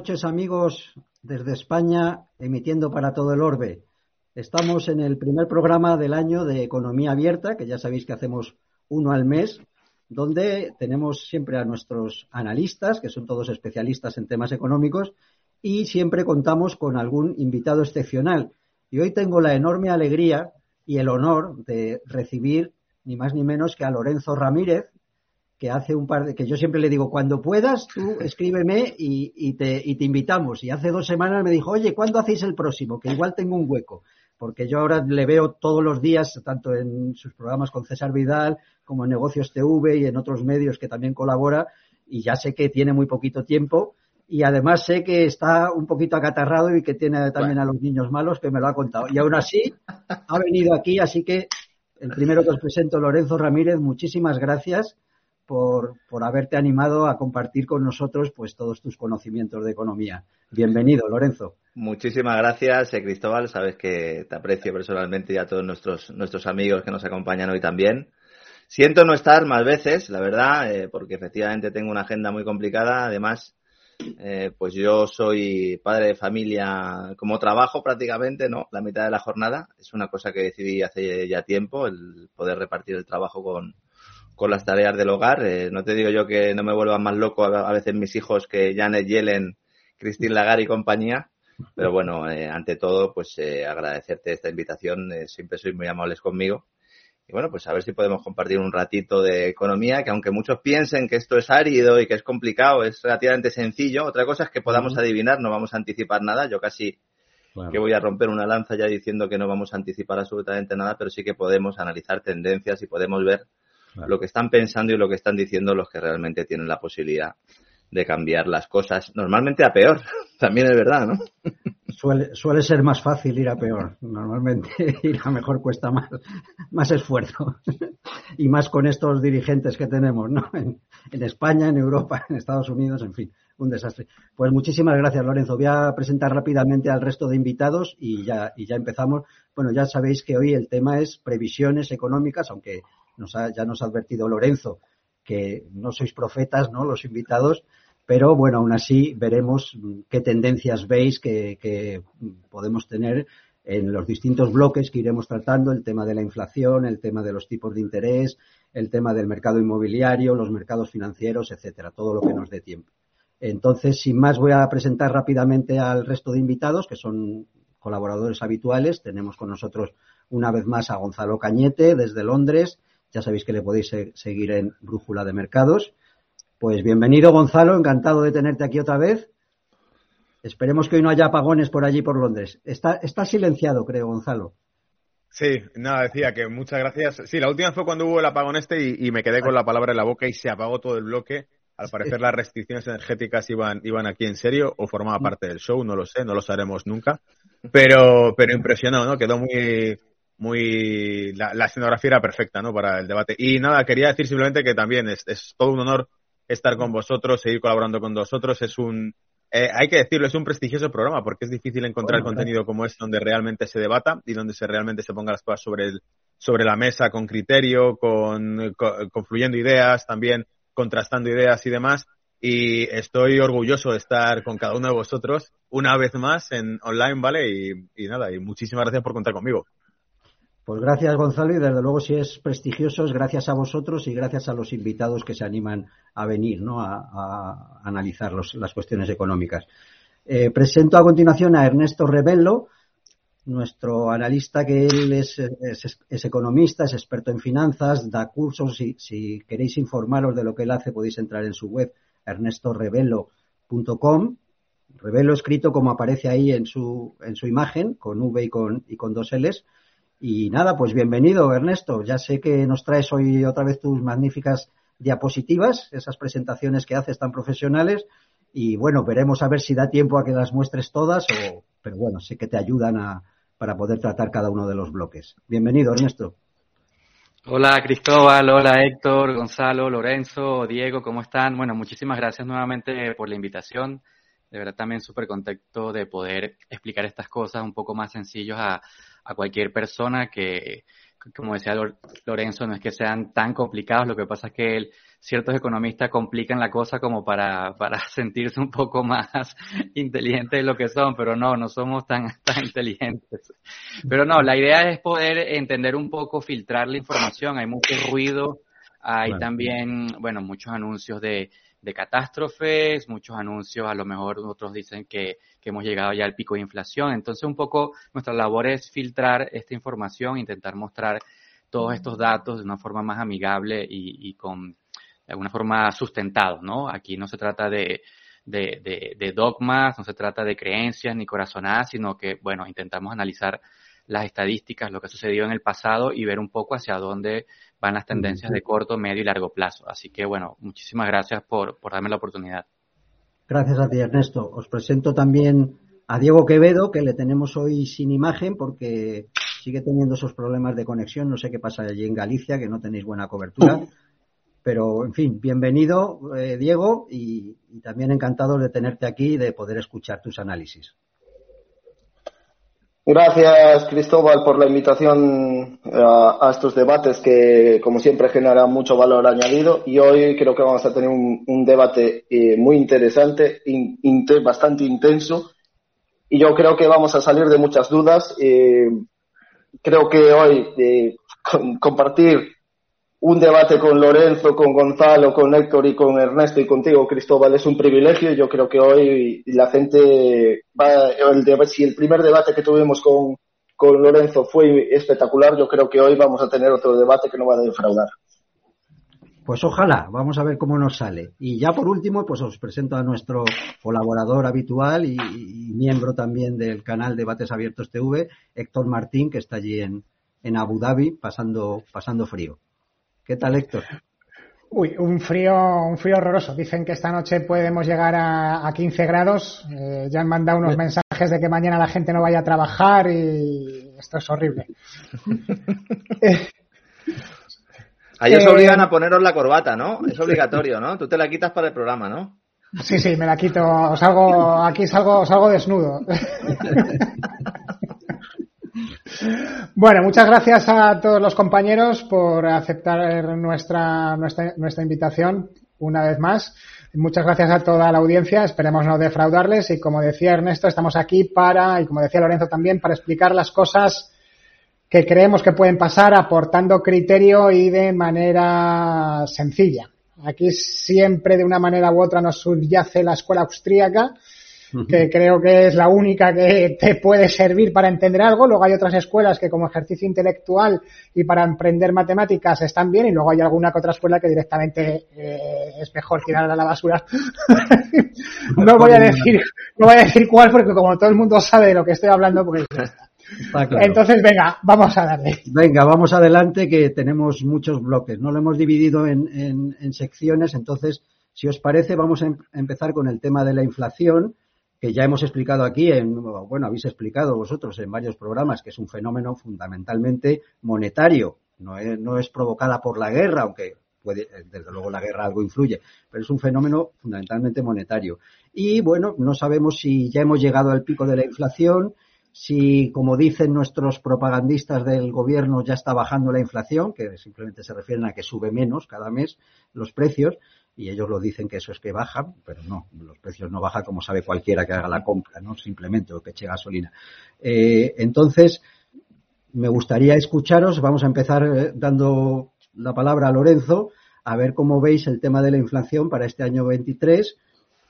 Noches amigos desde España, emitiendo para todo el orbe. Estamos en el primer programa del año de Economía Abierta, que ya sabéis que hacemos uno al mes, donde tenemos siempre a nuestros analistas, que son todos especialistas en temas económicos, y siempre contamos con algún invitado excepcional. Y hoy tengo la enorme alegría y el honor de recibir ni más ni menos que a Lorenzo Ramírez, que hace un par de, que yo siempre le digo, cuando puedas, tú escríbeme y, te, y te invitamos. Y hace dos semanas me dijo, oye, ¿cuándo hacéis el próximo? Que igual tengo un hueco. Porque yo ahora le veo todos los días, tanto en sus programas con César Vidal, como en Negocios TV y en otros medios que también colabora, y ya sé que tiene muy poquito tiempo, y además sé que está un poquito acatarrado y que tiene también a los niños malos, que me lo ha contado. Y aún así, ha venido aquí, así que el primero que os presento, Lorenzo Ramírez, muchísimas gracias por, por, haberte animado a compartir con nosotros pues todos tus conocimientos de economía. Bienvenido, Lorenzo. Muchísimas gracias, eh, Cristóbal. Sabes que te aprecio personalmente y a todos nuestros, nuestros amigos que nos acompañan hoy también. Siento no estar más veces, la verdad, eh, porque efectivamente tengo una agenda muy complicada. Además, eh, pues yo soy padre de familia como trabajo prácticamente, ¿no? La mitad de la jornada. Es una cosa que decidí hace ya tiempo, el poder repartir el trabajo con, con las tareas del hogar. Eh, no te digo yo que no me vuelvan más loco a, veces mis hijos que Janet Yellen, Christine Lagarde y compañía. Pero bueno, eh, ante todo, pues eh, agradecerte esta invitación. siempre sois muy amables conmigo. Y bueno, pues a ver si podemos compartir un ratito de economía, que aunque muchos piensen que esto es árido y que es complicado, es relativamente sencillo. Otra cosa es que podamos adivinar, no vamos a anticipar nada. Yo casi que voy a romper una lanza ya diciendo que no vamos a anticipar absolutamente nada, pero sí que podemos analizar tendencias y podemos ver lo que están pensando y lo que están diciendo los que realmente tienen la posibilidad de cambiar las cosas, normalmente a peor, también es verdad, ¿no? Suele, suele ser más fácil ir a peor, normalmente ir a mejor cuesta más, más esfuerzo y más con estos dirigentes que tenemos, ¿no? En, en España, en Europa, en Estados Unidos, en fin, un desastre. Pues muchísimas gracias, Lorenzo. Voy a presentar rápidamente al resto de invitados y ya, y ya empezamos. Bueno, ya sabéis que hoy el tema es previsiones económicas, aunque ya nos ha advertido Lorenzo que no sois profetas, ¿no? Los invitados, pero bueno, aún así veremos qué tendencias veis que, podemos tener en los distintos bloques que iremos tratando, el tema de la inflación, el tema de los tipos de interés, el tema del mercado inmobiliario, los mercados financieros, etcétera, todo lo que nos dé tiempo. Entonces, sin más, voy a presentar rápidamente al resto de invitados, que son colaboradores habituales. Tenemos con nosotros una vez más a Gonzalo Cañete desde Londres, ya sabéis que le podéis seguir en Brújula de Mercados. Pues bienvenido, Gonzalo. Encantado de tenerte aquí otra vez. Esperemos que hoy no haya apagones por allí, por Londres. Está, está silenciado, creo, Gonzalo. Sí, nada, decía que muchas gracias. Sí, la última fue cuando hubo el apagón este y, me quedé con la palabra en la boca y se apagó todo el bloque. Al parecer las restricciones energéticas iban, iban aquí en serio o formaba mm. parte del show, no lo sé, no lo sabremos nunca. Pero, pero impresionó, ¿no? Quedó muy, muy la, escenografía era perfecta ¿no? para el debate. Y nada, quería decir simplemente que también es, es todo un honor estar con vosotros, seguir colaborando con vosotros. Es un, eh, hay que decirlo, es un prestigioso programa porque es difícil encontrar contenido como este donde realmente se debata y donde se realmente se ponga las cosas sobre, el, sobre la mesa con criterio, con, confluyendo ideas, también contrastando ideas y demás. Y estoy orgulloso de estar con cada uno de vosotros una vez más en online, ¿vale? Y, y nada, y muchísimas gracias por contar conmigo. Pues gracias Gonzalo y desde luego si es prestigioso es gracias a vosotros y gracias a los invitados que se animan a venir ¿no? a, analizar las cuestiones económicas. Eh, presento a continuación a Ernesto Rebello, nuestro analista que él es, economista, es experto en finanzas, da cursos. Si, si queréis informaros de lo que él hace podéis entrar en su web ernestorebello.com. Rebello escrito como aparece ahí en su, en su imagen, con V y con, y con dos L's y nada, pues bienvenido Ernesto. Ya sé que nos traes hoy otra vez tus magníficas diapositivas, esas presentaciones que haces tan profesionales. Y bueno, veremos a ver si da tiempo a que las muestres todas, o, pero bueno, sé que te ayudan a, para poder tratar cada uno de los bloques. Bienvenido, Ernesto. Hola Cristóbal, hola Héctor, Gonzalo, Lorenzo, Diego, ¿cómo están? Bueno, muchísimas gracias nuevamente por la invitación. De verdad también súper contento de poder explicar estas cosas un poco más sencillos a, a cualquier persona que, como decía Lorenzo, no es que sean tan complicados, lo que pasa es que ciertos economistas complican la cosa como para, para sentirse un poco más inteligentes de lo que son, pero no, no somos tan, tan inteligentes. Pero no, la idea es poder entender un poco, filtrar la información, hay mucho ruido, hay también, bueno, muchos anuncios de, de catástrofes, muchos anuncios, a lo mejor otros dicen que, que, hemos llegado ya al pico de inflación. Entonces, un poco nuestra labor es filtrar esta información, intentar mostrar todos estos datos de una forma más amigable y, y con de alguna forma sustentado, ¿no? Aquí no se trata de, de, de, de, dogmas, no se trata de creencias ni corazonadas, sino que, bueno, intentamos analizar las estadísticas, lo que ha sucedido en el pasado y ver un poco hacia dónde van las tendencias de corto, medio y largo plazo. Así que, bueno, muchísimas gracias por, por darme la oportunidad. Gracias a ti, Ernesto. Os presento también a Diego Quevedo, que le tenemos hoy sin imagen porque sigue teniendo esos problemas de conexión. No sé qué pasa allí en Galicia, que no tenéis buena cobertura. Pero, en fin, bienvenido, eh, Diego, y, y también encantado de tenerte aquí y de poder escuchar tus análisis. Gracias, Cristóbal, por la invitación a, a, estos debates que, como siempre, generan mucho valor añadido. Y hoy creo que vamos a tener un, debate eh, muy interesante, in, in, bastante intenso. Y yo creo que vamos a salir de muchas dudas. Eh, creo que hoy eh, compartir un debate con Lorenzo, con Gonzalo, con Héctor y con Ernesto y contigo, Cristóbal, es un privilegio. Yo creo que hoy la gente va, el si el primer debate que tuvimos con, con Lorenzo fue espectacular, yo creo que hoy vamos a tener otro debate que no va a defraudar. Pues ojalá, vamos a ver cómo nos sale. Y ya por último, pues os presento a nuestro colaborador habitual y, y miembro también del canal Debates Abiertos TV, Héctor Martín, que está allí en, en Abu Dhabi pasando, pasando frío. ¿Qué tal, Héctor? Uy, un frío, un frío horroroso. Dicen que esta noche podemos llegar a, a 15 grados. Eh, ya han mandado unos mensajes de que mañana la gente no vaya a trabajar y esto es horrible. a ellos eh, obligan a poneros la corbata, ¿no? Es obligatorio, ¿no? Tú te la quitas para el programa, ¿no? Sí, sí, me la quito. Salgo, aquí salgo, salgo desnudo. Bueno, muchas gracias a todos los compañeros por aceptar nuestra, nuestra, nuestra invitación una vez más. Muchas gracias a toda la audiencia. Esperemos no defraudarles. Y como decía Ernesto, estamos aquí para, y como decía Lorenzo también, para explicar las cosas que creemos que pueden pasar aportando criterio y de manera sencilla. Aquí siempre de una manera u otra nos subyace la escuela austríaca que creo que es la única que te puede servir para entender algo. Luego hay otras escuelas que como ejercicio intelectual y para aprender matemáticas están bien y luego hay alguna que otra escuela que directamente eh, es mejor tirarla a la basura. no voy a decir, no voy a decir cuál porque como todo el mundo sabe de lo que estoy hablando, pues Claro. Entonces, venga, vamos a darle. Venga, vamos adelante que tenemos muchos bloques. No lo hemos dividido en, en, en secciones, entonces, si os parece, vamos a em empezar con el tema de la inflación que ya hemos explicado aquí, en, bueno, habéis explicado vosotros en varios programas, que es un fenómeno fundamentalmente monetario, no es, no es provocada por la guerra, aunque puede, desde luego la guerra algo influye, pero es un fenómeno fundamentalmente monetario. Y bueno, no sabemos si ya hemos llegado al pico de la inflación, si, como dicen nuestros propagandistas del gobierno, ya está bajando la inflación, que simplemente se refieren a que sube menos cada mes los precios, y ellos lo dicen que eso es que bajan, pero no, los precios no bajan como sabe cualquiera que haga la compra, ¿no? Simplemente o que eche gasolina. Eh, entonces, me gustaría escucharos, vamos a empezar eh, dando la palabra a Lorenzo, a ver cómo veis el tema de la inflación para este año 23,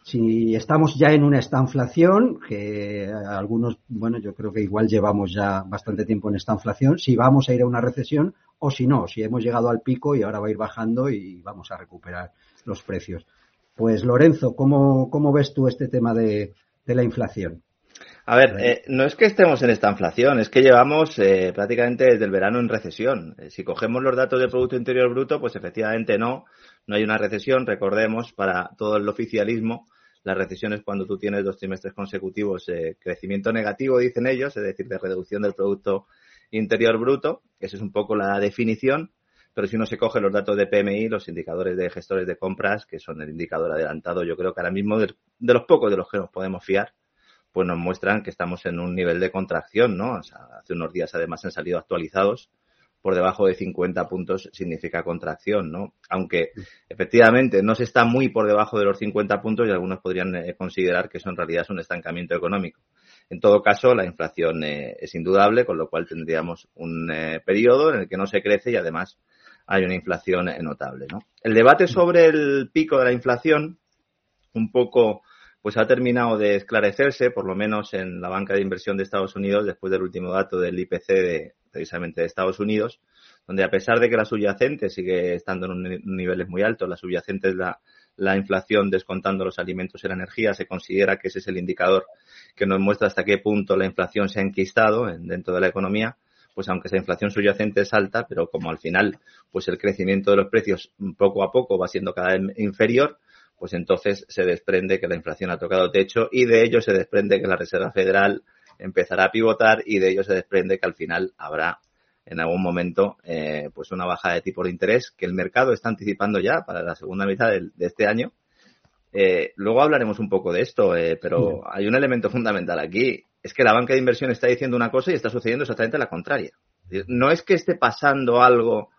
si estamos ya en una estanflación, que algunos, bueno, yo creo que igual llevamos ya bastante tiempo en esta inflación, si vamos a ir a una recesión o si no, si hemos llegado al pico y ahora va a ir bajando y vamos a recuperar los precios. Pues Lorenzo, ¿cómo, cómo ves tú este tema de, de la inflación? A ver, eh, no es que estemos en esta inflación, es que llevamos eh, prácticamente desde el verano en recesión. Eh, si cogemos los datos del Producto Interior Bruto, pues efectivamente no, no hay una recesión. Recordemos, para todo el oficialismo, la recesión es cuando tú tienes dos trimestres consecutivos eh, crecimiento negativo, dicen ellos, es decir, de reducción del Producto Interior Bruto. Esa es un poco la definición. Pero si uno se coge los datos de PMI, los indicadores de gestores de compras, que son el indicador adelantado, yo creo que ahora mismo de, los pocos de los que nos podemos fiar, pues nos muestran que estamos en un nivel de contracción, ¿no? O sea, hace unos días además han salido actualizados, por debajo de 50 puntos significa contracción, ¿no? Aunque efectivamente no se está muy por debajo de los 50 puntos y algunos podrían eh, considerar que eso en realidad es un estancamiento económico. En todo caso, la inflación eh, es indudable, con lo cual tendríamos un eh, periodo en el que no se crece y además hay una inflación notable, ¿no? El debate sobre el pico de la inflación, un poco pues ha terminado de esclarecerse, por lo menos en la banca de inversión de Estados Unidos, después del último dato del IPC de, precisamente de Estados Unidos, donde a pesar de que la subyacente sigue estando en un niveles muy altos, la subyacente es la, la inflación descontando los alimentos y la energía, se considera que ese es el indicador que nos muestra hasta qué punto la inflación se ha enquistado dentro de la economía, pues aunque esa inflación subyacente es alta, pero como al final pues el crecimiento de los precios poco a poco va siendo cada vez inferior, pues entonces se desprende que la inflación ha tocado techo y de ello se desprende que la Reserva Federal empezará a pivotar y de ello se desprende que al final habrá en algún momento eh, pues una bajada de tipo de interés que el mercado está anticipando ya para la segunda mitad de, este año. Eh, luego hablaremos un poco de esto, eh, pero hay un elemento fundamental aquí. Es que la banca de inversión está diciendo una cosa y está sucediendo exactamente la contraria. No es que esté pasando algo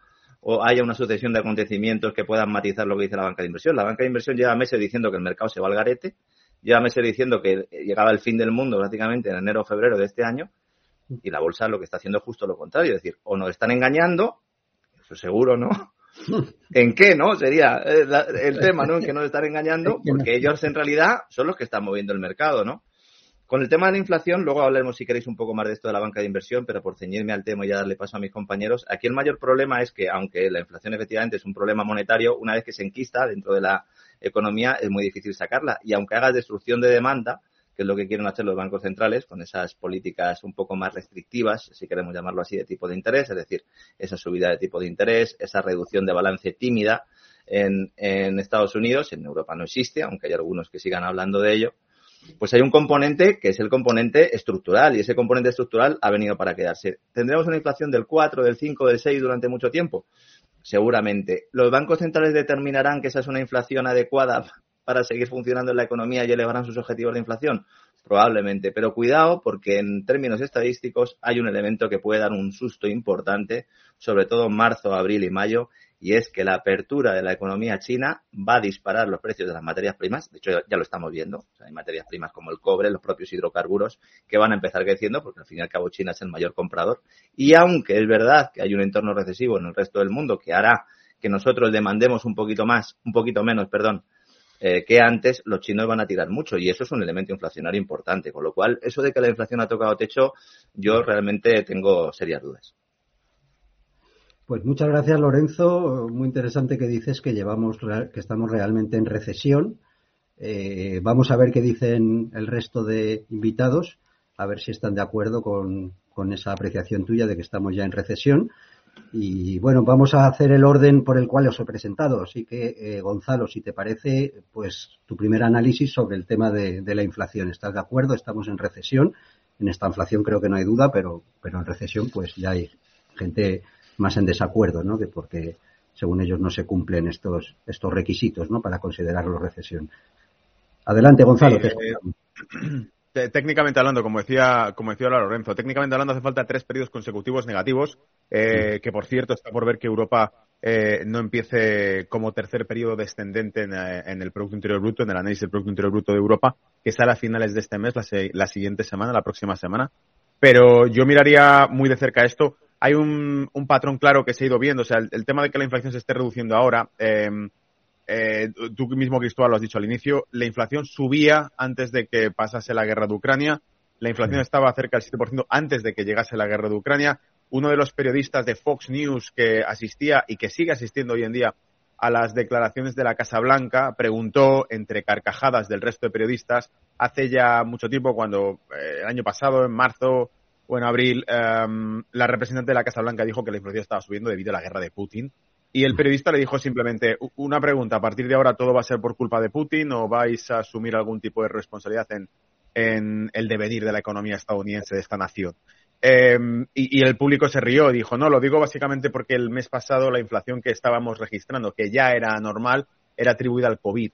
o haya una sucesión de acontecimientos que puedan matizar lo que dice la banca de inversión. La banca de inversión lleva meses diciendo que el mercado se va al garete, lleva meses diciendo que llegaba el fin del mundo prácticamente en enero o febrero de este año, y la bolsa lo que está haciendo es justo lo contrario, es decir, o nos están engañando, eso seguro, ¿no? ¿En qué, no? Sería eh, el tema, ¿no? En que nos están engañando, porque ellos en realidad son los que están moviendo el mercado, ¿no? Con el tema de la inflación, luego hablaremos si queréis un poco más de esto de la banca de inversión, pero por ceñirme al tema y ya darle paso a mis compañeros, aquí el mayor problema es que, aunque la inflación efectivamente es un problema monetario, una vez que se enquista dentro de la economía es muy difícil sacarla. Y aunque haga destrucción de demanda, que es lo que quieren hacer los bancos centrales con esas políticas un poco más restrictivas, si queremos llamarlo así, de tipo de interés, es decir, esa subida de tipo de interés, esa reducción de balance tímida en, en Estados Unidos, en Europa no existe, aunque hay algunos que sigan hablando de ello, pues hay un componente que es el componente estructural y ese componente estructural ha venido para quedarse. ¿Tendremos una inflación del 4, del 5, del 6 durante mucho tiempo? Seguramente. ¿Los bancos centrales determinarán que esa es una inflación adecuada para seguir funcionando en la economía y elevarán sus objetivos de inflación? Probablemente, pero cuidado porque en términos estadísticos hay un elemento que puede dar un susto importante, sobre todo en marzo, abril y mayo, y es que la apertura de la economía china va a disparar los precios de las materias primas. De hecho, ya lo estamos viendo. hay materias primas como el cobre, los propios hidrocarburos, que van a empezar creciendo porque al fin y al cabo China es el mayor comprador. Y aunque es verdad que hay un entorno recesivo en el resto del mundo que hará que nosotros demandemos un poquito más, un poquito menos, perdón, eh, que antes, los chinos van a tirar mucho y eso es un elemento inflacionario importante. Con lo cual, eso de que la inflación ha tocado techo, yo realmente tengo serias dudas. Pues muchas gracias, Lorenzo. Muy interesante que dices que llevamos, que estamos realmente en recesión. Eh, vamos a ver qué dicen el resto de invitados, a ver si están de acuerdo con, esa apreciación tuya de que estamos ya en recesión. Y bueno, vamos a hacer el orden por el cual os he presentado. Así que, eh, Gonzalo, si te parece, pues tu primer análisis sobre el tema de, de, la inflación. ¿Estás de acuerdo? Estamos en recesión. En esta inflación creo que no hay duda, pero, pero en recesión pues ya hay gente más en desacuerdo, ¿no? Que porque según ellos no se cumplen estos estos requisitos, ¿no? Para considerarlo recesión. Adelante, Gonzalo. Eh, técnicamente hablando, como decía, como decía Lorenzo, técnicamente hablando hace falta tres periodos consecutivos negativos, eh, que por cierto está por ver que Europa eh, no empiece como tercer periodo descendente en, el Producto Interior Bruto, en el análisis del Producto Interior Bruto de Europa, que sale a finales de este mes, la, la siguiente semana, la próxima semana. Pero yo miraría muy de cerca esto hay un, un, patrón claro que se ha ido viendo. O sea, el, tema de que la inflación se esté reduciendo ahora, em, eh, tú mismo, Cristóbal, lo has dicho al inicio, la inflación subía antes de que pasase la guerra de Ucrania. La inflación estaba cerca del 7% antes de que llegase la guerra de Ucrania. Uno de los periodistas de Fox News que asistía y que sigue asistiendo hoy en día a las declaraciones de la Casa Blanca preguntó, entre carcajadas del resto de periodistas, hace ya mucho tiempo, cuando eh, el año pasado, en marzo, o en abril, em, la representante de la Casa Blanca dijo que la inflación estaba subiendo debido a la guerra de Putin. Y el periodista le dijo simplemente, una pregunta, ¿a partir de ahora todo va a ser por culpa de Putin o vais a asumir algún tipo de responsabilidad en, el devenir de la economía estadounidense de esta nación? Em, y, el público se rió dijo, no, lo digo básicamente porque el mes pasado la inflación que estábamos registrando, que ya era normal, era atribuida al COVID.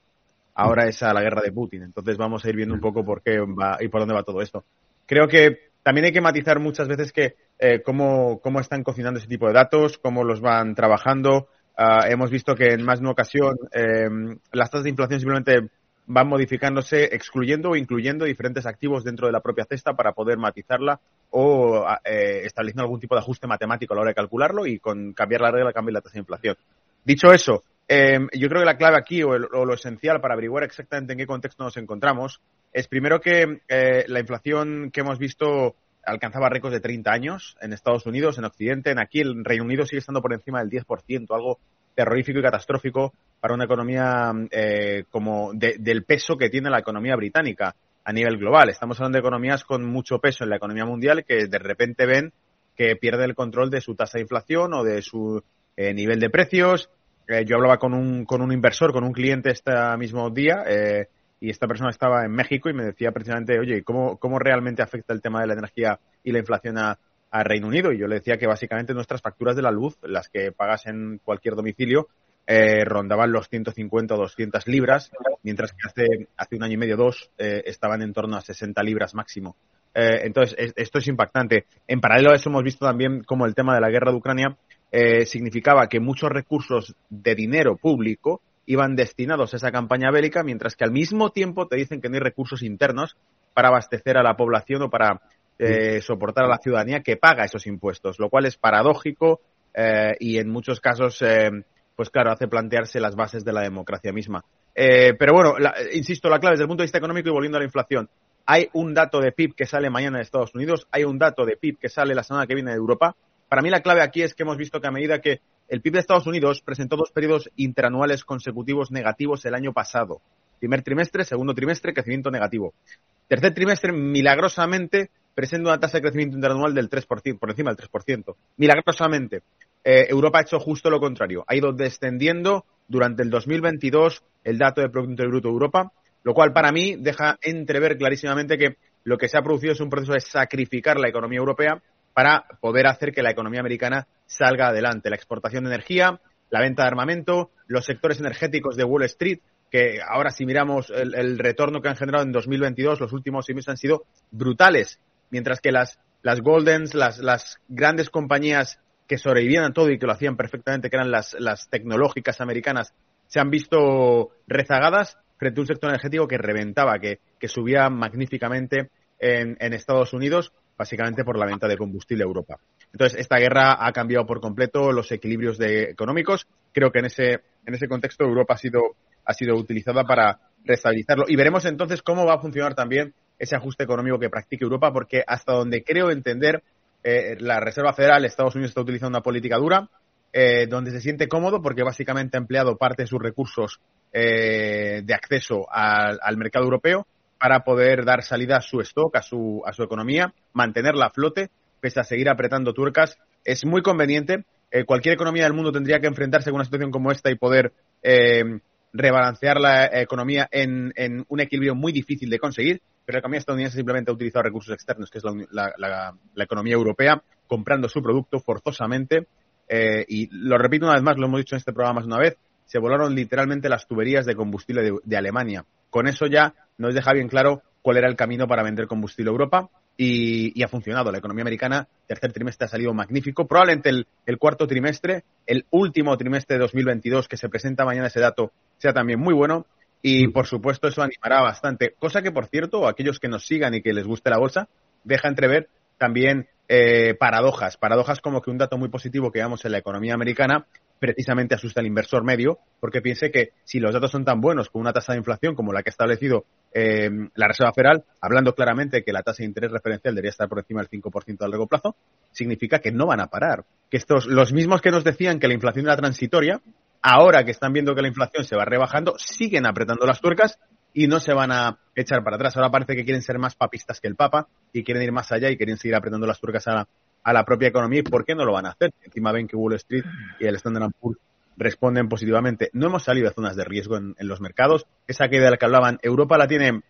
Ahora es a la guerra de Putin. Entonces vamos a ir viendo un poco por qué va y por dónde va todo esto. Creo que también hay que matizar muchas veces que eh, cómo, cómo están cocinando ese tipo de datos, cómo los van trabajando. Ah, hemos visto que en más de una ocasión eh, las tasas de inflación simplemente van modificándose, excluyendo o incluyendo diferentes activos dentro de la propia cesta para poder matizarla o eh, estableciendo algún tipo de ajuste matemático a la hora de calcularlo y con cambiar la regla cambia la tasa de inflación. Dicho eso, eh, yo creo que la clave aquí o, o, lo esencial para averiguar exactamente en qué contexto nos encontramos es primero que eh, la inflación que hemos visto alcanzaba récords de 30 años en Estados Unidos, en Occidente, en aquí el Reino Unido sigue estando por encima del 10%, algo terrorífico y catastrófico para una economía eh, como de, del peso que tiene la economía británica a nivel global. Estamos hablando de economías con mucho peso en la economía mundial que de repente ven que pierde el control de su tasa de inflación o de su eh, nivel de precios. Eh, yo hablaba con un, con un inversor, con un cliente este mismo día eh, y esta persona estaba en México y me decía precisamente, oye, ¿cómo, cómo realmente afecta el tema de la energía y la inflación a, a Reino Unido? Y yo le decía que básicamente nuestras facturas de la luz, las que pagas en cualquier domicilio, eh, rondaban los 150 o 200 libras, mientras que hace, hace un año y medio, dos, eh, estaban en torno a 60 libras máximo. Eh, entonces, es, esto es impactante. En paralelo a eso hemos visto también como el tema de la guerra de Ucrania eh, significaba que muchos recursos de dinero público iban destinados a esa campaña bélica, mientras que al mismo tiempo te dicen que no hay recursos internos para abastecer a la población o para eh, soportar a la ciudadanía que paga esos impuestos, lo cual es paradójico eh, y en muchos casos, eh, pues claro, hace plantearse las bases de la democracia misma. Eh, pero bueno, la, insisto, la clave desde el punto de vista económico y volviendo a la inflación. Hay un dato de PIB que sale mañana de Estados Unidos, hay un dato de PIB que sale la semana que viene de Europa. Para mí la clave aquí es que hemos visto que a medida que el PIB de Estados Unidos presentó dos periodos interanuales consecutivos negativos el año pasado. Primer trimestre, segundo trimestre, crecimiento negativo. Tercer trimestre, milagrosamente, presenta una tasa de crecimiento interanual del 3%, por encima del 3%. Milagrosamente. Eh, Europa ha hecho justo lo contrario. Ha ido descendiendo durante el 2022 el dato de Producto Bruto de Europa, lo cual para mí deja entrever clarísimamente que lo que se ha producido es un proceso de sacrificar la economía europea para poder hacer que la economía americana salga adelante. La exportación de energía, la venta de armamento, los sectores energéticos de Wall Street, que ahora si miramos el, retorno que han generado en 2022, los últimos seis meses han sido brutales, mientras que las, las Goldens, las, las grandes compañías que sobrevivían a todo y que lo hacían perfectamente, que eran las, las tecnológicas americanas, se han visto rezagadas frente a un sector energético que reventaba, que, que subía magníficamente en, en Estados Unidos, básicamente por la venta de combustible a Europa. Entonces, esta guerra ha cambiado por completo los equilibrios de, económicos. Creo que en ese, en ese contexto Europa ha sido, ha sido utilizada para restabilizarlo. Y veremos entonces cómo va a funcionar también ese ajuste económico que practique Europa, porque hasta donde creo entender, eh, la Reserva Federal, Estados Unidos está utilizando una política dura, eh, donde se siente cómodo porque básicamente ha empleado parte de sus recursos eh, de acceso al, mercado europeo para poder dar salida a su stock, a su, a su economía, mantenerla a flote, pese a seguir apretando tuercas. Es muy conveniente. Eh, cualquier economía del mundo tendría que enfrentarse con una situación como esta y poder eh, rebalancear la economía en, un equilibrio muy difícil de conseguir, pero la economía estadounidense simplemente ha utilizado recursos externos, que es la, la, la, economía europea, comprando su producto forzosamente. Eh, y lo repito una vez más, lo hemos dicho en este programa más una vez, se volaron literalmente las tuberías de combustible de Alemania. Con eso ya nos deja bien claro cuál era el camino para vender combustible a Europa y, y, ha funcionado. La economía americana, tercer trimestre ha salido magnífico. Probablemente el, el, cuarto trimestre, el último trimestre de 2022 que se presenta mañana ese dato, sea también muy bueno. Y por supuesto eso animará bastante. Cosa que, por cierto, aquellos que nos sigan y que les guste la bolsa, deja entrever también eh, paradojas. Paradojas como que un dato muy positivo que veamos en la economía americana precisamente asusta al inversor medio, porque piense que si los datos son tan buenos con una tasa de inflación como la que ha establecido eh, la Reserva Federal, hablando claramente que la tasa de interés referencial debería estar por encima del 5% a largo plazo, significa que no van a parar. Que estos, los mismos que nos decían que la inflación era transitoria, ahora que están viendo que la inflación se va rebajando, siguen apretando las tuercas y no se van a echar para atrás. Ahora parece que quieren ser más papistas que el Papa y quieren ir más allá y quieren seguir apretando las tuercas a la, a la propia economía. ¿Y por qué no lo van a hacer? Encima ven que Wall Street y el Standard Poor's responden positivamente. No hemos salido de zonas de riesgo en, los mercados. Esa caída de la que hablaban, Europa la tiene,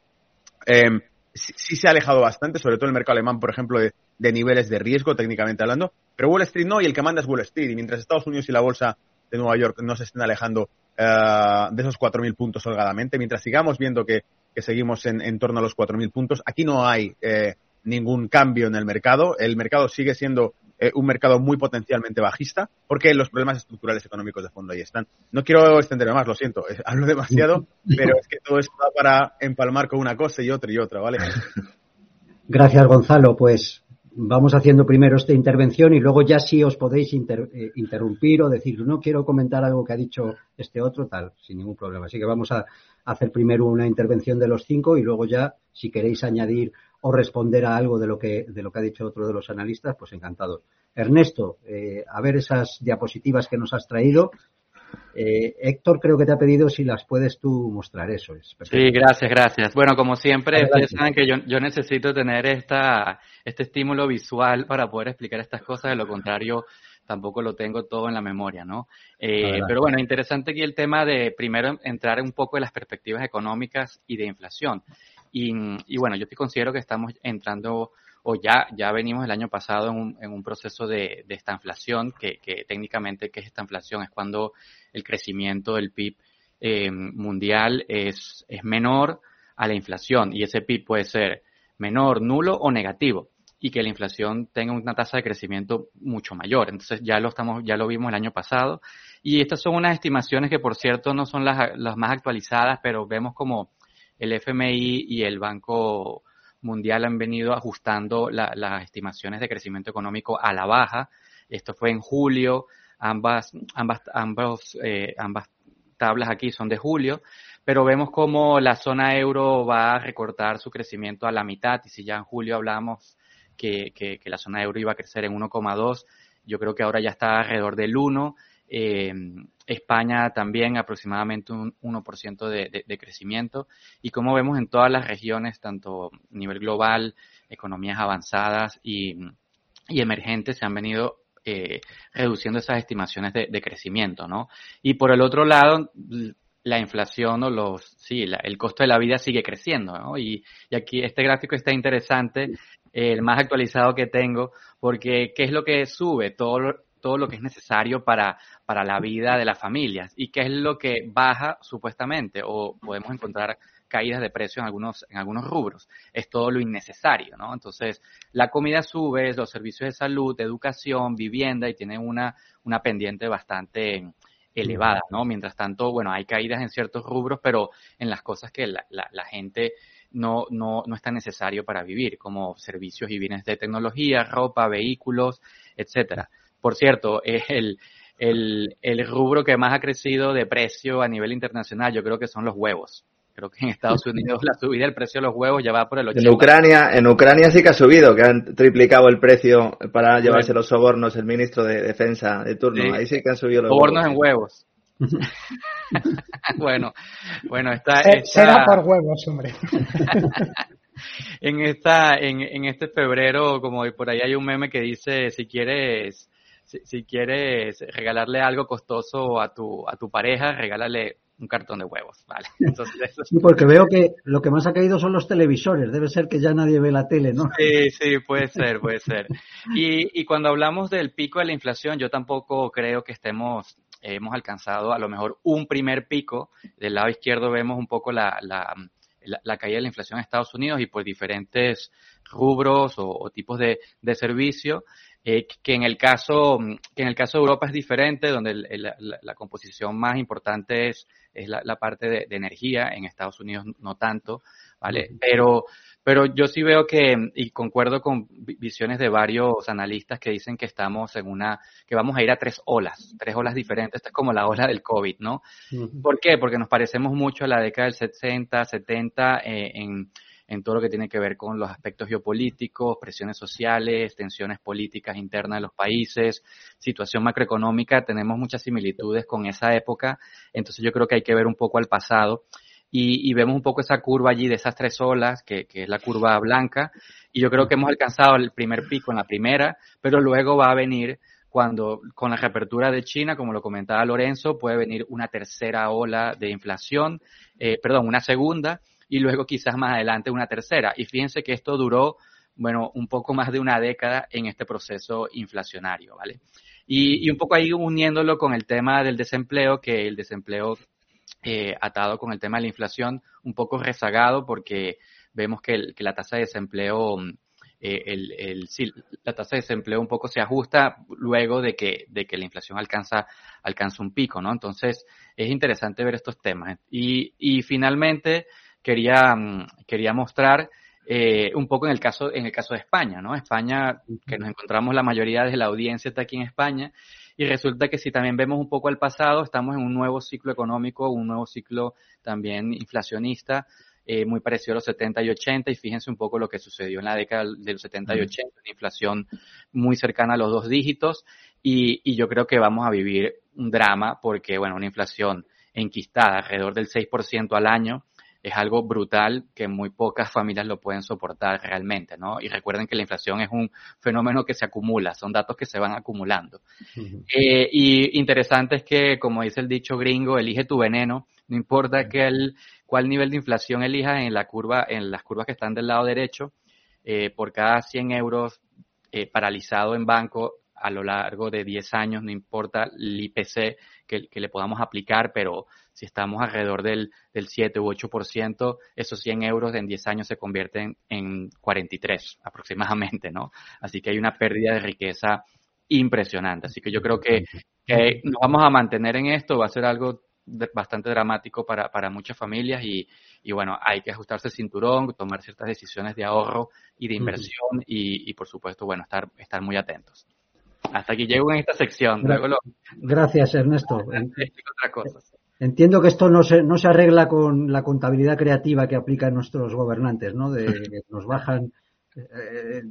eh, sí, se ha alejado bastante, sobre todo el mercado alemán, por ejemplo, de, niveles de riesgo, técnicamente hablando, pero Wall Street no, y el que manda es Wall Street. Y mientras Estados Unidos y la bolsa de Nueva York no se estén alejando uh, de esos 4.000 puntos holgadamente, mientras sigamos viendo que, que seguimos en, en, torno a los 4.000 puntos, aquí no hay eh, ningún cambio en el mercado. El mercado sigue siendo eh, un mercado muy potencialmente bajista, porque los problemas estructurales económicos de fondo ahí están. No quiero extenderme más, lo siento, hablo demasiado, pero es que todo esto da para empalmar con una cosa y otra y otra, ¿vale? Gracias, Gonzalo. Pues vamos haciendo primero esta intervención y luego ya sí os podéis eh, interrumpir o decir, no quiero comentar algo que ha dicho este otro, tal, sin ningún problema. Así que vamos a hacer primero una intervención de los cinco y luego ya, si queréis añadir o responder a algo de lo que, de lo que ha dicho otro de los analistas, pues encantado. Ernesto, eh, a ver esas diapositivas que nos has traído. Eh, Héctor creo que te ha pedido si las puedes tú mostrar, eso es. Sí, gracias, gracias. Bueno, como siempre, ustedes saben que yo, yo necesito tener esta, este estímulo visual para poder explicar estas cosas, de lo contrario tampoco lo tengo todo en la memoria, ¿no? Eh, pero bueno, interesante aquí el tema de primero entrar un poco en las perspectivas económicas y de inflación. Y, bueno, yo te considero que estamos entrando, o ya, ya venimos el año pasado en un, proceso de, esta inflación, que, técnicamente, ¿qué es esta inflación? Es cuando el crecimiento del PIB eh, mundial es, es menor a la inflación y ese PIB puede ser menor, nulo o negativo y que la inflación tenga una tasa de crecimiento mucho mayor. Entonces ya lo estamos, ya lo vimos el año pasado. Y estas son unas estimaciones que por cierto no son las, las más actualizadas, pero vemos como el FMI y el Banco Mundial han venido ajustando las estimaciones de crecimiento económico a la baja. Esto fue en julio, ambas, ambas, ambos, eh, ambas tablas aquí son de julio, pero vemos como la zona euro va a recortar su crecimiento a la mitad. Y si ya en julio hablamos que, que, que la zona euro iba a crecer en 1,2, yo creo que ahora ya está alrededor del 1 eh, España también aproximadamente un 1% de, de, crecimiento. Y como vemos en todas las regiones, tanto a nivel global, economías avanzadas y, emergentes, se han venido eh, reduciendo esas estimaciones de, crecimiento, ¿no? Y por el otro lado, la inflación o los, sí, el costo de la vida sigue creciendo, ¿no? Y, y, aquí este gráfico está interesante, el más actualizado que tengo, porque ¿qué es lo que sube? Todo, todo lo que es necesario para, para la vida de las familias y qué es lo que baja supuestamente o podemos encontrar caídas de precio en algunos, en algunos rubros. Es todo lo innecesario, ¿no? Entonces, la comida sube, los servicios de salud, educación, vivienda y tienen una, una pendiente bastante elevada, ¿no? Mientras tanto, bueno, hay caídas en ciertos rubros, pero en las cosas que la, la, la gente no, no, no es necesario para vivir, como servicios y bienes de tecnología, ropa, vehículos, etcétera. Por cierto, el, el, el rubro que más ha crecido de precio a nivel internacional, yo creo que son los huevos. Creo que en Estados Unidos la subida del precio de los huevos ya va por el 80%. En Ucrania, en Ucrania sí que ha subido, que han triplicado el precio para llevarse los sobornos el ministro de Defensa de turno. Ahí sí que han subido los sobornos en huevos. bueno, bueno, está, Será por huevos, hombre. en esta, en, en este febrero, como por ahí hay un meme que dice, si quieres si, quieres regalarle algo costoso a tu, a tu pareja, regálale un cartón de huevos, ¿vale? Entonces, Sí, porque veo que lo que más ha caído son los televisores, debe ser que ya nadie ve la tele, ¿no? Sí, sí, puede ser, puede ser. Y, y cuando hablamos del pico de la inflación, yo tampoco creo que estemos, hemos alcanzado a lo mejor un primer pico. Del lado izquierdo vemos un poco la, la, la, caída de la inflación en Estados Unidos y pues diferentes rubros o, tipos de, de servicio. Eh, que en el caso que en el caso de Europa es diferente, donde la, composición más importante es, es la, parte de, energía, en Estados Unidos no tanto, ¿vale? Pero, pero yo sí veo que, y concuerdo con visiones de varios analistas que dicen que estamos en una, que vamos a ir a tres olas, tres olas diferentes, esta es como la ola del COVID, ¿no? ¿Por qué? Porque nos parecemos mucho a la década del 60, 70 eh, en en todo lo que tiene que ver con los aspectos geopolíticos, presiones sociales, tensiones políticas internas de los países, situación macroeconómica, tenemos muchas similitudes con esa época, entonces yo creo que hay que ver un poco al pasado. Y, vemos un poco esa curva allí de esas tres olas, que, que, es la curva blanca, y yo creo que hemos alcanzado el primer pico en la primera, pero luego va a venir cuando con la reapertura de China, como lo comentaba Lorenzo, puede venir una tercera ola de inflación, eh, perdón, una segunda, y luego quizás más adelante una tercera. Y fíjense que esto duró, bueno, un poco más de una década en este proceso inflacionario, ¿vale? Y, un poco ahí uniéndolo con el tema del desempleo, que el desempleo eh, atado con el tema de la inflación, un poco rezagado porque vemos que, la tasa de desempleo eh, el, el, la tasa de desempleo un poco se ajusta luego de que, de que la inflación alcanza, alcanza un pico, ¿no? Entonces, es interesante ver estos temas. Y, y finalmente, quería, mm, quería mostrar eh, un poco en el caso, en el caso de España, ¿no? España, que nos encontramos la mayoría de la audiencia está aquí en España, y resulta que si también vemos un poco al pasado, estamos en un nuevo ciclo económico, un nuevo ciclo también inflacionista, eh, muy parecido a los 70 y 80 y fíjense un poco lo que sucedió en la década de los 70 y 80, una inflación muy cercana a los dos dígitos y, y yo creo que vamos a vivir un drama porque, bueno, una inflación enquistada alrededor del 6% al año es algo brutal que muy pocas familias lo pueden soportar realmente, ¿no? Y recuerden que la inflación es un fenómeno que se acumula, son datos que se van acumulando. eh, y interesante es que, como dice el dicho gringo, elige tu veneno, no importa que el, cuál nivel de inflación elijas en la curva, en las curvas que están del lado derecho, eh, por cada 100 euros eh, paralizado en banco a lo largo de 10 años, no importa el IPC que, que le podamos aplicar, pero si estamos alrededor del, del 7 u 8%, esos 100 euros en 10 años se convierten en 43 aproximadamente, ¿no? Así que hay una pérdida de riqueza impresionante. Así que yo creo que, que nos vamos a mantener en esto, va a ser algo bastante dramático para, para muchas familias y, y, bueno, hay que ajustarse el cinturón, tomar ciertas decisiones de ahorro y de inversión uh -huh. y, y, por supuesto, bueno, estar, estar muy atentos. Hasta aquí llego en esta sección. Lo... Gracias, Ernesto. Entiendo que esto no se, no se arregla con la contabilidad creativa que aplican nuestros gobernantes, ¿no? De que nos bajan eh,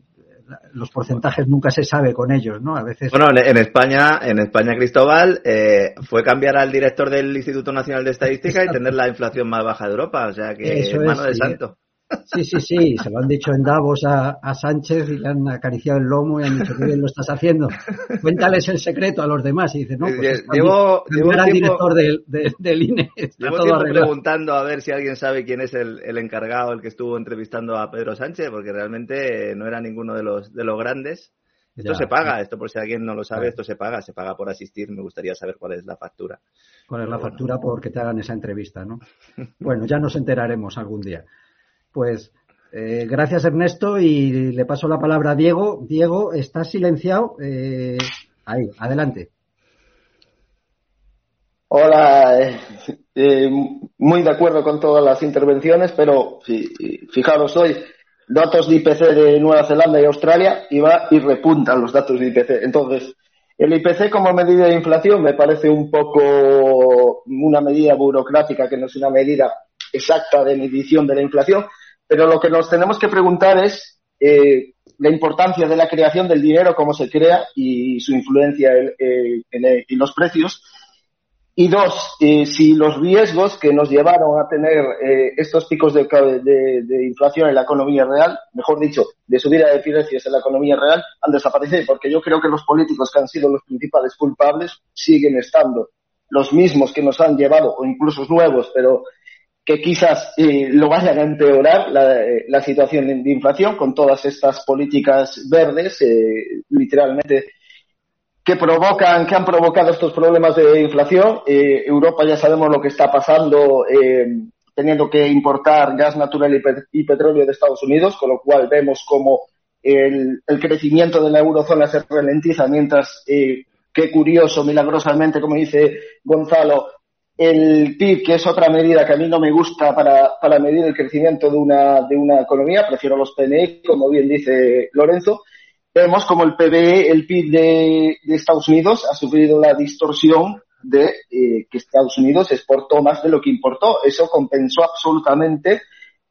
los porcentajes nunca se sabe con ellos, ¿no? A veces. Bueno, en España, en España, Cristóbal, eh, fue cambiar al director del Instituto Nacional de Estadística Exacto. y tener la inflación más baja de Europa, o sea que Eso mano es, de sí. santo. Sí, sí, sí, se lo han dicho en Davos a, a, Sánchez y le han acariciado el lomo y han dicho que bien lo estás haciendo. Cuéntales el secreto a los demás y dice, no, pues llevo, llevo era el director del, del, del INE. Llevo todo tiempo preguntando a ver si alguien sabe quién es el, el, encargado, el que estuvo entrevistando a Pedro Sánchez, porque realmente no era ninguno de los, de los grandes. Esto ya, se paga, esto por si alguien no lo sabe, esto se paga, se paga por asistir. Me gustaría saber cuál es la factura. ¿Cuál es la factura porque te hagan esa entrevista, no? Bueno, ya nos enteraremos algún día. Pues eh, gracias Ernesto y le paso la palabra a Diego. Diego, estás silenciado. Eh, ahí, adelante. Hola, eh, eh, muy de acuerdo con todas las intervenciones, pero fijaros hoy, datos de IPC de Nueva Zelanda y Australia y va y repuntan los datos de IPC. Entonces, el IPC como medida de inflación me parece un poco una medida burocrática que no es una medida exacta de medición de la inflación, pero lo que nos tenemos que preguntar es eh, la importancia de la creación del dinero, cómo se crea y su influencia en, los precios. Y dos, eh, si los riesgos que nos llevaron a tener eh, estos picos de, de, de, inflación en la economía real, mejor dicho, de subida de precios en la economía real, han desaparecido. Porque yo creo que los políticos que han sido los principales culpables siguen estando los mismos que nos han llevado, o incluso nuevos, pero que quizás eh, lo vayan a empeorar la, la, situación de inflación con todas estas políticas verdes, eh, literalmente, que provocan, que han provocado estos problemas de inflación. Eh, Europa ya sabemos lo que está pasando, eh, teniendo que importar gas natural y, pet y, petróleo de Estados Unidos, con lo cual vemos como el, crecimiento de la eurozona se ralentiza, mientras, eh, qué curioso, milagrosamente, como dice Gonzalo, el PIB, que es otra medida que a mí no me gusta para, para medir el crecimiento de una, de una economía, prefiero los PNI, como bien dice Lorenzo, vemos como el PBE, el PIB de, Estados Unidos, ha sufrido la distorsión de eh, que Estados Unidos exportó más de lo que importó. Eso compensó absolutamente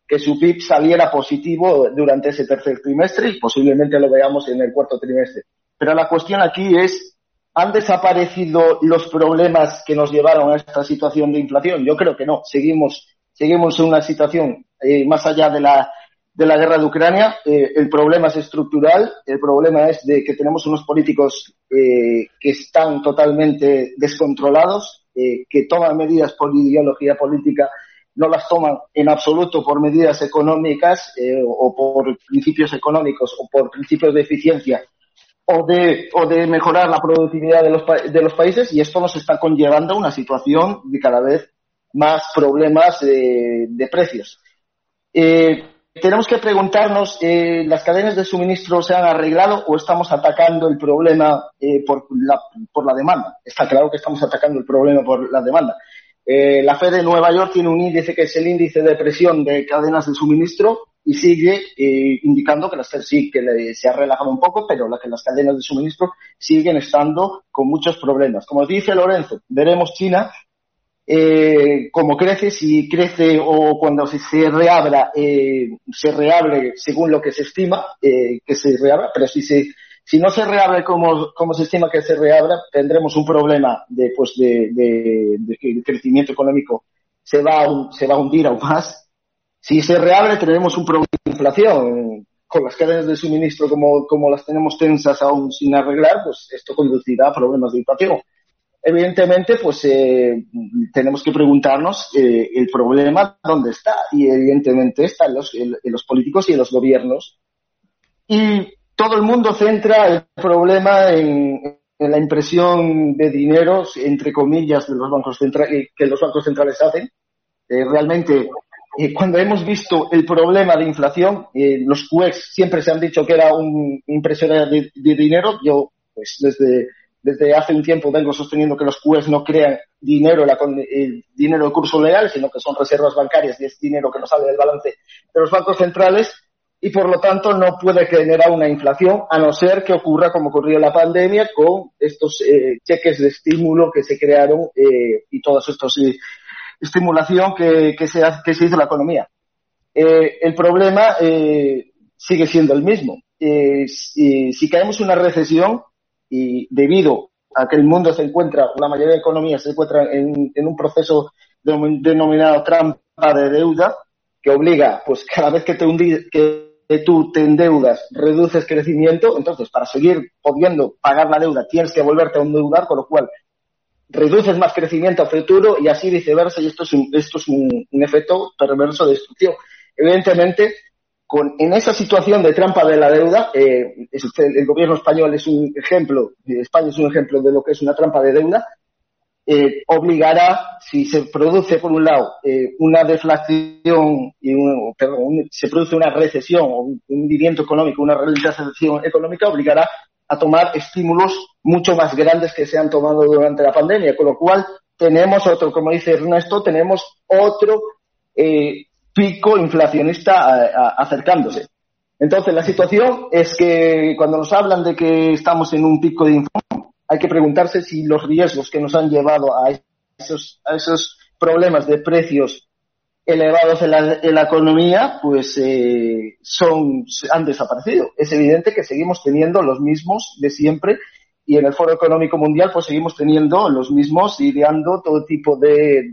que su PIB saliera positivo durante ese tercer trimestre y posiblemente lo veamos en el cuarto trimestre. Pero la cuestión aquí es ¿Han desaparecido los problemas que nos llevaron a esta situación de inflación? Yo creo que no. Seguimos, seguimos en una situación eh, más allá de la, de la guerra de Ucrania. Eh, el problema es estructural. El problema es de que tenemos unos políticos eh, que están totalmente descontrolados, que toman medidas por ideología política, no las toman en absoluto por medidas económicas o por principios económicos o por principios de eficiencia o de, o de mejorar la productividad de los, de los países y esto nos está conllevando a una situación de cada vez más problemas de, de precios. Eh, tenemos que preguntarnos, eh, ¿las cadenas de suministro se han arreglado o estamos atacando el problema eh, por, la, por la demanda? Está claro que estamos atacando el problema por la demanda. Eh, la Fed de Nueva York tiene un índice que es el índice de presión de cadenas de suministro y sigue eh, indicando que las sí que se ha relajado un poco, pero la, que las cadenas de suministro siguen estando con muchos problemas. Como dice Lorenzo, veremos China eh, como crece, si crece o cuando se, reabra, eh, se reabre según lo que se estima eh, que se reabra, pero si se si no se reabre como, como se estima que se reabra, tendremos un problema de, pues de, de, de el crecimiento económico se va, a, se va a hundir aún más. Si se reabre, tendremos un problema de inflación. Con las cadenas de suministro como, como las tenemos tensas aún sin arreglar, pues esto conducirá a problemas de inflación evidentemente, pues eh, tenemos que preguntarnos eh, el problema dónde está y evidentemente está en los, en, los, políticos y en los gobiernos. Y todo el mundo centra el problema en, en la impresión de dinero, entre comillas, de los bancos centrales, que los bancos centrales hacen. Eh, realmente, cuando hemos visto el problema de inflación, los QEs siempre se han dicho que era un impresora de, dinero. Yo, pues desde hace un tiempo vengo sosteniendo que los QEs no crean dinero, el dinero de curso legal, sino que son reservas bancarias y es dinero que no sale del balance de los bancos centrales y por lo tanto no puede generar una inflación a no ser que ocurra como ocurrió en la pandemia con estos eh, cheques de estímulo que se crearon eh, y todos estos eh, estimulación que, que, se, que se hizo la economía. Eh, el problema eh, sigue siendo el mismo. Eh, si, caemos en una recesión, y debido a que el mundo se encuentra, la mayoría de economías se encuentran en, en un proceso denominado trampa de deuda, que obliga, pues cada vez que, te hundi, que tú te endeudas, reduces crecimiento, entonces para seguir pudiendo pagar la deuda tienes que volverte a endeudar, con lo cual reduces más crecimiento a futuro y así viceversa, y esto es un, esto es un, efecto perverso de destrucción. Evidentemente, con, en esa situación de trampa de la deuda, eh, el gobierno español es un ejemplo, España es un ejemplo de lo que es una trampa de deuda, eh, obligará, si se produce por un lado eh, una deflación y un, perdón, un, se produce una recesión o un hundimiento económico, una recesión económica, obligará a tomar estímulos mucho más grandes que se han tomado durante la pandemia, con lo cual tenemos otro, como dice Ernesto, tenemos otro eh, pico inflacionista acercándose. Entonces, la situación es que cuando nos hablan de que estamos en un pico de inflación, hay que preguntarse si los riesgos que nos han llevado a esos, a esos problemas de precios elevados en la, en la economía, pues eh, son, han desaparecido. Es evidente que seguimos teniendo los mismos de siempre y en el Foro Económico Mundial pues seguimos teniendo los mismos ideando todo tipo de,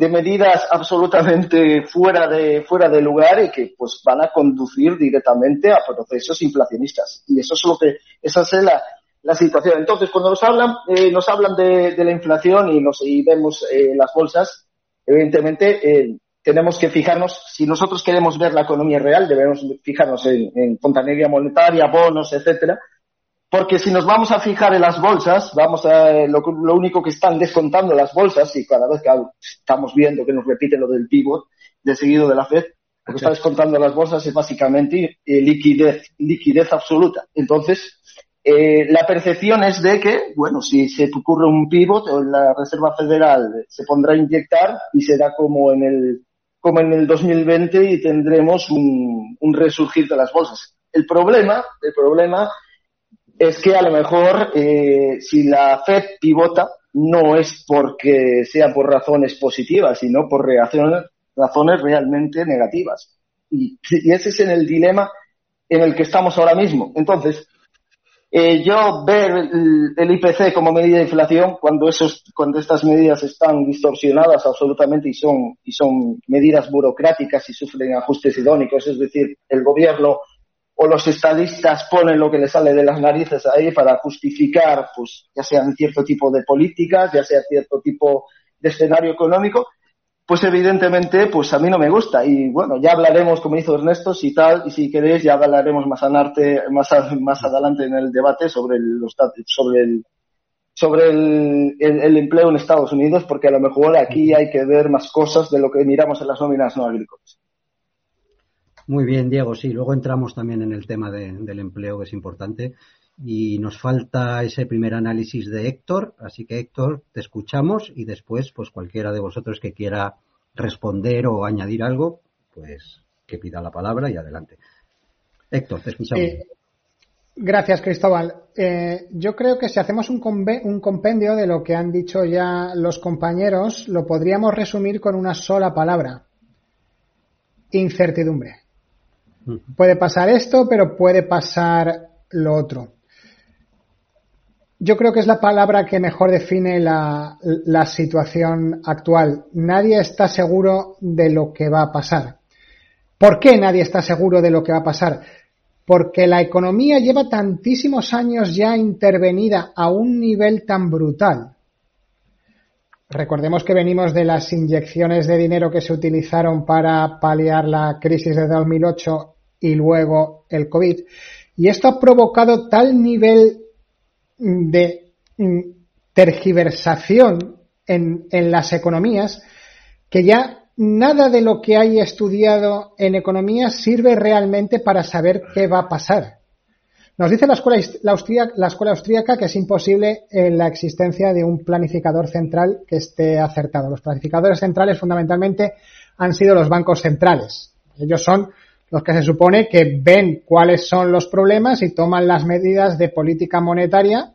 de medidas absolutamente fuera de, fuera de lugar y que pues van a conducir directamente a procesos inflacionistas. Y eso es lo que, esa es la, la situación. Entonces, cuando nos hablan, eh, nos hablan de, de, la inflación y, nos, y vemos eh, las bolsas, evidentemente eh, tenemos que fijarnos, si nosotros queremos ver la economía real, debemos fijarnos en, en fontanería monetaria, bonos, etcétera, porque si nos vamos a fijar en las bolsas, vamos a, lo, lo, único que están descontando las bolsas, y cada vez que estamos viendo que nos repiten lo del pivot, de seguido de la FED, lo que está descontando las bolsas es básicamente eh, liquidez, liquidez absoluta. Entonces, eh, la percepción es de que, bueno, si se ocurre un pivot, la Reserva Federal se pondrá a inyectar y será como en el, como en el 2020 y tendremos un, un resurgir de las bolsas. El problema, el problema es que a lo mejor eh, si la Fed pivota no es porque sea por razones positivas, sino por razones realmente negativas. Y, ese es el dilema en el que estamos ahora mismo. Entonces, eh, yo ver el, IPC como medida de inflación cuando esos, cuando estas medidas están distorsionadas absolutamente y son, y son medidas burocráticas y sufren ajustes idónicos, es decir, el gobierno o los estadistas ponen lo que les sale de las narices ahí para justificar, pues, ya sean cierto tipo de políticas, ya sea cierto tipo de escenario económico, pues evidentemente, pues a mí no me gusta. Y bueno, ya hablaremos, como hizo Ernesto, si tal, y si queréis, ya hablaremos más, anarte, más, más adelante en el debate sobre el, sobre el, sobre el, empleo en Estados Unidos, porque a lo mejor aquí hay que ver más cosas de lo que miramos en las nóminas no agrícolas. Muy bien, Diego. Sí, luego entramos también en el tema del empleo, que es importante. Y nos falta ese primer análisis de Héctor. Así que, Héctor, te escuchamos y después, pues cualquiera de vosotros que quiera responder o añadir algo, pues que pida la palabra y adelante. Héctor, te escuchamos. Eh, gracias, Cristóbal. Eh, yo creo que si hacemos un, un compendio de lo que han dicho ya los compañeros, lo podríamos resumir con una sola palabra. Incertidumbre. Puede pasar esto, pero puede pasar lo otro. Yo creo que es la palabra que mejor define la, situación actual. Nadie está seguro de lo que va a pasar. ¿Por qué nadie está seguro de lo que va a pasar? Porque la economía lleva tantísimos años ya intervenida a un nivel tan brutal. Recordemos que venimos de las inyecciones de dinero que se utilizaron para paliar la crisis de 2008 y luego el COVID. Y esto ha provocado tal nivel de tergiversación en, en las economías que ya nada de lo que hay estudiado en economía sirve realmente para saber qué va a pasar. Nos dice la escuela, la, escuela austríaca que es imposible eh, la existencia de un planificador central que esté acertado. Los planificadores centrales fundamentalmente han sido los bancos centrales. Ellos son los que se supone que ven cuáles son los problemas y toman las medidas de política monetaria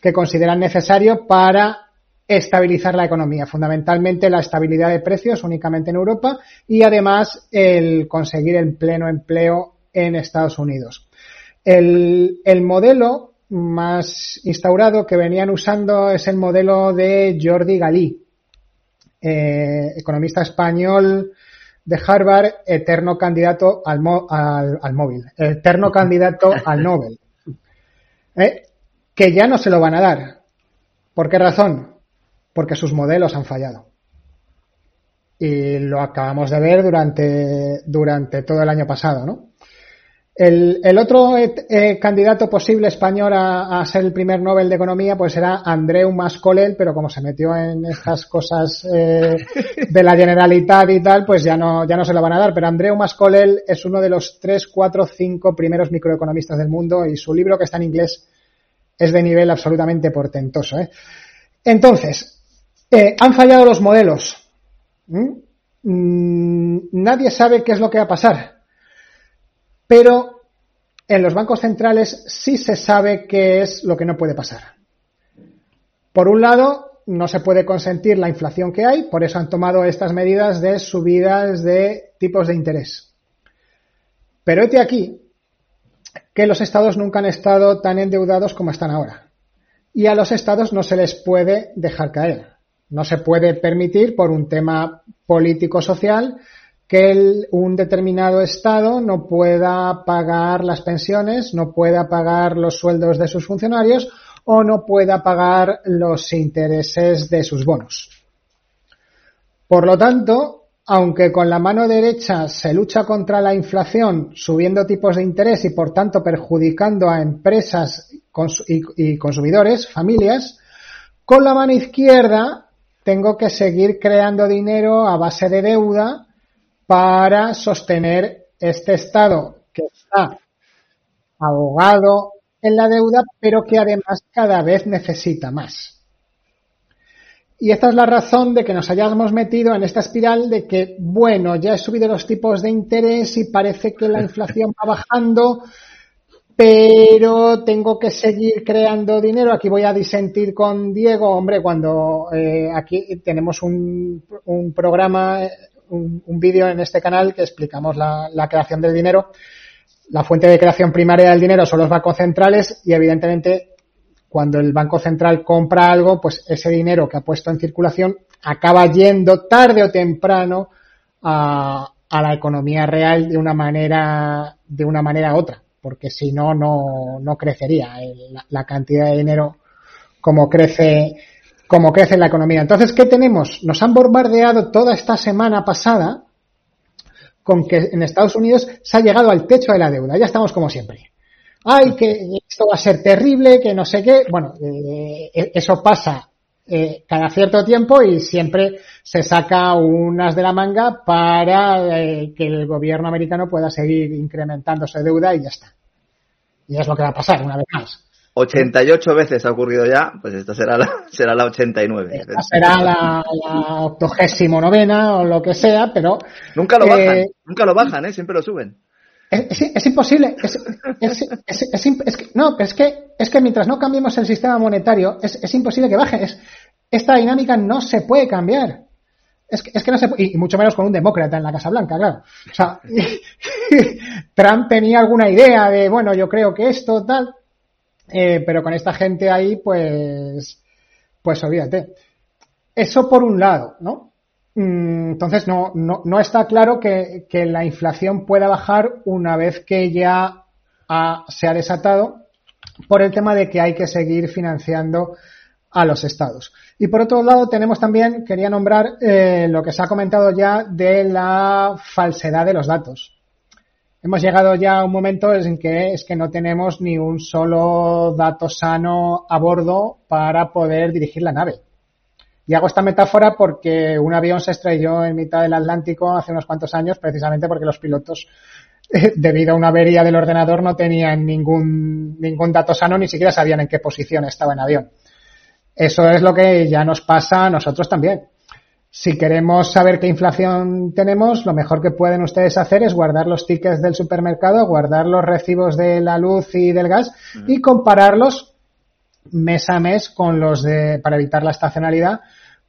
que consideran necesario para estabilizar la economía, fundamentalmente la estabilidad de precios únicamente en Europa y además el conseguir el pleno empleo en Estados Unidos. El, el modelo más instaurado que venían usando es el modelo de Jordi Galí, eh, economista español de Harvard, eterno candidato al, al, al móvil, eterno candidato al Nobel, eh, que ya no se lo van a dar. ¿Por qué razón? porque sus modelos han fallado. Y lo acabamos de ver durante, durante todo el año pasado, ¿no? El, el otro eh, eh, candidato posible español a, a, ser el primer Nobel de Economía pues era Andreu Mascolel, pero como se metió en estas cosas eh, de la Generalitat y tal, pues ya no, ya no se lo van a dar. Pero Andreu Mascolel es uno de los tres, cuatro, cinco primeros microeconomistas del mundo y su libro que está en inglés es de nivel absolutamente portentoso. ¿eh? Entonces, han fallado los modelos. ¿Mm? ¿Mm? nadie sabe qué es lo que va a pasar. Pero en los bancos centrales sí se sabe qué es lo que no puede pasar. Por un lado, no se puede consentir la inflación que hay, por eso han tomado estas medidas de subidas de tipos de interés. Pero este aquí que los estados nunca han estado tan endeudados como están ahora. Y a los estados no se les puede dejar caer. No se puede permitir, por un tema político-social, que un determinado Estado no pueda pagar las pensiones, no pueda pagar los sueldos de sus funcionarios o no pueda pagar los intereses de sus bonos. Por lo tanto, aunque con la mano derecha se lucha contra la inflación subiendo tipos de interés y por tanto perjudicando a empresas y consumidores, familias, con la mano izquierda tengo que seguir creando dinero a base de deuda para sostener este Estado que está ahogado en la deuda, pero que además cada vez necesita más. Y esta es la razón de que nos hayamos metido en esta espiral de que, bueno, ya he subido los tipos de interés y parece que la inflación va bajando, pero tengo que seguir creando dinero. Aquí voy a disentir con Diego, hombre, cuando eh, aquí tenemos un, un programa, un, vídeo en este canal que explicamos la, creación del dinero. La fuente de creación primaria del dinero son los bancos centrales y evidentemente cuando el Banco Central compra algo, pues ese dinero que ha puesto en circulación acaba yendo tarde o temprano a, la economía real de una manera, de una manera u otra porque si no, no, crecería la, la, cantidad de dinero como crece, como crece la economía. Entonces, ¿qué tenemos? Nos han bombardeado toda esta semana pasada con que en Estados Unidos se ha llegado al techo de la deuda. Ya estamos como siempre. Ay, que esto va a ser terrible, que no sé qué. Bueno, eh, eso pasa eh, cada cierto tiempo y siempre se saca unas de la manga para eh, que el gobierno americano pueda seguir incrementándose deuda y ya está. Y es lo que va a pasar una vez más. 88 veces ha ocurrido ya, pues esta será la, será la 89. Esta será la, la octogésimo novena o lo que sea, pero... Nunca lo bajan, eh, nunca lo bajan, ¿eh? siempre lo suben. Es, es, es imposible. Es, que, no, es que, es que mientras no cambiemos el sistema monetario, es, imposible que baje. esta dinámica no se puede cambiar. Es que, es que no se puede, y mucho menos con un demócrata en la Casa Blanca, claro. O sea, Trump tenía alguna idea de, bueno, yo creo que esto, tal, eh, pero con esta gente ahí, pues, pues olvídate. Eso por un lado, ¿no? Mm, entonces no, no, no está claro que, la inflación pueda bajar una vez que ya ha, se ha desatado por el tema de que hay que seguir financiando a los estados. Y por otro lado tenemos también, quería nombrar eh, lo que se ha comentado ya de la falsedad de los datos hemos llegado ya a un momento en que es que no tenemos ni un solo dato sano a bordo para poder dirigir la nave. Y hago esta metáfora porque un avión se estrelló en mitad del Atlántico hace unos cuantos años precisamente porque los pilotos debido a una avería del ordenador no tenían ningún, ningún dato sano, ni siquiera sabían en qué posición estaba en avión. Eso es lo que ya nos pasa a nosotros también. Si queremos saber qué inflación tenemos, lo mejor que pueden ustedes hacer es guardar los tickets del supermercado, guardar los recibos de la luz y del gas y compararlos mes a mes con los de, para evitar la estacionalidad,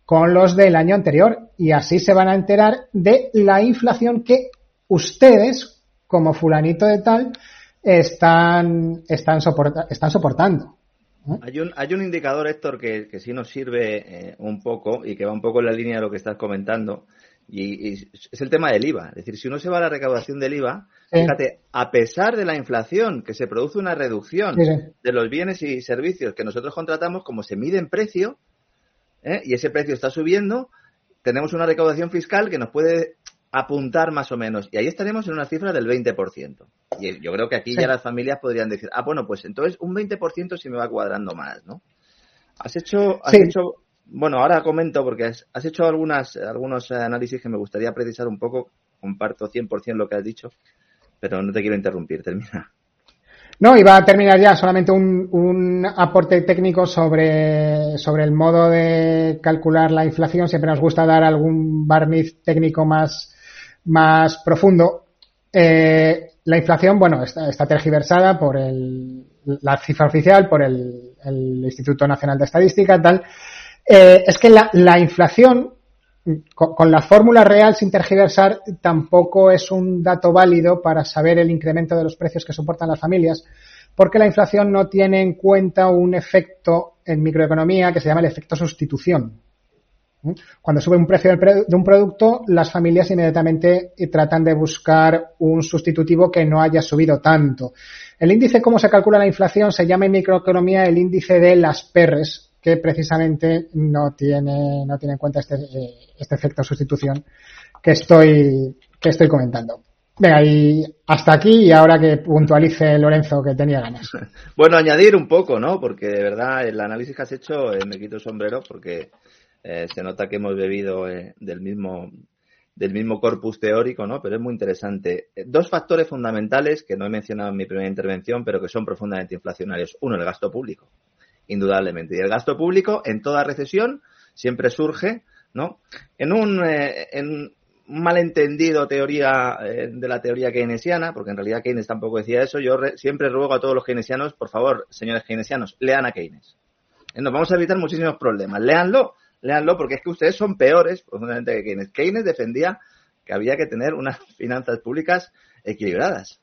con los del año anterior. Y así se van a enterar de la inflación que ustedes, como fulanito de tal, están, están, están soportando. Hay un, hay un indicador, Héctor, que, que sí nos sirve eh, un poco y que va un poco en la línea de lo que estás comentando, y, es el tema del IVA. Es decir, si uno se va a la recaudación del IVA, fíjate, a pesar de la inflación, que se produce una reducción de los bienes y servicios que nosotros contratamos, como se mide en precio, ¿eh? y ese precio está subiendo, tenemos una recaudación fiscal que nos puede apuntar más o menos. Y ahí estaremos en una cifra del 20%. Y yo creo que aquí ya las familias podrían decir, ah, bueno, pues entonces un 20% sí me va cuadrando más, ¿no? Has hecho, has hecho, bueno, ahora comento porque has, hecho algunas, algunos análisis que me gustaría precisar un poco. Comparto 100% lo que has dicho, pero no te quiero interrumpir, termina. No, iba a terminar ya solamente un, un, aporte técnico sobre, sobre el modo de calcular la inflación. Siempre nos gusta dar algún barniz técnico más, más profundo, eh, la inflación, bueno, está, tergiversada por el, la cifra oficial, por el, Instituto Nacional de Estadística, tal. Eh, es que la, la inflación, con, la fórmula real sin tergiversar, tampoco es un dato válido para saber el incremento de los precios que soportan las familias, porque la inflación no tiene en cuenta un efecto en microeconomía que se llama el efecto sustitución. Cuando sube un precio de un producto, las familias inmediatamente tratan de buscar un sustitutivo que no haya subido tanto. El índice, cómo se calcula la inflación, se llama en microeconomía el índice de las perres, que precisamente no tiene, no tiene en cuenta este, este efecto sustitución que estoy, que estoy comentando. Venga, y hasta aquí y ahora que puntualice Lorenzo que tenía ganas. Bueno, añadir un poco, ¿no? Porque de verdad el análisis que has hecho eh, me quito el sombrero porque eh, se nota que hemos bebido eh, del mismo del mismo corpus teórico, ¿no? Pero es muy interesante. Eh, dos factores fundamentales que no he mencionado en mi primera intervención, pero que son profundamente inflacionarios. Uno, el gasto público, indudablemente. Y el gasto público en toda recesión siempre surge, ¿no? En un, en un malentendido teoría de la teoría keynesiana, porque en realidad Keynes tampoco decía eso. Yo re, siempre ruego a todos los keynesianos, por favor, señores keynesianos, lean a Keynes. Nos vamos a evitar muchísimos problemas. Léanlo léanlo porque es que ustedes son peores profundamente que Keynes. Keynes defendía que había que tener unas finanzas públicas equilibradas.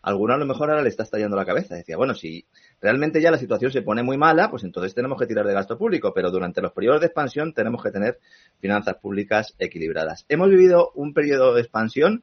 Alguno a lo mejor ahora le está estallando la cabeza. Decía, bueno, si realmente ya la situación se pone muy mala, pues entonces tenemos que tirar de gasto público, pero durante los periodos de expansión tenemos que tener finanzas públicas equilibradas. Hemos vivido un periodo de expansión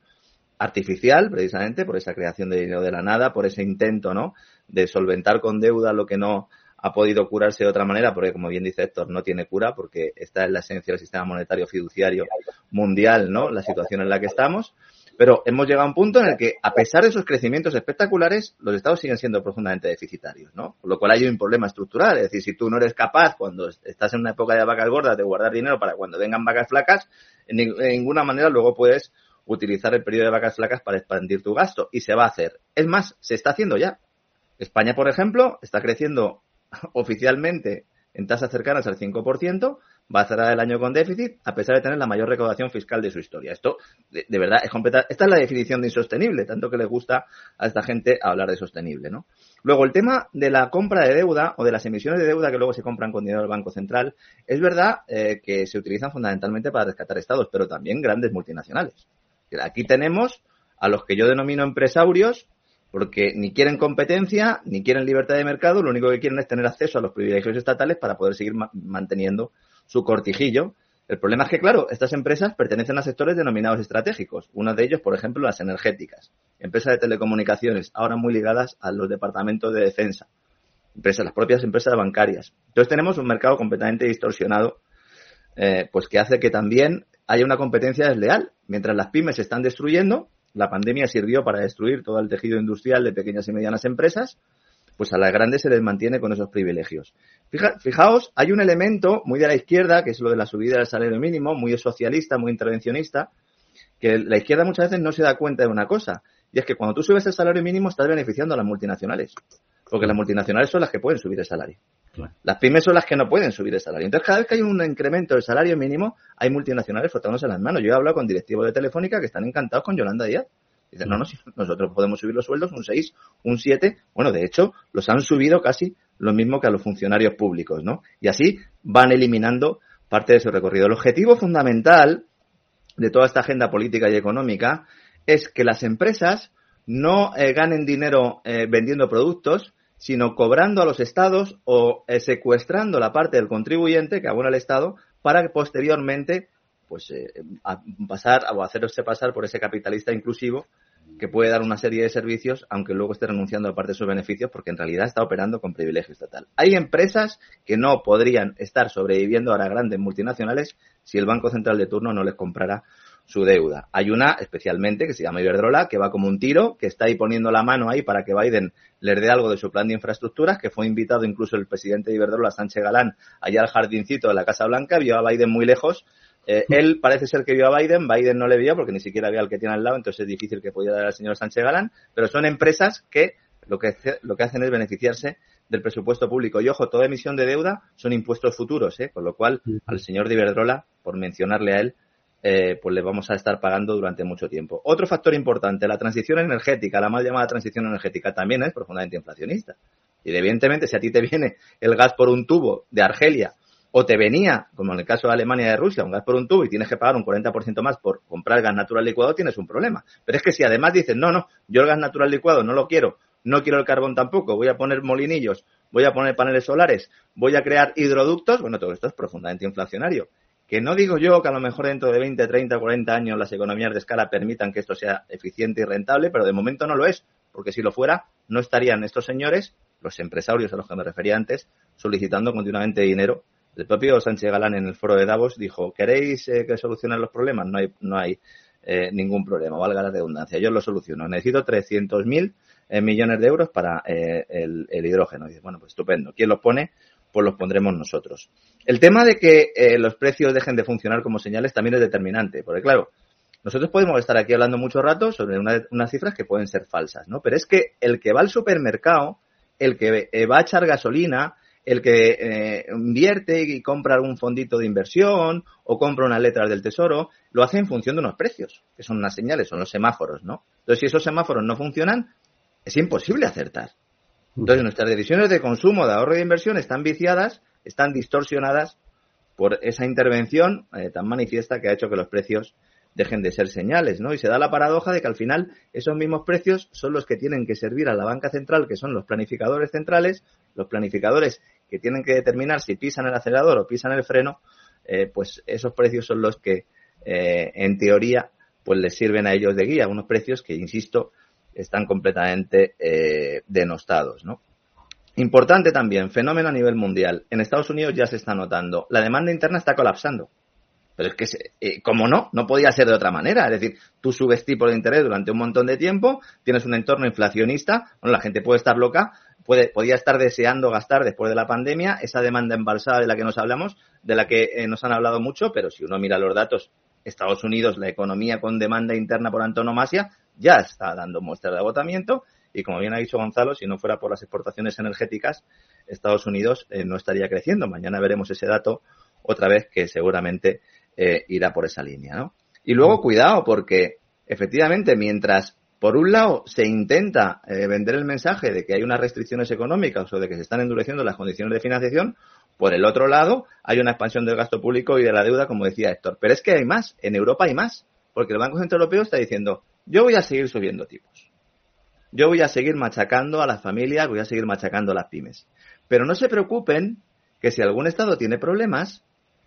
artificial, precisamente, por esa creación de dinero de la nada, por ese intento, ¿no?, de solventar con deuda lo que no ha podido curarse de otra manera, porque como bien dice Héctor, no tiene cura, porque está en la esencia del sistema monetario fiduciario mundial, ¿no? La situación en la que estamos. Pero hemos llegado a un punto en el que, a pesar de esos crecimientos espectaculares, los estados siguen siendo profundamente deficitarios, ¿no? Con lo cual hay un problema estructural. Es decir, si tú no eres capaz, cuando estás en una época de vacas gordas, de guardar dinero para cuando vengan vacas flacas, en ninguna manera luego puedes utilizar el periodo de vacas flacas para expandir tu gasto. Y se va a hacer. Es más, se está haciendo ya. España, por ejemplo, está creciendo oficialmente en tasas cercanas al 5%, va a cerrar el año con déficit a pesar de tener la mayor recaudación fiscal de su historia. Esto, de, verdad, es completa. Esta es la definición de insostenible, tanto que le gusta a esta gente hablar de sostenible, ¿no? Luego, el tema de la compra de deuda o de las emisiones de deuda que luego se compran con dinero del Banco Central, es verdad eh, que se utilizan fundamentalmente para rescatar estados, pero también grandes multinacionales. Aquí tenemos a los que yo denomino empresarios porque ni quieren competencia, ni quieren libertad de mercado, lo único que quieren es tener acceso a los privilegios estatales para poder seguir manteniendo su cortijillo. El problema es que, claro, estas empresas pertenecen a sectores denominados estratégicos. Uno de ellos, por ejemplo, las energéticas, empresas de telecomunicaciones, ahora muy ligadas a los departamentos de defensa, empresas, las propias empresas bancarias. Entonces tenemos un mercado completamente distorsionado, eh, pues que hace que también haya una competencia desleal. Mientras las pymes se están destruyendo, la pandemia sirvió para destruir todo el tejido industrial de pequeñas y medianas empresas, pues a las grandes se les mantiene con esos privilegios. fijaos, hay un elemento muy de la izquierda, que es lo de la subida del salario mínimo, muy socialista, muy intervencionista, que la izquierda muchas veces no se da cuenta de una cosa, y es que cuando tú subes el salario mínimo estás beneficiando a las multinacionales, porque las multinacionales son las que pueden subir el salario. Las pymes son las que no pueden subir el salario. Entonces, cada vez que hay un incremento del salario mínimo, hay multinacionales frotándose las manos. Yo he hablado con directivos de Telefónica que están encantados con Yolanda Díaz. Dicen, no, no, nosotros podemos subir los sueldos un 6, un 7. Bueno, de hecho, los han subido casi lo mismo que a los funcionarios públicos, ¿no? Y así van eliminando parte de su recorrido. El objetivo fundamental de toda esta agenda política y económica es que las empresas no eh, ganen dinero eh, vendiendo productos, sino cobrando a los estados o eh, secuestrando la parte del contribuyente que abona el estado para que posteriormente pues eh, pasar o hacerse pasar por ese capitalista inclusivo que puede dar una serie de servicios aunque luego esté renunciando a parte de sus beneficios porque en realidad está operando con privilegio estatal. Hay empresas que no podrían estar sobreviviendo ahora grandes multinacionales si el Banco Central de turno no les comprara su deuda. Hay una especialmente que se llama Iberdrola, que va como un tiro, que está ahí poniendo la mano ahí para que Biden le dé algo de su plan de infraestructuras, que fue invitado incluso el presidente de Iberdrola, Sánchez Galán, allá al jardincito de la Casa Blanca, vio a Biden muy lejos. Eh, él parece ser que vio a Biden, Biden no le vio porque ni siquiera vio al que tiene al lado, entonces es difícil que pudiera dar al señor Sánchez Galán, pero son empresas que lo que, lo que hacen es beneficiarse del presupuesto público. Y ojo, toda emisión de deuda son impuestos futuros, ¿eh? con lo cual al señor de Iberdrola, por mencionarle a él, eh, pues le vamos a estar pagando durante mucho tiempo. Otro factor importante, la transición energética, la mal llamada transición energética, también es profundamente inflacionista. Y evidentemente, si a ti te viene el gas por un tubo de Argelia o te venía, como en el caso de Alemania y de Rusia, un gas por un tubo y tienes que pagar un 40% más por comprar gas natural licuado, tienes un problema. Pero es que si además dices, no, no, yo el gas natural licuado no lo quiero, no quiero el carbón tampoco, voy a poner molinillos, voy a poner paneles solares, voy a crear hidroductos, bueno, todo esto es profundamente inflacionario. Que no digo yo que a lo mejor dentro de 20, 30, 40 años las economías de escala permitan que esto sea eficiente y rentable, pero de momento no lo es, porque si lo fuera, no estarían estos señores, los empresarios a los que me refería antes, solicitando continuamente dinero. El propio Sánchez Galán en el foro de Davos dijo, ¿queréis eh, que solucionen los problemas? No hay, no hay eh, ningún problema, valga la redundancia. Yo lo soluciono. Necesito 300.000 eh, millones de euros para el, el, hidrógeno. dice, bueno, pues estupendo. ¿Quién los pone? Pues los pondremos nosotros. El tema de que eh, los precios dejen de funcionar como señales también es determinante, porque claro, nosotros podemos estar aquí hablando mucho rato sobre unas cifras que pueden ser falsas, ¿no? Pero es que el que va al supermercado, el que eh, va a echar gasolina, el que eh, invierte y compra algún fondito de inversión o compra unas letras del tesoro, lo hace en función de unos precios, que son unas señales, son los semáforos, ¿no? Entonces, si esos semáforos no funcionan, es imposible acertar. Entonces, nuestras decisiones de consumo, de ahorro y de inversión están viciadas, están distorsionadas por esa intervención eh, tan manifiesta que ha hecho que los precios dejen de ser señales, ¿no? Y se da la paradoja de que al final esos mismos precios son los que tienen que servir a la banca central, que son los planificadores centrales, los planificadores que tienen que determinar si pisan el acelerador o pisan el freno, eh, pues esos precios son los que, eh, en teoría, pues les sirven a ellos de guía, unos precios que, insisto, están completamente eh, denostados, ¿no? Importante también, fenómeno a nivel mundial. En Estados Unidos ya se está notando. La demanda interna está colapsando. Pero es que, eh, como no, no podía ser de otra manera. Es decir, tú subes tipo de interés durante un montón de tiempo, tienes un entorno inflacionista, bueno, la gente puede estar loca, puede, podía estar deseando gastar después de la pandemia esa demanda embalsada de la que nos hablamos, de la que eh, nos han hablado mucho, pero si uno mira los datos, Estados Unidos, la economía con demanda interna por antonomasia, ya está dando muestras de agotamiento y como bien ha dicho Gonzalo, si no fuera por las exportaciones energéticas, Estados Unidos eh, no estaría creciendo. Mañana veremos ese dato otra vez que seguramente eh, irá por esa línea. Y luego cuidado porque efectivamente mientras por un lado se intenta eh, vender el mensaje de que hay unas restricciones económicas o de que se están endureciendo las condiciones de financiación, por el otro lado hay una expansión del gasto público y de la deuda, como decía Héctor. Pero es que hay más, en Europa hay más, porque el Banco Central Europeo está diciendo, yo voy a seguir subiendo tipos. Yo voy a seguir machacando a las familias, voy a seguir machacando a las pymes. Pero no se preocupen que si algún Estado tiene problemas,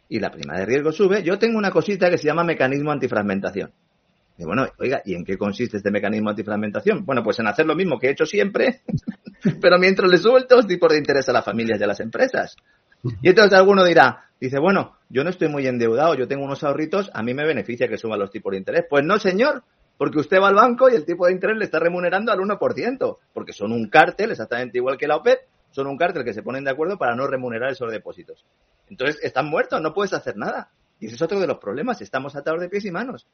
y la prima de riesgo sube, yo tengo una cosita que se llama mecanismo antifragmentación. Y bueno, oiga, ¿y en qué consiste este mecanismo antifragmentación? Bueno, pues en hacer lo mismo que he hecho siempre, pero mientras le suelto los tipos de interés a las familias y a las empresas. Y entonces alguno dirá, dice, bueno, yo no estoy muy endeudado, yo tengo unos ahorritos, a mí me beneficia que suban los tipos de interés. Pues no, señor, porque usted va al banco y el tipo de interés le está remunerando al 1%, porque son un cártel, exactamente igual que la OPEP, son un cártel que se ponen de acuerdo para no remunerar esos depósitos. Entonces, están muertos, no puedes hacer nada. Y ese es otro de los problemas, estamos atados de pies y manos.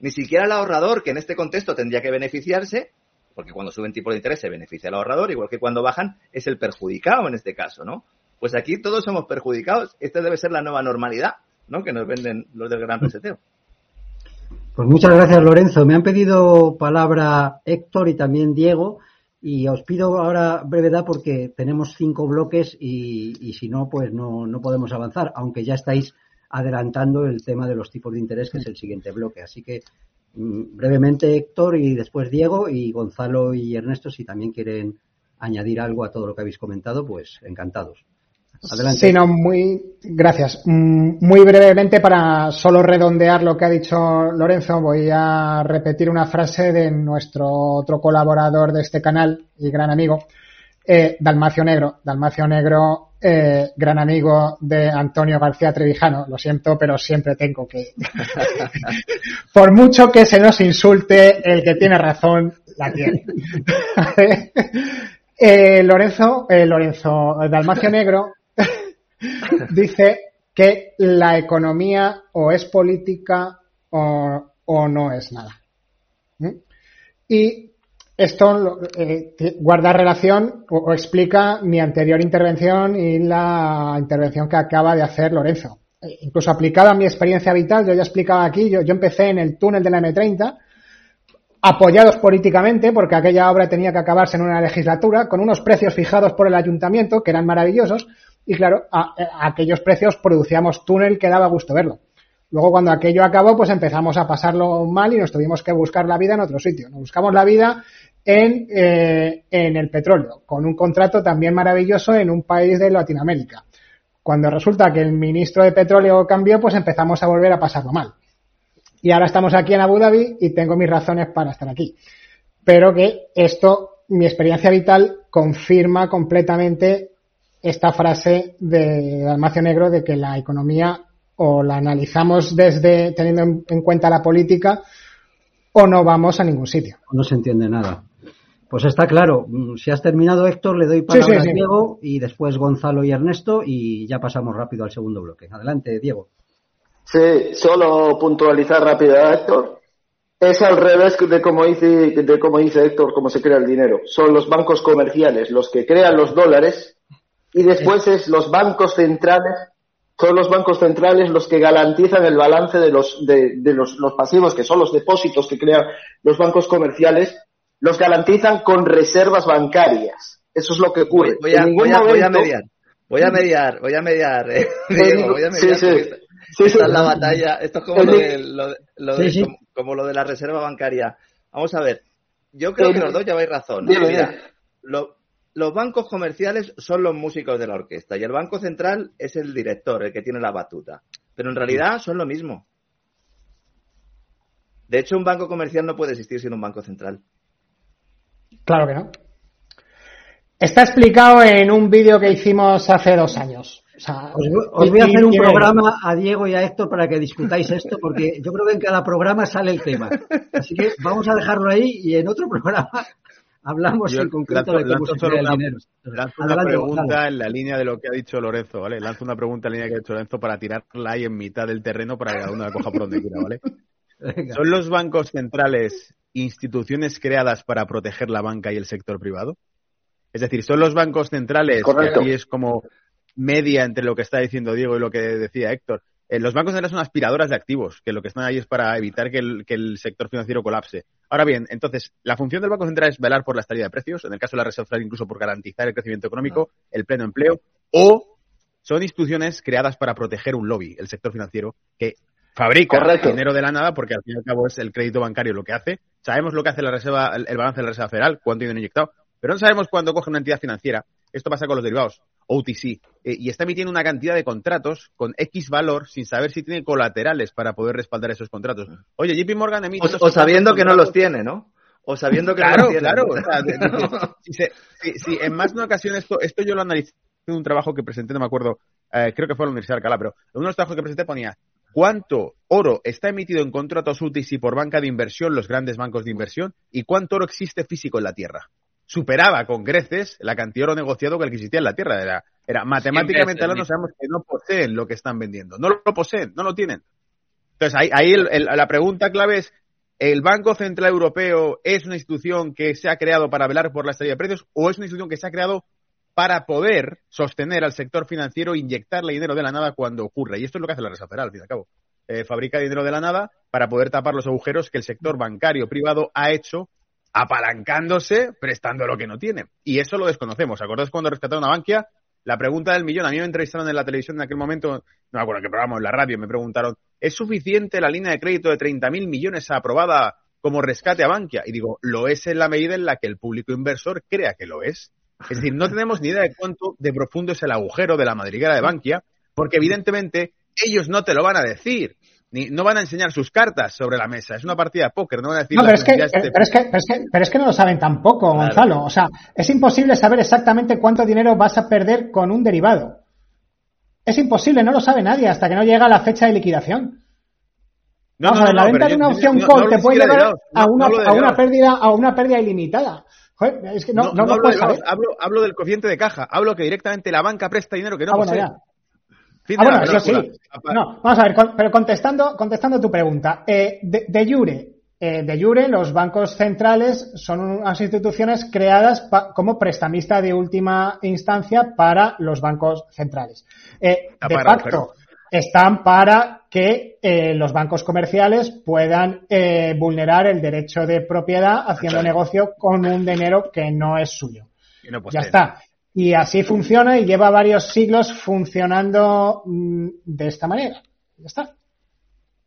Ni siquiera el ahorrador, que en este contexto tendría que beneficiarse, porque cuando suben tipo de interés se beneficia el ahorrador, igual que cuando bajan, es el perjudicado en este caso, ¿no? Pues aquí todos somos perjudicados. Esta debe ser la nueva normalidad, ¿no? Que nos venden los del gran reseteo. Pues muchas gracias, Lorenzo. Me han pedido palabra Héctor y también Diego. Y os pido ahora brevedad porque tenemos cinco bloques y, si no, pues no, no podemos avanzar, aunque ya estáis adelantando el tema de los tipos de interés, que es el siguiente bloque. Así que mm, brevemente Héctor y después Diego y Gonzalo y Ernesto, si también quieren añadir algo a todo lo que habéis comentado, pues encantados. Adelante. Sí, no, muy, gracias. Mm, muy brevemente, para solo redondear lo que ha dicho Lorenzo, voy a repetir una frase de nuestro otro colaborador de este canal y gran amigo, eh, Dalmacio Negro. Dalmacio Negro, eh, gran amigo de Antonio García Trevijano. Lo siento, pero siempre tengo que. Por mucho que se nos insulte, el que tiene razón la tiene. eh, Lorenzo, eh, Lorenzo, Dalmacio Negro dice que la economía o es política o, no es nada. ¿Mm? Y esto eh, guarda relación o, explica mi anterior intervención y la intervención que acaba de hacer Lorenzo. Eh, incluso aplicado a mi experiencia vital, yo ya explicaba aquí, yo, yo empecé en el túnel de la M30, apoyados políticamente, porque aquella obra tenía que acabarse en una legislatura, con unos precios fijados por el ayuntamiento, que eran maravillosos, y claro, a, aquellos precios producíamos túnel que daba gusto verlo. Luego cuando aquello acabó, pues empezamos a pasarlo mal y nos tuvimos que buscar la vida en otro sitio. Nos buscamos la vida en, eh, en el petróleo, con un contrato también maravilloso en un país de Latinoamérica. Cuando resulta que el ministro de petróleo cambió, pues empezamos a volver a pasarlo mal. Y ahora estamos aquí en Abu Dhabi y tengo mis razones para estar aquí. Pero que esto, mi experiencia vital, confirma completamente esta frase de Dalmacio Negro de que la economía o la analizamos desde teniendo en cuenta la política o no vamos a ningún sitio. No se entiende nada. Pues está claro. Mm, si has terminado, Héctor, le doy palabra a Diego y después Gonzalo y Ernesto y ya pasamos rápido al segundo bloque. Adelante, Diego. Sí, solo puntualizar rápido a Héctor. Es al revés de como dice, de como dice Héctor, cómo se crea el dinero. Son los bancos comerciales los que crean los dólares y después es los bancos centrales, son los bancos centrales los que garantizan el balance de los, de, los, pasivos, que son los depósitos que crean los bancos comerciales, los garantizan con reservas bancarias. Eso es lo que ocurre. Voy, a, mediar. Voy a mediar, voy a mediar, eh, voy a mediar. Sí, esta es la batalla. Esto es como, lo de, lo, como, lo de la reserva bancaria. Vamos a ver. Yo creo que los dos lleváis razón. Mira, lo, los bancos comerciales son los músicos de la orquesta y el banco central es el director, el que tiene la batuta. Pero en realidad son lo mismo. De hecho, un banco comercial no puede existir sin un banco central. Claro que no. Está explicado en un vídeo que hicimos hace dos años. os, voy a hacer un programa a Diego y a Héctor para que discutáis esto, porque yo creo que en cada programa sale el tema. Así que vamos a dejarlo ahí y en otro programa hablamos en concreto de cómo se crea el dinero. Lanzo una pregunta en la línea de lo que ha dicho Lorenzo, ¿vale? Lanzo una pregunta en la línea que ha dicho Lorenzo para tirarla ahí en mitad del terreno para que cada uno la coja por donde quiera, ¿vale? ¿Son los bancos centrales instituciones creadas para proteger la banca y el sector privado? Es decir, son los bancos centrales, Correcto. que aquí es como media entre lo que está diciendo Diego y lo que decía Héctor. Eh, los bancos centrales son aspiradoras de activos, que lo que están ahí es para evitar que el, que el, sector financiero colapse. Ahora bien, entonces, la función del Banco Central es velar por la estabilidad de precios, en el caso de la Reserva Federal incluso por garantizar el crecimiento económico, el pleno empleo, o son instituciones creadas para proteger un lobby, el sector financiero, que fabrica Correcto. dinero de la nada, porque al fin y al cabo es el crédito bancario lo que hace. Sabemos lo que hace la reserva, el, el balance de la Reserva Federal, cuánto dinero inyectado, pero no sabemos cuándo coge una entidad financiera. Esto pasa con los derivados, OTC, eh, y está emitiendo una cantidad de contratos con X valor sin saber si tiene colaterales para poder respaldar esos contratos. Oye, JP Morgan emite. O, o sabiendo que no los tiene, ¿no? O sabiendo que claro, no los tiene. Claro, o sea, de, de, de, si, se, si, si, en más de una ocasión esto, esto yo lo analicé en un trabajo que presenté, no me acuerdo, eh, creo que fue en la Universidad de Alcalá, pero en uno de los trabajos que presenté ponía cuánto oro está emitido en contratos UTC por banca de inversión, los grandes bancos de inversión, y cuánto oro existe físico en la Tierra superaba con creces la cantidad de oro negociado que el que existía en la Tierra. Era, era matemáticamente hablando, sabemos que no poseen lo que están vendiendo. No lo poseen, no lo tienen. Entonces, ahí, ahí el, el, la pregunta clave es, ¿el Banco Central Europeo es una institución que se ha creado para velar por la estabilidad de precios o es una institución que se ha creado para poder sostener al sector financiero e inyectarle dinero de la nada cuando ocurre? Y esto es lo que hace la Reserva Federal, al fin y al cabo. Eh, fabrica dinero de la nada para poder tapar los agujeros que el sector bancario privado ha hecho apalancándose, prestando lo que no tiene. Y eso lo desconocemos. ¿Acordáis cuando rescataron a Bankia? La pregunta del millón. A mí me entrevistaron en la televisión en aquel momento, no me acuerdo qué programa, en la radio, me preguntaron, ¿es suficiente la línea de crédito de 30.000 millones aprobada como rescate a Bankia? Y digo, lo es en la medida en la que el público inversor crea que lo es. Es decir, no tenemos ni idea de cuánto de profundo es el agujero de la madriguera de Bankia, porque evidentemente ellos no te lo van a decir ni, no van a enseñar sus cartas sobre la mesa. Es una partida de póker, no van a decir. No, pero es, que, pero, pero, es que, pero, es que, pero es que no lo saben tampoco, claro. Gonzalo. O sea, es imposible saber exactamente cuánto dinero vas a perder con un derivado. Es imposible, no lo sabe nadie hasta que no llega la fecha de liquidación. No, Vamos no, a ver, la venta de una opción call te puede llevar a, una, a una pérdida, a una pérdida ilimitada. Joder, es que no, no, no, hablo, de, hablo, hablo, del coeficiente de caja, hablo que directamente la banca presta dinero que no ah, posee. Bueno, Fin ah, bueno, eso sí. No, vamos a ver, con, pero contestando, contestando tu pregunta. Eh, de, de, jure, eh, de jure, los bancos centrales son unas instituciones creadas pa, como prestamista de última instancia para los bancos centrales. Eh, de parado, facto, pero... están para que eh, los bancos comerciales puedan eh, vulnerar el derecho de propiedad haciendo claro. negocio con un dinero que no es suyo. No ya está. Y así funciona y lleva varios siglos funcionando mmm, de esta manera. Ya está.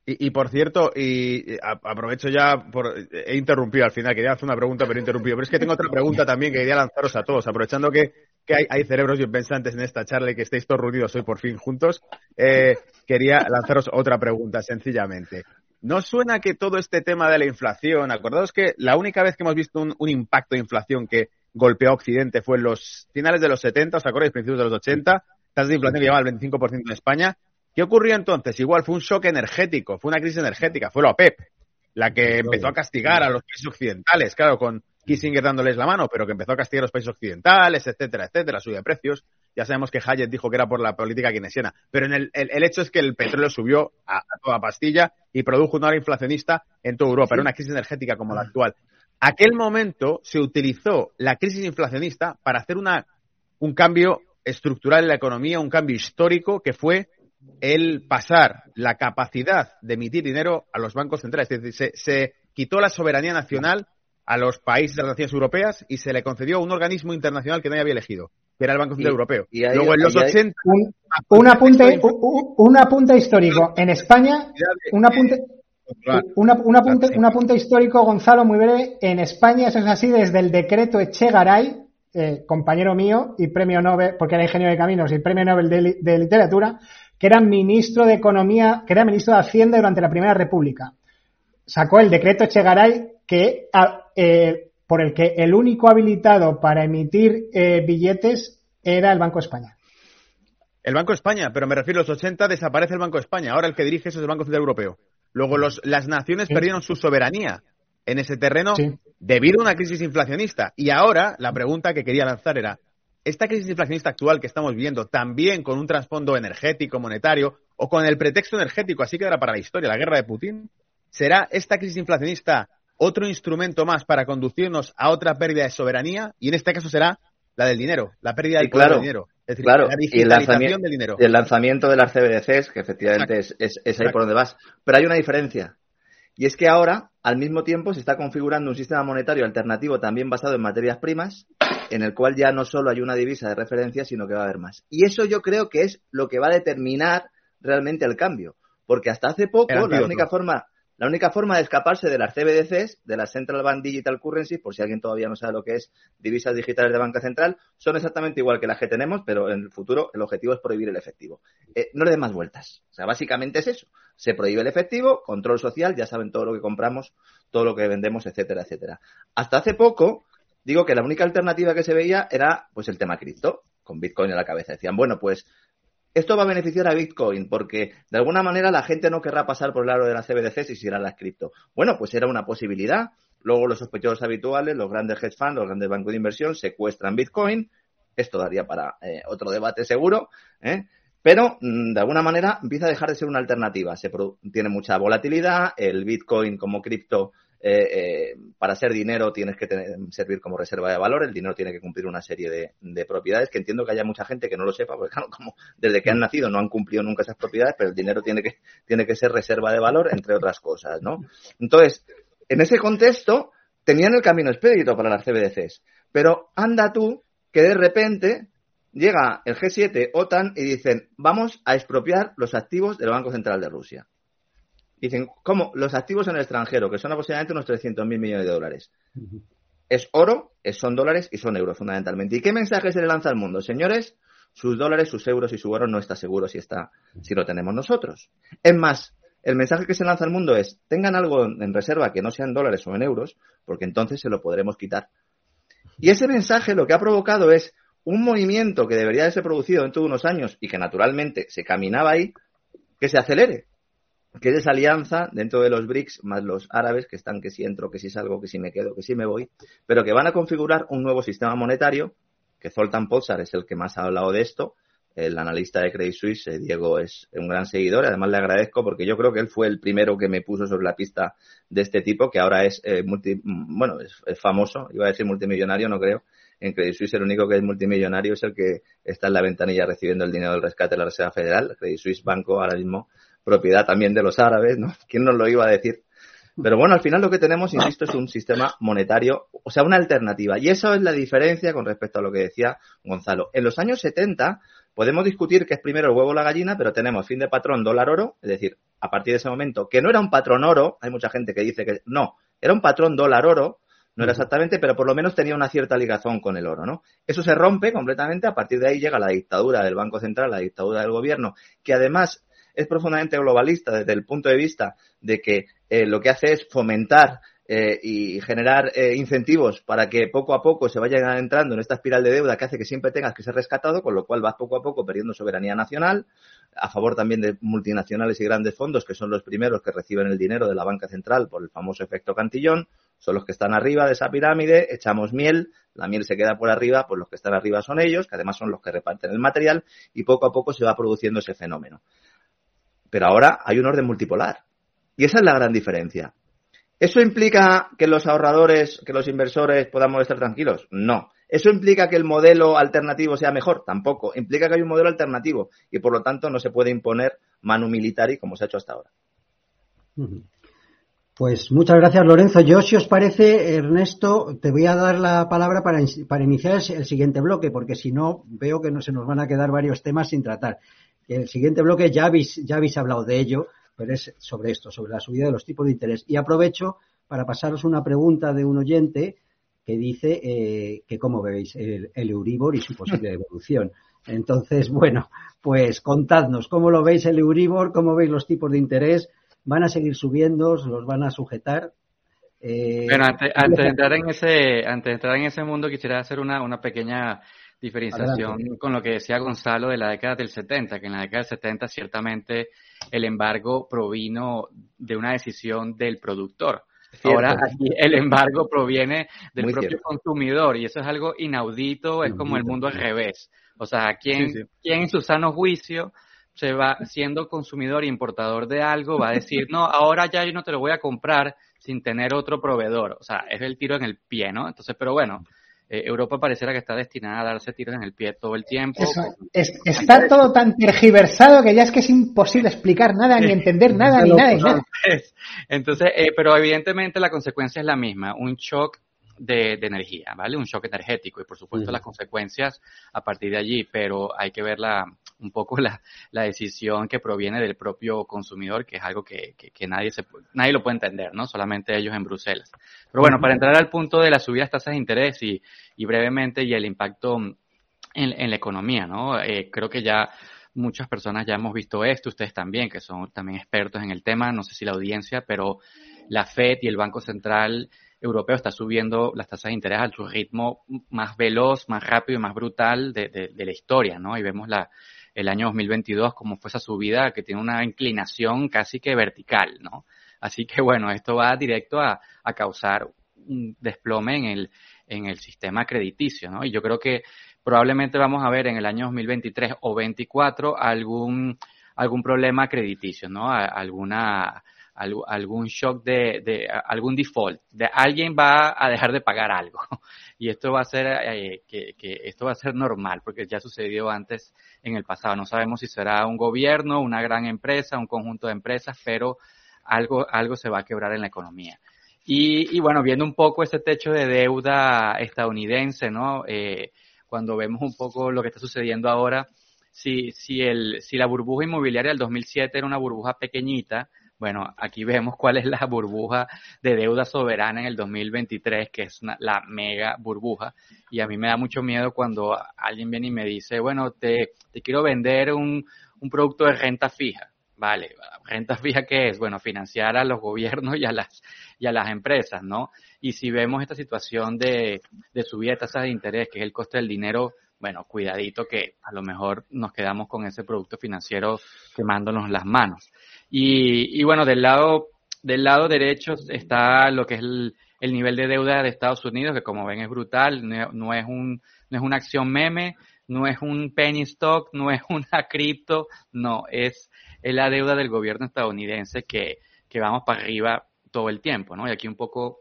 Y, por cierto, y aprovecho ya por he interrumpido al final, quería hacer una pregunta pero he interrumpido, pero es que tengo otra pregunta también que quería lanzaros a todos, aprovechando que, que hay, cerebros bien pensantes en esta charla y que estéis todos reunidos hoy por fin juntos, eh, quería lanzaros otra pregunta sencillamente. ¿No suena que todo este tema de la inflación, acordaos que la única vez que hemos visto un impacto de inflación que golpeó a Occidente fue en los finales de los 70, ¿os acordáis? Principios de los 80, tasas de inflación que llevaba el 25% en España. ¿Qué ocurrió entonces? Igual fue un shock energético, fue una crisis energética, fue la OPEP, la que empezó a castigar a los países occidentales, claro, con Kissinger dándoles la mano, pero que empezó a castigar a los países occidentales, etcétera, etcétera, subida de precios. Ya sabemos que Hayek dijo que era por la política keynesiana, pero en el, el, el hecho es que el petróleo subió a, a, toda pastilla y produjo una hora inflacionista en toda Europa, era una crisis energética como la actual aquel momento se utilizó la crisis inflacionista para hacer una, un cambio estructural en la economía, un cambio histórico que fue el pasar la capacidad de emitir dinero a los bancos centrales. Es decir, se, se quitó la soberanía nacional a los países de las naciones europeas y se le concedió a un organismo internacional que nadie había elegido, que era el Banco Central y, Europeo. Y ahí, Luego en los 80... Un, un, apunte, un, un apunte histórico. En España, un apunte... Una, un, apunte, un apunte histórico, Gonzalo, muy breve. En España eso es así desde el decreto Echegaray, eh, compañero mío y premio Nobel, porque era ingeniero de caminos y premio Nobel de, de, literatura, que era ministro de Economía, que era ministro de Hacienda durante la Primera República. Sacó el decreto Echegaray que, eh, por el que el único habilitado para emitir eh, billetes era el Banco de España. El Banco de España, pero me refiero a los 80 desaparece el Banco de España. Ahora el que dirige eso es el Banco Central Europeo. Luego los, las naciones perdieron su soberanía en ese terreno debido a una crisis inflacionista. Y ahora la pregunta que quería lanzar era, esta crisis inflacionista actual que estamos viendo, también con un trasfondo energético, monetario, o con el pretexto energético, así quedará para la historia, la guerra de Putin, ¿será esta crisis inflacionista otro instrumento más para conducirnos a otra pérdida de soberanía? Y en este caso será la del dinero, la pérdida del, dinero. Es decir, la digitalización del dinero. El lanzamiento de las CBDCs, que efectivamente es, es, ahí por donde vas. Pero hay una diferencia. Y es que ahora, al mismo tiempo, se está configurando un sistema monetario alternativo también basado en materias primas, en el cual ya no solo hay una divisa de referencia, sino que va a haber más. Y eso yo creo que es lo que va a determinar realmente el cambio. Porque hasta hace poco, la única forma, la única forma de escaparse de las CBDCs, de las Central Bank Digital Currencies, por si alguien todavía no sabe lo que es divisas digitales de banca central, son exactamente igual que las que tenemos, pero en el futuro el objetivo es prohibir el efectivo. Eh, no le den más vueltas. O sea, básicamente es eso. Se prohíbe el efectivo, control social, ya saben todo lo que compramos, todo lo que vendemos, etcétera, etcétera. Hasta hace poco, digo que la única alternativa que se veía era pues el tema cripto, con Bitcoin en la cabeza. Decían, bueno, pues esto va a beneficiar a Bitcoin porque de alguna manera la gente no querrá pasar por el aro de la CBDC si será la cripto. Bueno, pues era una posibilidad. Luego los sospechosos habituales, los grandes hedge funds, los grandes bancos de inversión secuestran Bitcoin. Esto daría para eh, otro debate seguro. ¿eh? Pero mm, de alguna manera empieza a dejar de ser una alternativa. Se tiene mucha volatilidad. El Bitcoin como cripto eh, eh, para ser dinero tienes que servir como reserva de valor, el dinero tiene que cumplir una serie de, propiedades que entiendo que haya mucha gente que no lo sepa, porque claro, desde que han nacido no han cumplido nunca esas propiedades, pero el dinero tiene que, tiene que ser reserva de valor, entre otras cosas, ¿no? Entonces, en ese contexto, tenían el camino expedito para las CBDCs, pero anda tú que de repente llega el G7, OTAN, y dicen, vamos a expropiar los activos del Banco Central de Rusia. Dicen, ¿cómo? Los activos en el extranjero, que son aproximadamente unos 300.000 millones de dólares. Es oro, son dólares y son euros, fundamentalmente. ¿Y qué mensaje se le lanza al mundo? Señores, sus dólares, sus euros y su oro no está seguro si está, si lo tenemos nosotros. Es más, el mensaje que se lanza al mundo es, tengan algo en reserva que no sean dólares o en euros, porque entonces se lo podremos quitar. Y ese mensaje lo que ha provocado es un movimiento que debería de ser producido dentro de unos años y que naturalmente se caminaba ahí, que se acelere que es esa alianza dentro de los BRICS más los árabes que están que si entro, que si salgo, que si me quedo, que si me voy, pero que van a configurar un nuevo sistema monetario, que Zoltan Pozsar es el que más ha hablado de esto, el analista de Credit Suisse, eh, Diego, es un gran seguidor, además le agradezco porque yo creo que él fue el primero que me puso sobre la pista de este tipo, que ahora es, eh, bueno, es, famoso, iba a decir multimillonario, no creo, en Credit Suisse el único que es multimillonario es el que está en la ventanilla recibiendo el dinero del rescate de la Reserva Federal, Credit Suisse Banco ahora mismo propiedad también de los árabes, ¿no? ¿Quién nos lo iba a decir? Pero bueno, al final lo que tenemos, insisto, es un sistema monetario, o sea, una alternativa. Y eso es la diferencia con respecto a lo que decía Gonzalo. En los años 70 podemos discutir que es primero el huevo o la gallina, pero tenemos fin de patrón dólar oro, es decir, a partir de ese momento, que no era un patrón oro, hay mucha gente que dice que no, era un patrón dólar oro, no era exactamente, pero por lo menos tenía una cierta ligazón con el oro, ¿no? Eso se rompe completamente, a partir de ahí llega la dictadura del Banco Central, la dictadura del gobierno, que además es profundamente globalista desde el punto de vista de que eh, lo que hace es fomentar eh, y generar eh, incentivos para que poco a poco se vayan entrando en esta espiral de deuda que hace que siempre tengas que ser rescatado, con lo cual vas poco a poco perdiendo soberanía nacional, a favor también de multinacionales y grandes fondos, que son los primeros que reciben el dinero de la banca central por el famoso efecto cantillón, son los que están arriba de esa pirámide, echamos miel, la miel se queda por arriba, pues los que están arriba son ellos, que además son los que reparten el material, y poco a poco se va produciendo ese fenómeno. Pero ahora hay un orden multipolar. Y esa es la gran diferencia. ¿Eso implica que los ahorradores, que los inversores podamos estar tranquilos? No. ¿Eso implica que el modelo alternativo sea mejor? Tampoco. Implica que hay un modelo alternativo y por lo tanto no se puede imponer manu militari como se ha hecho hasta ahora. Pues muchas gracias, Lorenzo. Yo, si os parece, Ernesto, te voy a dar la palabra para, iniciar el, siguiente bloque, porque si no, veo que no se nos van a quedar varios temas sin tratar. El siguiente bloque ya habéis, ya habéis hablado de ello, pero es sobre esto, sobre la subida de los tipos de interés. Y aprovecho para pasaros una pregunta de un oyente que dice eh, que cómo veis el, Euribor y su posible evolución. Entonces, bueno, pues contadnos, ¿cómo lo veis el Euribor? ¿Cómo veis los tipos de interés? ¿Van a seguir subiendo? ¿Los van a sujetar? Eh, bueno, antes, de entrar en ese, antes de entrar en ese mundo, quisiera hacer una, una pequeña diferenciación con lo que decía Gonzalo de la década del 70, que en la década del 70 ciertamente el embargo provino de una decisión del productor. Ahora aquí el embargo proviene del propio consumidor y eso es algo inaudito, es como el mundo al revés. O sea, ¿quién, ¿quién en su sano juicio se va siendo consumidor e importador de algo va a decir, no, ahora ya yo no te lo voy a comprar sin tener otro proveedor? O sea, es el tiro en el pie, ¿no? Entonces, pero bueno, eh, Europa pareciera que está destinada a darse tiros en el pie todo el tiempo. está todo tan tergiversado que ya es que es imposible explicar nada, ni entender nada, ni nada. Entonces, eh, pero evidentemente la consecuencia es la misma, un shock de, energía, ¿vale? Un shock energético y por supuesto las consecuencias a partir de allí, pero hay que ver la, un poco la, la decisión que proviene del propio consumidor, que es algo que, que, nadie, se, nadie lo puede entender, ¿no? Solamente ellos en Bruselas. Pero bueno, para entrar al punto de las subidas tasas de interés y, y brevemente y el impacto en, en la economía, ¿no? Eh, creo que ya muchas personas ya hemos visto esto, ustedes también, que son también expertos en el tema, no sé si la audiencia, pero la FED y el Banco Central Europeo está subiendo las tasas de interés a su ritmo más veloz, más rápido y más brutal de, de, de la historia, ¿no? Y vemos la, el año 2022 como fue esa subida que tiene una inclinación casi que vertical, ¿no? Así que bueno, esto va directo a, a causar un desplome en el, en el sistema crediticio, ¿no? Y yo creo que probablemente vamos a ver en el año 2023 o 2024 algún, algún problema crediticio, ¿no? Alguna, algún shock de, de, algún default, de alguien va a dejar de pagar algo. Y esto va a ser, eh, que, que, esto va a ser normal, porque ya sucedió antes en el pasado. No sabemos si será un gobierno, una gran empresa, un conjunto de empresas, pero algo, algo se va a quebrar en la economía. Y, y bueno, viendo un poco ese techo de deuda estadounidense, ¿no? Eh, cuando vemos un poco lo que está sucediendo ahora, si, si, el, si la burbuja inmobiliaria del 2007 era una burbuja pequeñita, bueno, aquí vemos cuál es la burbuja de deuda soberana en el 2023, que es la mega burbuja. Y a mí me da mucho miedo cuando alguien viene y me dice, bueno, te, te quiero vender un, producto de renta fija. Vale, renta fija qué es? Bueno, financiar a los gobiernos y a las, y a las empresas, ¿no? Y si vemos esta situación de, de subida de tasas de interés, que es el coste del dinero, bueno, cuidadito que a lo mejor nos quedamos con ese producto financiero quemándonos las manos. Y, y bueno, del lado, del lado derecho está lo que es el, el, nivel de deuda de Estados Unidos, que como ven es brutal, no, es un, no es una acción meme, no es un penny stock, no es una cripto, no, es, es la deuda del gobierno estadounidense que, que vamos para arriba todo el tiempo, ¿no? Y aquí un poco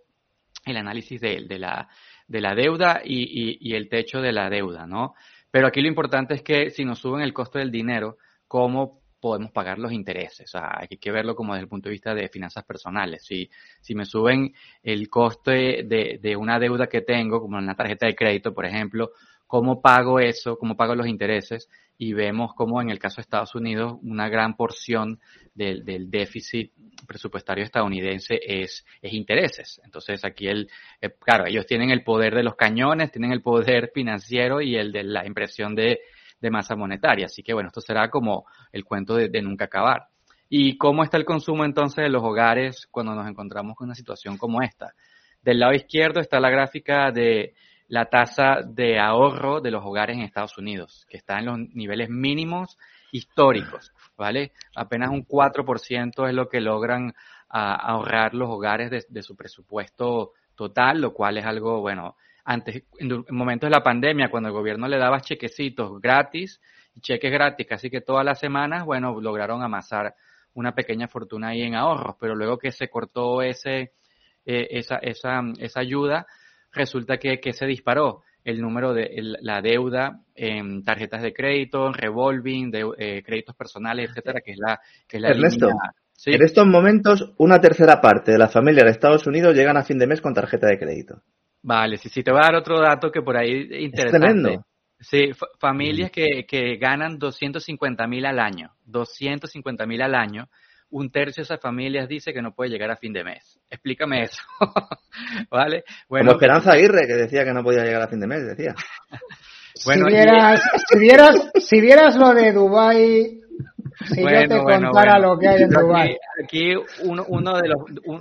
el análisis de, la, de la deuda y, y, el techo de la deuda, ¿no? Pero aquí lo importante es que si nos suben el costo del dinero, ¿cómo podemos pagar los intereses. O sea, hay que verlo como desde el punto de vista de finanzas personales. Si, si me suben el coste de, de una deuda que tengo, como una tarjeta de crédito, por ejemplo, ¿cómo pago eso? ¿Cómo pago los intereses? Y vemos como en el caso de Estados Unidos, una gran porción del, del déficit presupuestario estadounidense es, es intereses. Entonces aquí el, eh, claro, ellos tienen el poder de los cañones, tienen el poder financiero y el de la impresión de, de masa monetaria. Así que bueno, esto será como el cuento de, nunca acabar. ¿Y cómo está el consumo entonces de los hogares cuando nos encontramos con una situación como esta? Del lado izquierdo está la gráfica de la tasa de ahorro de los hogares en Estados Unidos, que está en los niveles mínimos históricos, ¿vale? Apenas un 4% es lo que logran a, ahorrar los hogares de su presupuesto total, lo cual es algo, bueno, antes, en, momentos de la pandemia, cuando el gobierno le daba chequecitos gratis, cheques gratis casi que todas las semanas, bueno, lograron amasar una pequeña fortuna ahí en ahorros, pero luego que se cortó ese, eh, esa, esa, esa ayuda, resulta que, que se disparó el número de el, la deuda en tarjetas de crédito, revolving, de, eh, créditos personales, etcétera, que es la, que es la Ernesto, línea, ¿sí? en estos momentos una tercera parte de la familia de Estados Unidos llegan a fin de mes con tarjeta de crédito. Vale, sí, sí, te voy a dar otro dato que por ahí es interesante. Es tremendo. Sí, familias que, que ganan 250 mil al año, 250 mil al año, un tercio de esas familias dice que no puede llegar a fin de mes. Explícame eso. ¿Vale? Bueno, Como Esperanza Aguirre, que decía que no podía llegar a fin de mes, decía. bueno, si, vieras, y... si, vieras, si vieras lo de Dubai si bueno, yo te bueno, contara bueno. lo que hay en Dubái. Aquí, aquí uno, uno, de los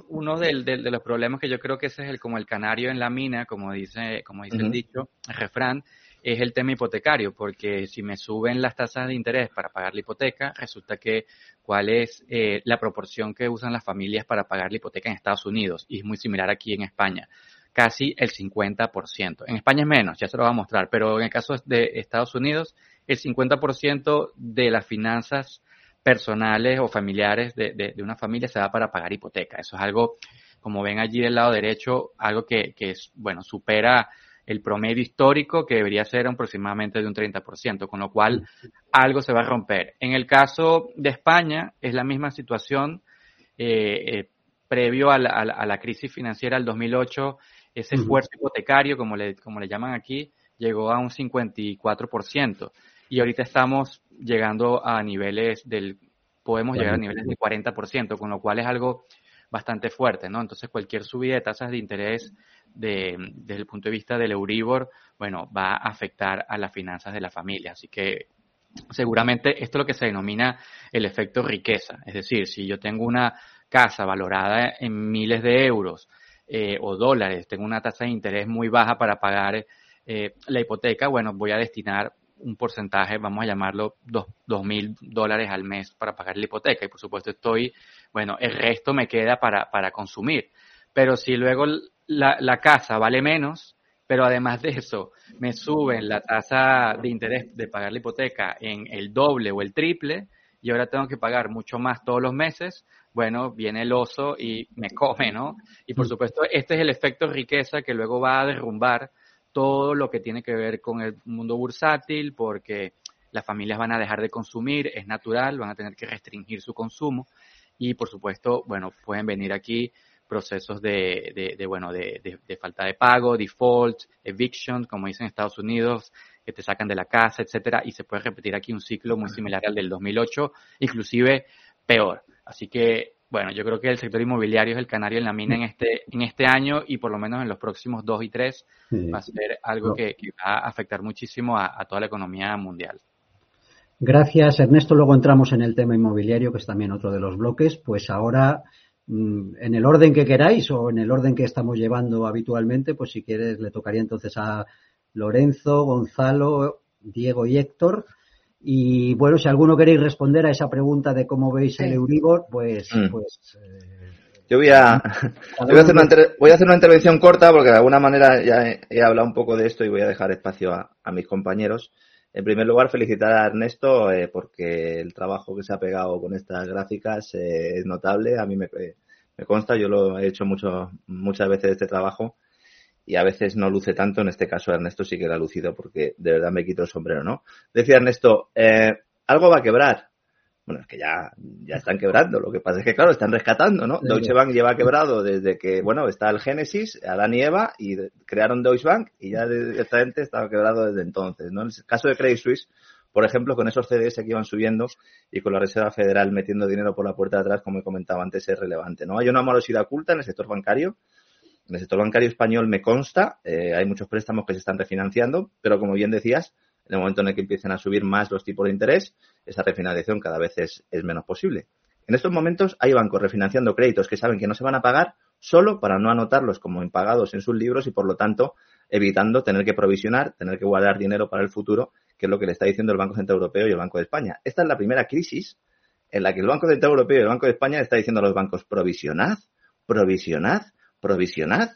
uno del, del, de los problemas que yo creo que ese es el como el canario en la mina, como dice como dice uh -huh. el dicho, el refrán, es el tema hipotecario, porque si me suben las tasas de interés para pagar la hipoteca, resulta que cuál es eh, la proporción que usan las familias para pagar la hipoteca en Estados Unidos, y es muy similar aquí en España, casi el 50%. En España es menos, ya se lo voy a mostrar, pero en el caso de Estados Unidos, el 50% de las finanzas personales o familiares de, de, una familia se da para pagar hipoteca. Eso es algo, como ven allí del lado derecho, algo que, que es, bueno, supera el promedio histórico que debería ser aproximadamente de un 30%, con lo cual algo se va a romper. En el caso de España es la misma situación. Eh, eh, previo a la, a, la, crisis financiera del 2008, ese esfuerzo hipotecario, como le, como le llaman aquí, llegó a un 54%. Y ahorita estamos llegando a niveles del, podemos llegar a niveles del 40%, con lo cual es algo bastante fuerte, ¿no? Entonces cualquier subida de tasas de interés de, desde el punto de vista del Euribor, bueno, va a afectar a las finanzas de la familia. Así que seguramente esto es lo que se denomina el efecto riqueza. Es decir, si yo tengo una casa valorada en miles de euros eh, o dólares, tengo una tasa de interés muy baja para pagar eh, la hipoteca, bueno, voy a destinar un porcentaje, vamos a llamarlo dos mil dólares al mes para pagar la hipoteca y por supuesto estoy, bueno, el resto me queda para, para consumir. Pero si luego la, la casa vale menos, pero además de eso me suben la tasa de interés de pagar la hipoteca en el doble o el triple y ahora tengo que pagar mucho más todos los meses, bueno, viene el oso y me come, ¿no? Y por mm. supuesto, este es el efecto riqueza que luego va a derrumbar todo lo que tiene que ver con el mundo bursátil, porque las familias van a dejar de consumir, es natural, van a tener que restringir su consumo y por supuesto, bueno, pueden venir aquí procesos de, de, bueno, de, de, falta de pago, default, eviction, como dicen en Estados Unidos, que te sacan de la casa, etcétera, y se puede repetir aquí un ciclo muy similar al del 2008, inclusive peor. Así que, bueno, yo creo que el sector inmobiliario es el canario en la mina en este, en este año y por lo menos en los próximos dos y tres va a ser algo que, va a afectar muchísimo a, a toda la economía mundial. Gracias, Ernesto. Luego entramos en el tema inmobiliario, que es también otro de los bloques. Pues ahora Mm, en el orden que queráis o en el orden que estamos llevando habitualmente, pues si quieres le tocaría entonces a Lorenzo, Gonzalo, Diego y Héctor. Y bueno, si alguno queréis responder a esa pregunta de cómo veis el Euribor, pues... Mm. pues eh, yo voy a, voy, a hacer una, voy a hacer una intervención corta porque de alguna manera ya he, hablado un poco de esto y voy a dejar espacio a, a mis compañeros. En primer lugar, felicitar a Ernesto eh, porque el trabajo que se ha pegado con estas gráficas eh, es notable. A mí me, me, consta, yo lo he hecho mucho, muchas veces este trabajo y a veces no luce tanto. En este caso, Ernesto sí que lo ha lucido porque de verdad me quito el sombrero, ¿no? Decía Ernesto, eh, algo va a quebrar. Bueno, es que ya, ya están quebrando. Lo que pasa es que, claro, están rescatando, ¿no? Deutsche Bank lleva quebrado desde que, bueno, está el Génesis, Adán y Eva, y crearon Deutsche Bank y ya directamente estaba quebrado desde entonces, ¿no? En el caso de Credit Suisse, por ejemplo, con esos CDS que iban subiendo y con la Reserva Federal metiendo dinero por la puerta de atrás, como he comentado antes, es relevante, ¿no? Hay una morosidad oculta en el sector bancario. En el sector bancario español me consta, eh, hay muchos préstamos que se están refinanciando, pero como bien decías, en el momento en el que empiecen a subir más los tipos de interés, esa refinanciación cada vez es, menos posible. En estos momentos hay bancos refinanciando créditos que saben que no se van a pagar solo para no anotarlos como impagados en sus libros y por lo tanto evitando tener que provisionar, tener que guardar dinero para el futuro, que es lo que le está diciendo el Banco Central Europeo y el Banco de España. Esta es la primera crisis en la que el Banco Central Europeo y el Banco de España le está diciendo a los bancos provisionad, provisionad, provisionad,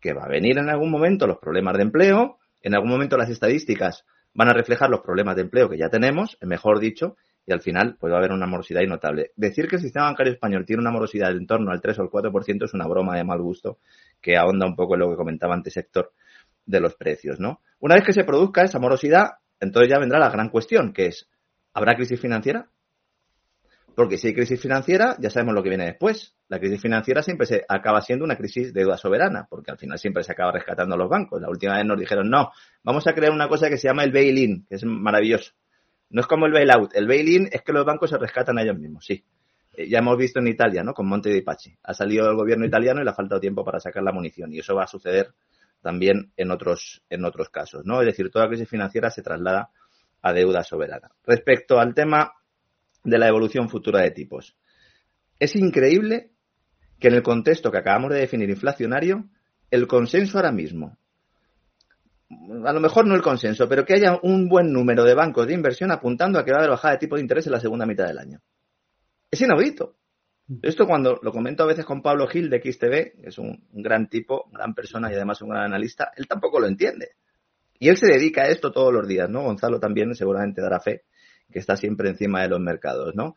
que va a venir en algún momento los problemas de empleo, en algún momento las estadísticas van a reflejar los problemas de empleo que ya tenemos, mejor dicho, y al final pues va a haber una morosidad notable. Decir que el sistema bancario español tiene una morosidad en torno al 3 o el 4% es una broma de mal gusto que ahonda un poco en lo que comentaba antes sector de los precios, ¿no? Una vez que se produzca esa morosidad, entonces ya vendrá la gran cuestión, que es, ¿habrá crisis financiera? Porque si hay crisis financiera, ya sabemos lo que viene después. La crisis financiera siempre se acaba siendo una crisis de deuda soberana, porque al final siempre se acaba rescatando los bancos. La última vez nos dijeron, no, vamos a crear una cosa que se llama el bail-in, que es maravilloso. No es como el bail-out. El bail-in es que los bancos se rescatan a ellos mismos, sí. Eh, ya hemos visto en Italia, ¿no? Con Monte de Pachi. Ha salido el gobierno italiano y le ha faltado tiempo para sacar la munición. Y eso va a suceder también en otros, en otros casos, ¿no? Es decir, toda crisis financiera se traslada a deuda soberana. Respecto al tema de la evolución futura de tipos. Es increíble que en el contexto que acabamos de definir inflacionario, el consenso ahora mismo a lo mejor no el consenso, pero que haya un buen número de bancos de inversión apuntando a que va a haber bajada de tipo de interés en la segunda mitad del año. Es inaudito. Esto cuando lo comento a veces con Pablo Gil de XTV, que es un, gran tipo, gran persona y además un gran analista, él tampoco lo entiende. Y él se dedica a esto todos los días, ¿no? Gonzalo también seguramente dará fe que está siempre encima de los mercados, ¿no?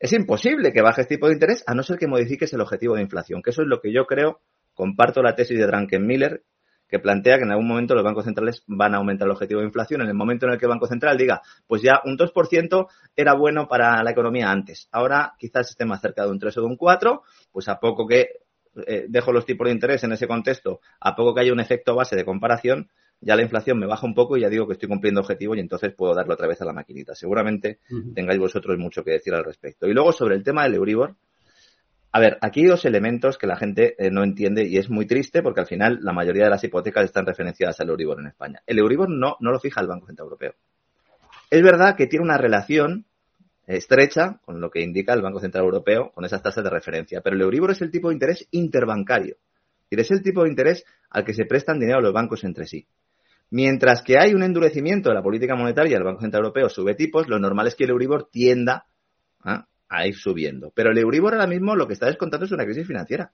Es imposible que bajes tipo de interés a no ser que modifiques el objetivo de inflación, que eso es lo que yo creo, comparto la tesis de Miller que plantea que en algún momento los bancos centrales van a aumentar el objetivo de inflación en el momento en el que el Banco Central diga, pues ya un 2% era bueno para la economía antes. Ahora quizás esté más cerca de un 3 o de un 4, pues a poco que eh, dejo los tipos de interés en ese contexto, a poco que haya un efecto base de comparación, ya la inflación me baja un poco y ya digo que estoy cumpliendo objetivo y entonces puedo darlo otra vez a la maquinita. Seguramente tengáis vosotros mucho que decir al respecto. Y luego sobre el tema del Euribor, a ver, aquí hay dos elementos que la gente eh, no entiende y es muy triste porque al final la mayoría de las hipotecas están referenciadas al Euribor en España. El Euribor no, no lo fija el Banco Central Europeo. Es verdad que tiene una relación estrecha con lo que indica el Banco Central Europeo con esas tasas de referencia, pero el Euribor es el tipo de interés interbancario. Y es el tipo de interés al que se prestan dinero los bancos entre sí. Mientras que hay un endurecimiento de la política monetaria, el Banco Central Europeo sube tipos, lo normal es que el Euribor tienda a ir subiendo. Pero el Euribor ahora mismo lo que está descontando es una crisis financiera.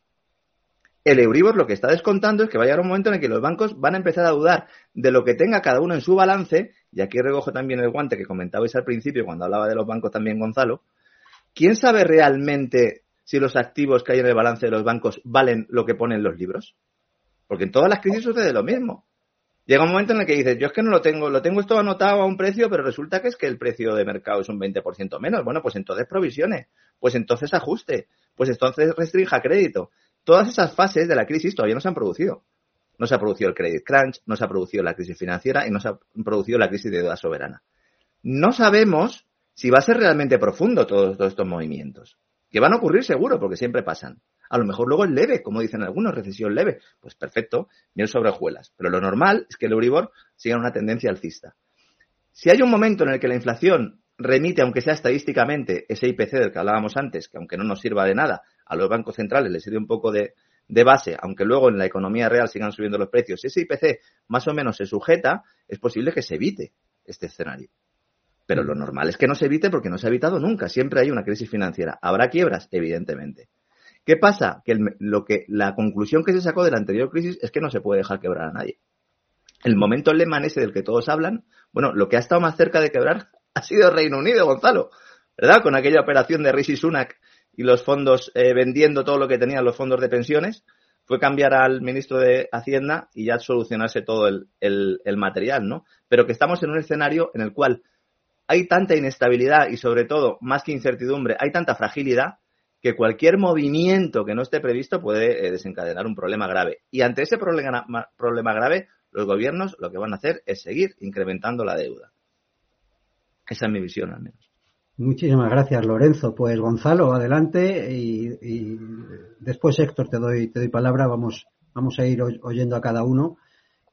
El Euribor lo que está descontando es que va a llegar un momento en el que los bancos van a empezar a dudar de lo que tenga cada uno en su balance, y aquí recojo también el guante que comentabais al principio cuando hablaba de los bancos también Gonzalo. ¿Quién sabe realmente si los activos que hay en el balance de los bancos valen lo que ponen los libros? Porque en todas las crisis sucede lo mismo. Llega un momento en el que dices, yo es que no lo tengo, lo tengo esto anotado a un precio, pero resulta que es que el precio de mercado es un 20% menos. Bueno, pues entonces provisione, pues entonces ajuste, pues entonces restrinja crédito. Todas esas fases de la crisis todavía no se han producido. No se ha producido el credit crunch, no se ha producido la crisis financiera y no se ha producido la crisis de deuda soberana. No sabemos si va a ser realmente profundo todos estos movimientos. Que van a ocurrir seguro, porque siempre pasan. A lo mejor luego es leve, como dicen algunos, recesión leve. Pues perfecto, miel sobre hojuelas. Pero lo normal es que el Euribor siga una tendencia alcista. Si hay un momento en el que la inflación remite, aunque sea estadísticamente, ese IPC del que hablábamos antes, que aunque no nos sirva de nada, a los bancos centrales les sirve un poco de, de base, aunque luego en la economía real sigan subiendo los precios, si ese IPC más o menos se sujeta, es posible que se evite este escenario. Pero lo normal es que no se evite porque no se ha evitado nunca. Siempre hay una crisis financiera. Habrá quiebras, evidentemente. ¿Qué pasa? Que, lo que la conclusión que se sacó de la anterior crisis es que no se puede dejar quebrar a nadie. El momento Lehman ese del que todos hablan, bueno, lo que ha estado más cerca de quebrar ha sido Reino Unido, Gonzalo, ¿verdad? Con aquella operación de Rishi Sunak y los fondos eh, vendiendo todo lo que tenían los fondos de pensiones, fue cambiar al ministro de Hacienda y ya solucionarse todo el, el material, ¿no? Pero que estamos en un escenario en el cual hay tanta inestabilidad y sobre todo, más que incertidumbre, hay tanta fragilidad que cualquier movimiento que no esté previsto puede eh, desencadenar un problema grave. Y ante ese problema, problema grave, los gobiernos lo que van a hacer es seguir incrementando la deuda. Esa es mi visión, al menos. Muchísimas gracias, Lorenzo. Pues Gonzalo, adelante y, después Héctor te doy te doy palabra. Vamos vamos a ir oyendo a cada uno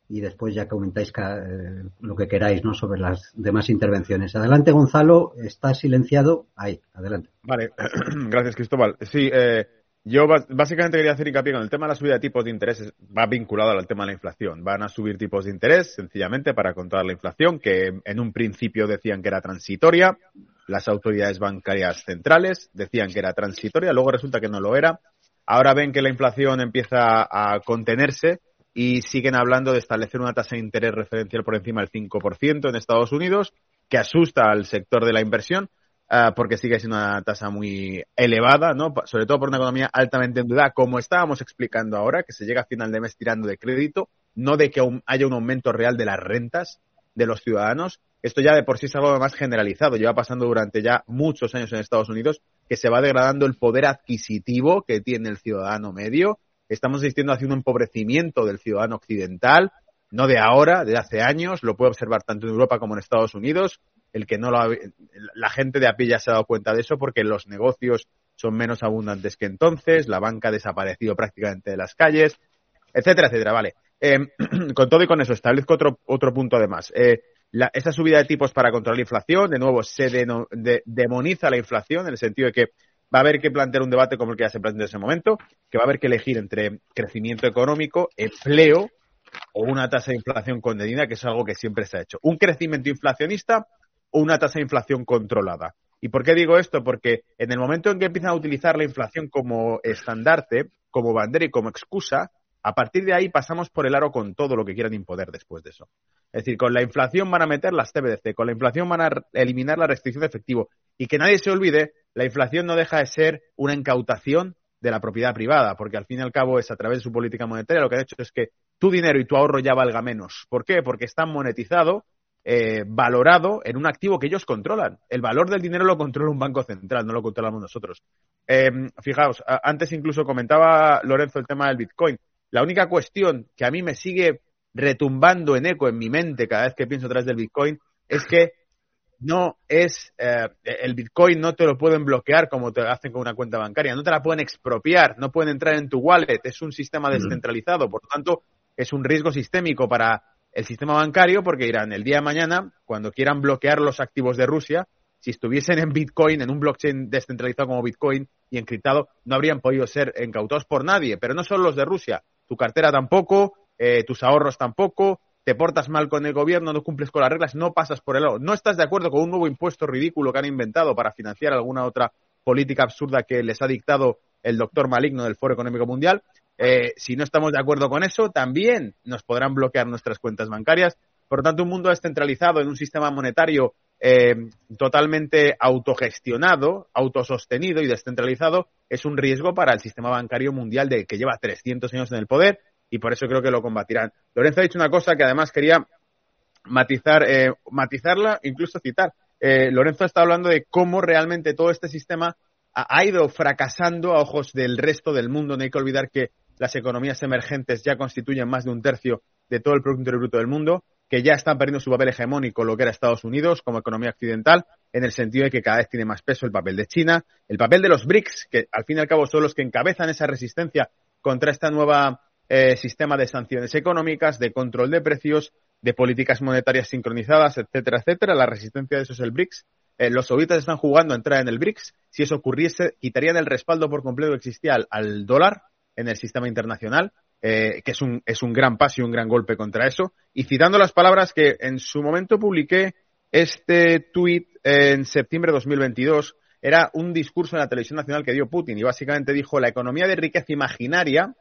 y después ya comentáis eh, lo que queráis ¿no? sobre las demás intervenciones. Adelante, Gonzalo, está silenciado. Ahí, adelante. Vale, gracias, Cristóbal. Sí, eh, yo básicamente quería hacer hincapié con el tema de la subida de tipos de interés, va vinculado al tema de la inflación. Van a subir tipos de interés sencillamente para controlar la inflación, que en un principio decían que era transitoria. Las autoridades bancarias centrales decían que era transitoria, luego resulta que no lo era. Ahora ven que la inflación empieza a contenerse y siguen hablando de establecer una tasa de interés referencial por encima del 5% en Estados Unidos, que asusta al sector de la inversión, ah, porque sigue siendo una tasa muy elevada, ¿no? Sobre todo por una economía altamente endeudada, como estábamos explicando ahora, que se llega a final de mes tirando de crédito, no de que haya un aumento real de las rentas de los ciudadanos. Esto ya de por sí es algo más generalizado. Lleva pasando durante ya muchos años en Estados Unidos que se va degradando el poder adquisitivo que tiene el ciudadano medio estamos asistiendo hacia un empobrecimiento del ciudadano occidental, no de ahora, de hace años, lo puede observar tanto en Europa como en Estados Unidos. El que no lo la gente de a pie ya se ha dado cuenta de eso porque los negocios son menos abundantes que entonces, la banca ha desaparecido prácticamente de las calles, etcétera, etcétera. Vale. Eh, con todo y con eso, establezco otro, otro punto además. Eh, la, esta subida de tipos para controlar la inflación, de nuevo, se demoniza la inflación en el sentido de que va a haber que plantear un debate como el que ya se planteó en ese momento, que va a haber que elegir entre crecimiento económico, empleo o una tasa de inflación contenida, que es algo que siempre se ha hecho. Un crecimiento inflacionista o una tasa de inflación controlada. ¿Y por qué digo esto? Porque en el momento en que empiezan a utilizar la inflación como estandarte, como bandera y como excusa, a partir de ahí pasamos por el aro con todo lo que quieran imponer después de eso. Es decir, con la inflación van a meter las TBDC, con la inflación van a eliminar la restricción de efectivo. Y que nadie se olvide, la inflación no deja de ser una incautación de la propiedad privada, porque al fin y al cabo es a través de su política monetaria lo que ha hecho es que tu dinero y tu ahorro ya valga menos. ¿Por qué? Porque está monetizado, eh, valorado en un activo que ellos controlan. El valor del dinero lo controla un banco central, no lo controlamos nosotros. Eh, fijaos, antes incluso comentaba Lorenzo el tema del Bitcoin. La única cuestión que a mí me sigue retumbando en eco en mi mente cada vez que pienso atrás del Bitcoin es que no es eh, el Bitcoin no te lo pueden bloquear como te hacen con una cuenta bancaria, no te la pueden expropiar, no pueden entrar en tu wallet, es un sistema descentralizado, por lo tanto es un riesgo sistémico para el sistema bancario porque irán el día de mañana cuando quieran bloquear los activos de Rusia, si estuviesen en Bitcoin, en un blockchain descentralizado como Bitcoin y encriptado, no habrían podido ser incautados por nadie, pero no solo los de Rusia, tu cartera tampoco, eh, tus ahorros tampoco, te portas mal con el gobierno, no cumples con las reglas, no pasas por el oro. No estás de acuerdo con un nuevo impuesto ridículo que han inventado para financiar alguna otra política absurda que les ha dictado el doctor maligno del Foro Económico Mundial. Eh, si no estamos de acuerdo con eso, también nos podrán bloquear nuestras cuentas bancarias. Por lo tanto, un mundo descentralizado en un sistema monetario eh, totalmente autogestionado, autosostenido y descentralizado es un riesgo para el sistema bancario mundial de que lleva 300 años en el poder y por eso creo que lo combatirán. Lorenzo ha dicho una cosa que además quería matizar, eh, matizarla, incluso citar. Eh, Lorenzo está hablando de cómo realmente todo este sistema ha, ido fracasando a ojos del resto del mundo. No hay que olvidar que las economías emergentes ya constituyen más de un tercio de todo el Producto Bruto del mundo, que ya están perdiendo su papel hegemónico, lo que era Estados Unidos como economía occidental, en el sentido de que cada vez tiene más peso el papel de China, el papel de los BRICS, que al fin y al cabo son los que encabezan esa resistencia contra esta nueva eh, sistema de sanciones económicas, de control de precios, de políticas monetarias sincronizadas, etcétera, etcétera. La resistencia de eso es el BRICS. Eh, los sauditas están jugando a entrar en el BRICS. Si eso ocurriese, quitarían el respaldo por completo que existía al, dólar en el sistema internacional, eh, que es un, es un gran paso y un gran golpe contra eso. Y citando las palabras que en su momento publiqué este tuit en septiembre de 2022, era un discurso en la televisión nacional que dio Putin y básicamente dijo la economía de riqueza imaginaria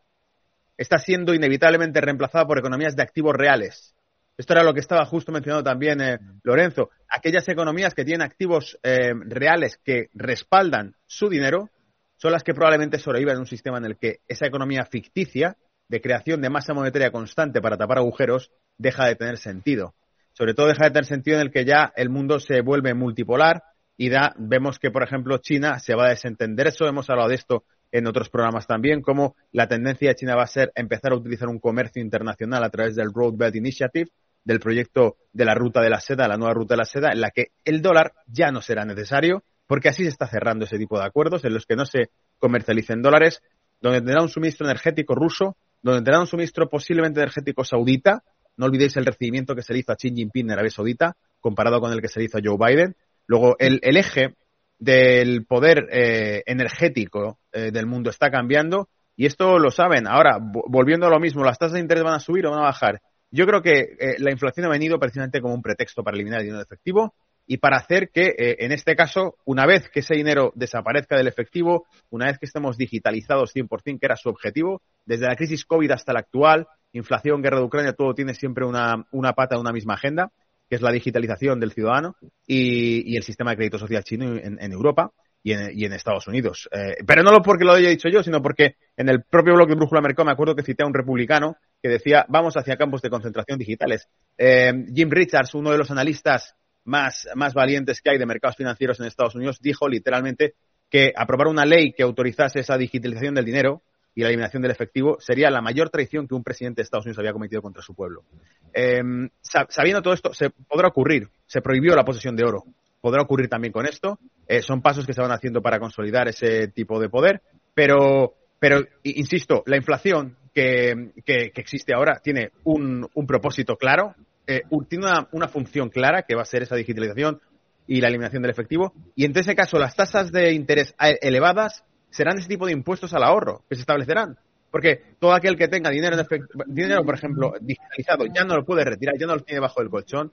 está siendo inevitablemente reemplazada por economías de activos reales. Esto era lo que estaba justo mencionando también eh, Lorenzo. Aquellas economías que tienen activos eh, reales que respaldan su dinero son las que probablemente sobrevivan en un sistema en el que esa economía ficticia de creación de masa monetaria constante para tapar agujeros deja de tener sentido. Sobre todo deja de tener sentido en el que ya el mundo se vuelve multipolar y da, vemos que, por ejemplo, China se va a desentender. Eso hemos hablado de esto en otros programas también, como la tendencia de China va a ser empezar a utilizar un comercio internacional a través del Road Belt Initiative, del proyecto de la ruta de la seda, la nueva ruta de la seda, en la que el dólar ya no será necesario, porque así se está cerrando ese tipo de acuerdos en los que no se comercialicen dólares, donde tendrá un suministro energético ruso, donde tendrá un suministro posiblemente energético saudita. No olvidéis el recibimiento que se le hizo a Xi Jinping en Arabia Saudita, comparado con el que se le hizo a Joe Biden. Luego, el, el eje del poder eh, energético eh, del mundo está cambiando y esto lo saben. Ahora, volviendo a lo mismo, ¿las tasas de interés van a subir o van a bajar? Yo creo que eh, la inflación ha venido precisamente como un pretexto para eliminar el dinero efectivo y para hacer que, en este caso, una vez que ese dinero desaparezca del efectivo, una vez que estemos digitalizados 100%, que era su objetivo, desde la crisis COVID hasta la actual, inflación, guerra de Ucrania, todo tiene siempre una, una pata, una misma agenda que es la digitalización del ciudadano y, el sistema de crédito social chino en, Europa y en, Estados Unidos. Eh, pero no porque lo haya dicho yo, sino porque en el propio blog de Brújula Mercado me acuerdo que cité a un republicano que decía vamos hacia campos de concentración digitales. Eh, Jim Richards, uno de los analistas más, más valientes que hay de mercados financieros en Estados Unidos, dijo literalmente que aprobar una ley que autorizase esa digitalización del dinero y la eliminación del efectivo sería la mayor traición que un presidente de Estados Unidos había cometido contra su pueblo. Em, sabiendo todo esto, se podrá ocurrir, se prohibió la posesión de oro, podrá ocurrir también con esto. Eh, son pasos que se van haciendo para consolidar ese tipo de poder, pero, pero insisto, la inflación que, existe ahora tiene un, propósito claro, eh, tiene una, una función clara que va a ser esa digitalización y la eliminación del efectivo. Y en ese caso, las tasas de interés elevadas serán ese tipo de impuestos al ahorro que se establecerán. Porque todo aquel que tenga dinero, en dinero por ejemplo, digitalizado, ya no lo puede retirar, ya no lo tiene bajo el colchón.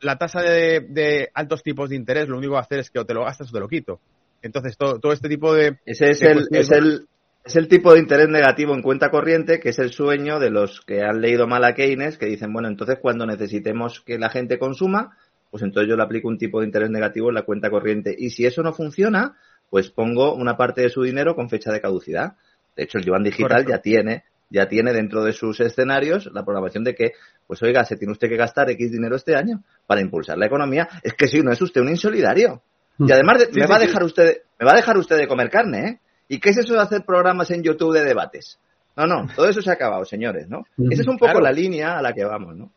La, tasa de, altos tipos de interés lo único que va a hacer es que o te lo gastas o te lo quito. Entonces, todo, todo este tipo de... Ese es, el, es, el, es el tipo de interés negativo en cuenta corriente que es el sueño de los que han leído mal a Keynes, que dicen, bueno, entonces cuando necesitemos que la gente consuma, pues entonces yo le aplico un tipo de interés negativo en la cuenta corriente. Y si eso no funciona, pues pongo una parte de su dinero con fecha de caducidad. De hecho, el Yuan Digital ya tiene, ya tiene dentro de sus escenarios la programación de que, pues oiga, se tiene usted que gastar X dinero este año para impulsar la economía. Es que si no es usted un insolidario. Y además me va a dejar usted, me va a dejar usted de comer carne, ¿eh? ¿Y qué es eso de hacer programas en YouTube de debates? No, no, todo eso se ha acabado, señores, ¿no? Esa es un poco la línea a la que vamos, ¿no?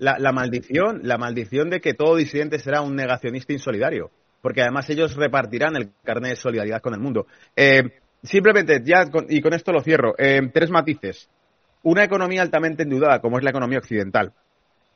La, la, maldición, la maldición de que todo disidente será un negacionista insolidario, porque además ellos repartirán el carnet de solidaridad con el mundo. Eh, simplemente, ya, y con esto lo cierro, eh, tres matices. Una economía altamente endeudada, como es la economía occidental,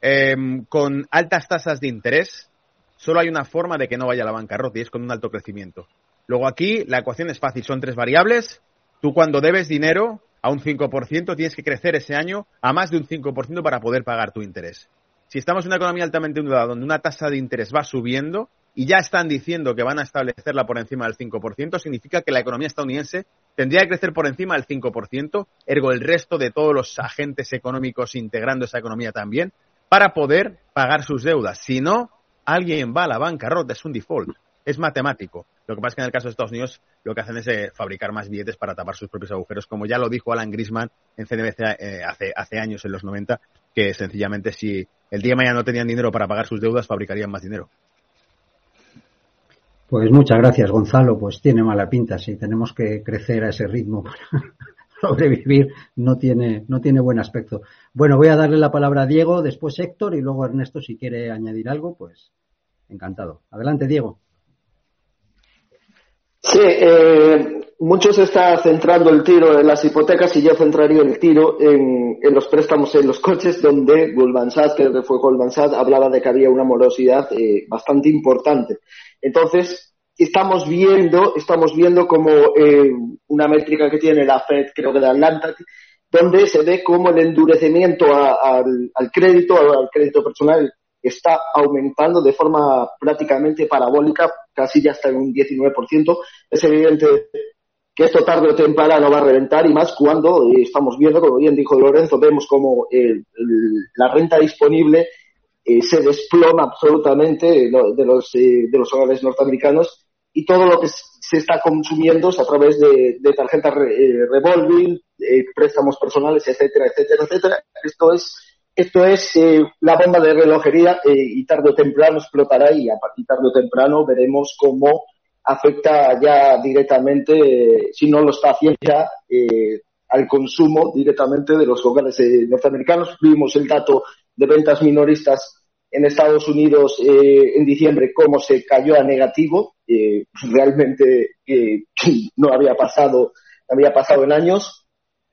eh, con altas tasas de interés, solo hay una forma de que no vaya a la bancarrota y es con un alto crecimiento. Luego aquí la ecuación es fácil, son tres variables. Tú cuando debes dinero a un 5% tienes que crecer ese año a más de un 5% para poder pagar tu interés. Si estamos en una economía altamente endeudada donde una tasa de interés va subiendo y ya están diciendo que van a establecerla por encima del 5%, significa que la economía estadounidense tendría que crecer por encima del 5%, ergo el resto de todos los agentes económicos integrando esa economía también, para poder pagar sus deudas. Si no, alguien va a la bancarrota, es un default, es matemático. Lo que pasa es que en el caso de Estados Unidos lo que hacen es eh, fabricar más billetes para tapar sus propios agujeros, como ya lo dijo Alan Grisman en CNBC eh, hace, hace años, en los 90, que sencillamente si el día de mañana no tenían dinero para pagar sus deudas, fabricarían más dinero. Pues muchas gracias, Gonzalo. Pues tiene mala pinta. Si tenemos que crecer a ese ritmo para sobrevivir, no tiene, no tiene buen aspecto. Bueno, voy a darle la palabra a Diego, después Héctor y luego Ernesto, si quiere añadir algo, pues encantado. Adelante, Diego. Sí, eh, muchos está centrando el tiro en las hipotecas y yo centraría el tiro en, los préstamos en los coches, donde Goldman Sachs, que fue Goldman Sachs, hablaba de que había una morosidad eh, bastante importante. Entonces, estamos viendo, estamos viendo como eh, una métrica que tiene la Fed, creo que de Atlanta, donde se ve como el endurecimiento al crédito, al crédito personal, está aumentando de forma prácticamente parabólica, casi ya está en un 19%. Es evidente que esto tarde o temprano va a reventar y más cuando eh, estamos viendo, como bien dijo Lorenzo, vemos como la renta disponible eh, se desploma absolutamente de los, eh, de los hogares norteamericanos y todo lo que se está consumiendo es a través de, de tarjetas revolving, préstamos personales, etcétera, etcétera, etcétera. Esto es esto es eh, la bomba de relojería eh, y tarde o temprano explotará y a partir tarde o temprano veremos cómo afecta ya directamente, eh, si no lo está haciendo ya, al consumo directamente de los hogares norteamericanos. Vimos el dato de ventas minoristas en Estados Unidos en diciembre, cómo se cayó a negativo. realmente no había pasado, había pasado en años.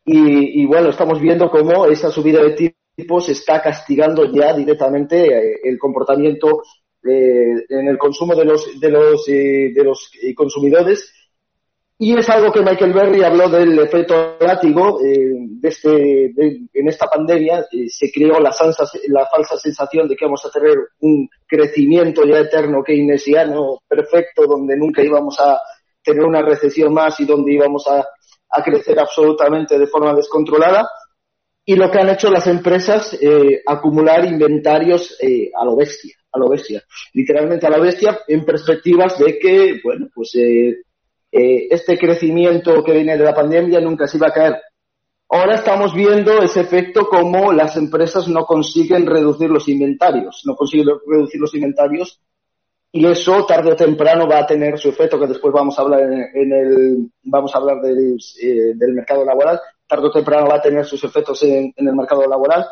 Y, y, bueno, estamos viendo cómo esa subida de se está castigando ya directamente eh, el comportamiento eh, en el consumo de los, de los, eh, de los consumidores. Y es algo que Michael Berry habló del efecto látigo. de este, en esta pandemia se creó la, la falsa sensación de que vamos a tener un crecimiento ya eterno keynesiano perfecto, donde nunca íbamos a tener una recesión más y donde íbamos a, a crecer absolutamente de forma descontrolada y lo que han hecho las empresas, eh, acumular inventarios eh, a lo bestia, a lo bestia, literalmente a la bestia, en perspectivas de que, bueno, pues eh, este crecimiento que viene de la pandemia nunca se iba a caer. Ahora estamos viendo ese efecto como las empresas no consiguen reducir los inventarios, no consiguen reducir los inventarios y eso tarde o temprano va a tener su efecto que después vamos a hablar en, el vamos a hablar del, del mercado laboral tarde o temprano va a tener sus efectos en, el mercado laboral.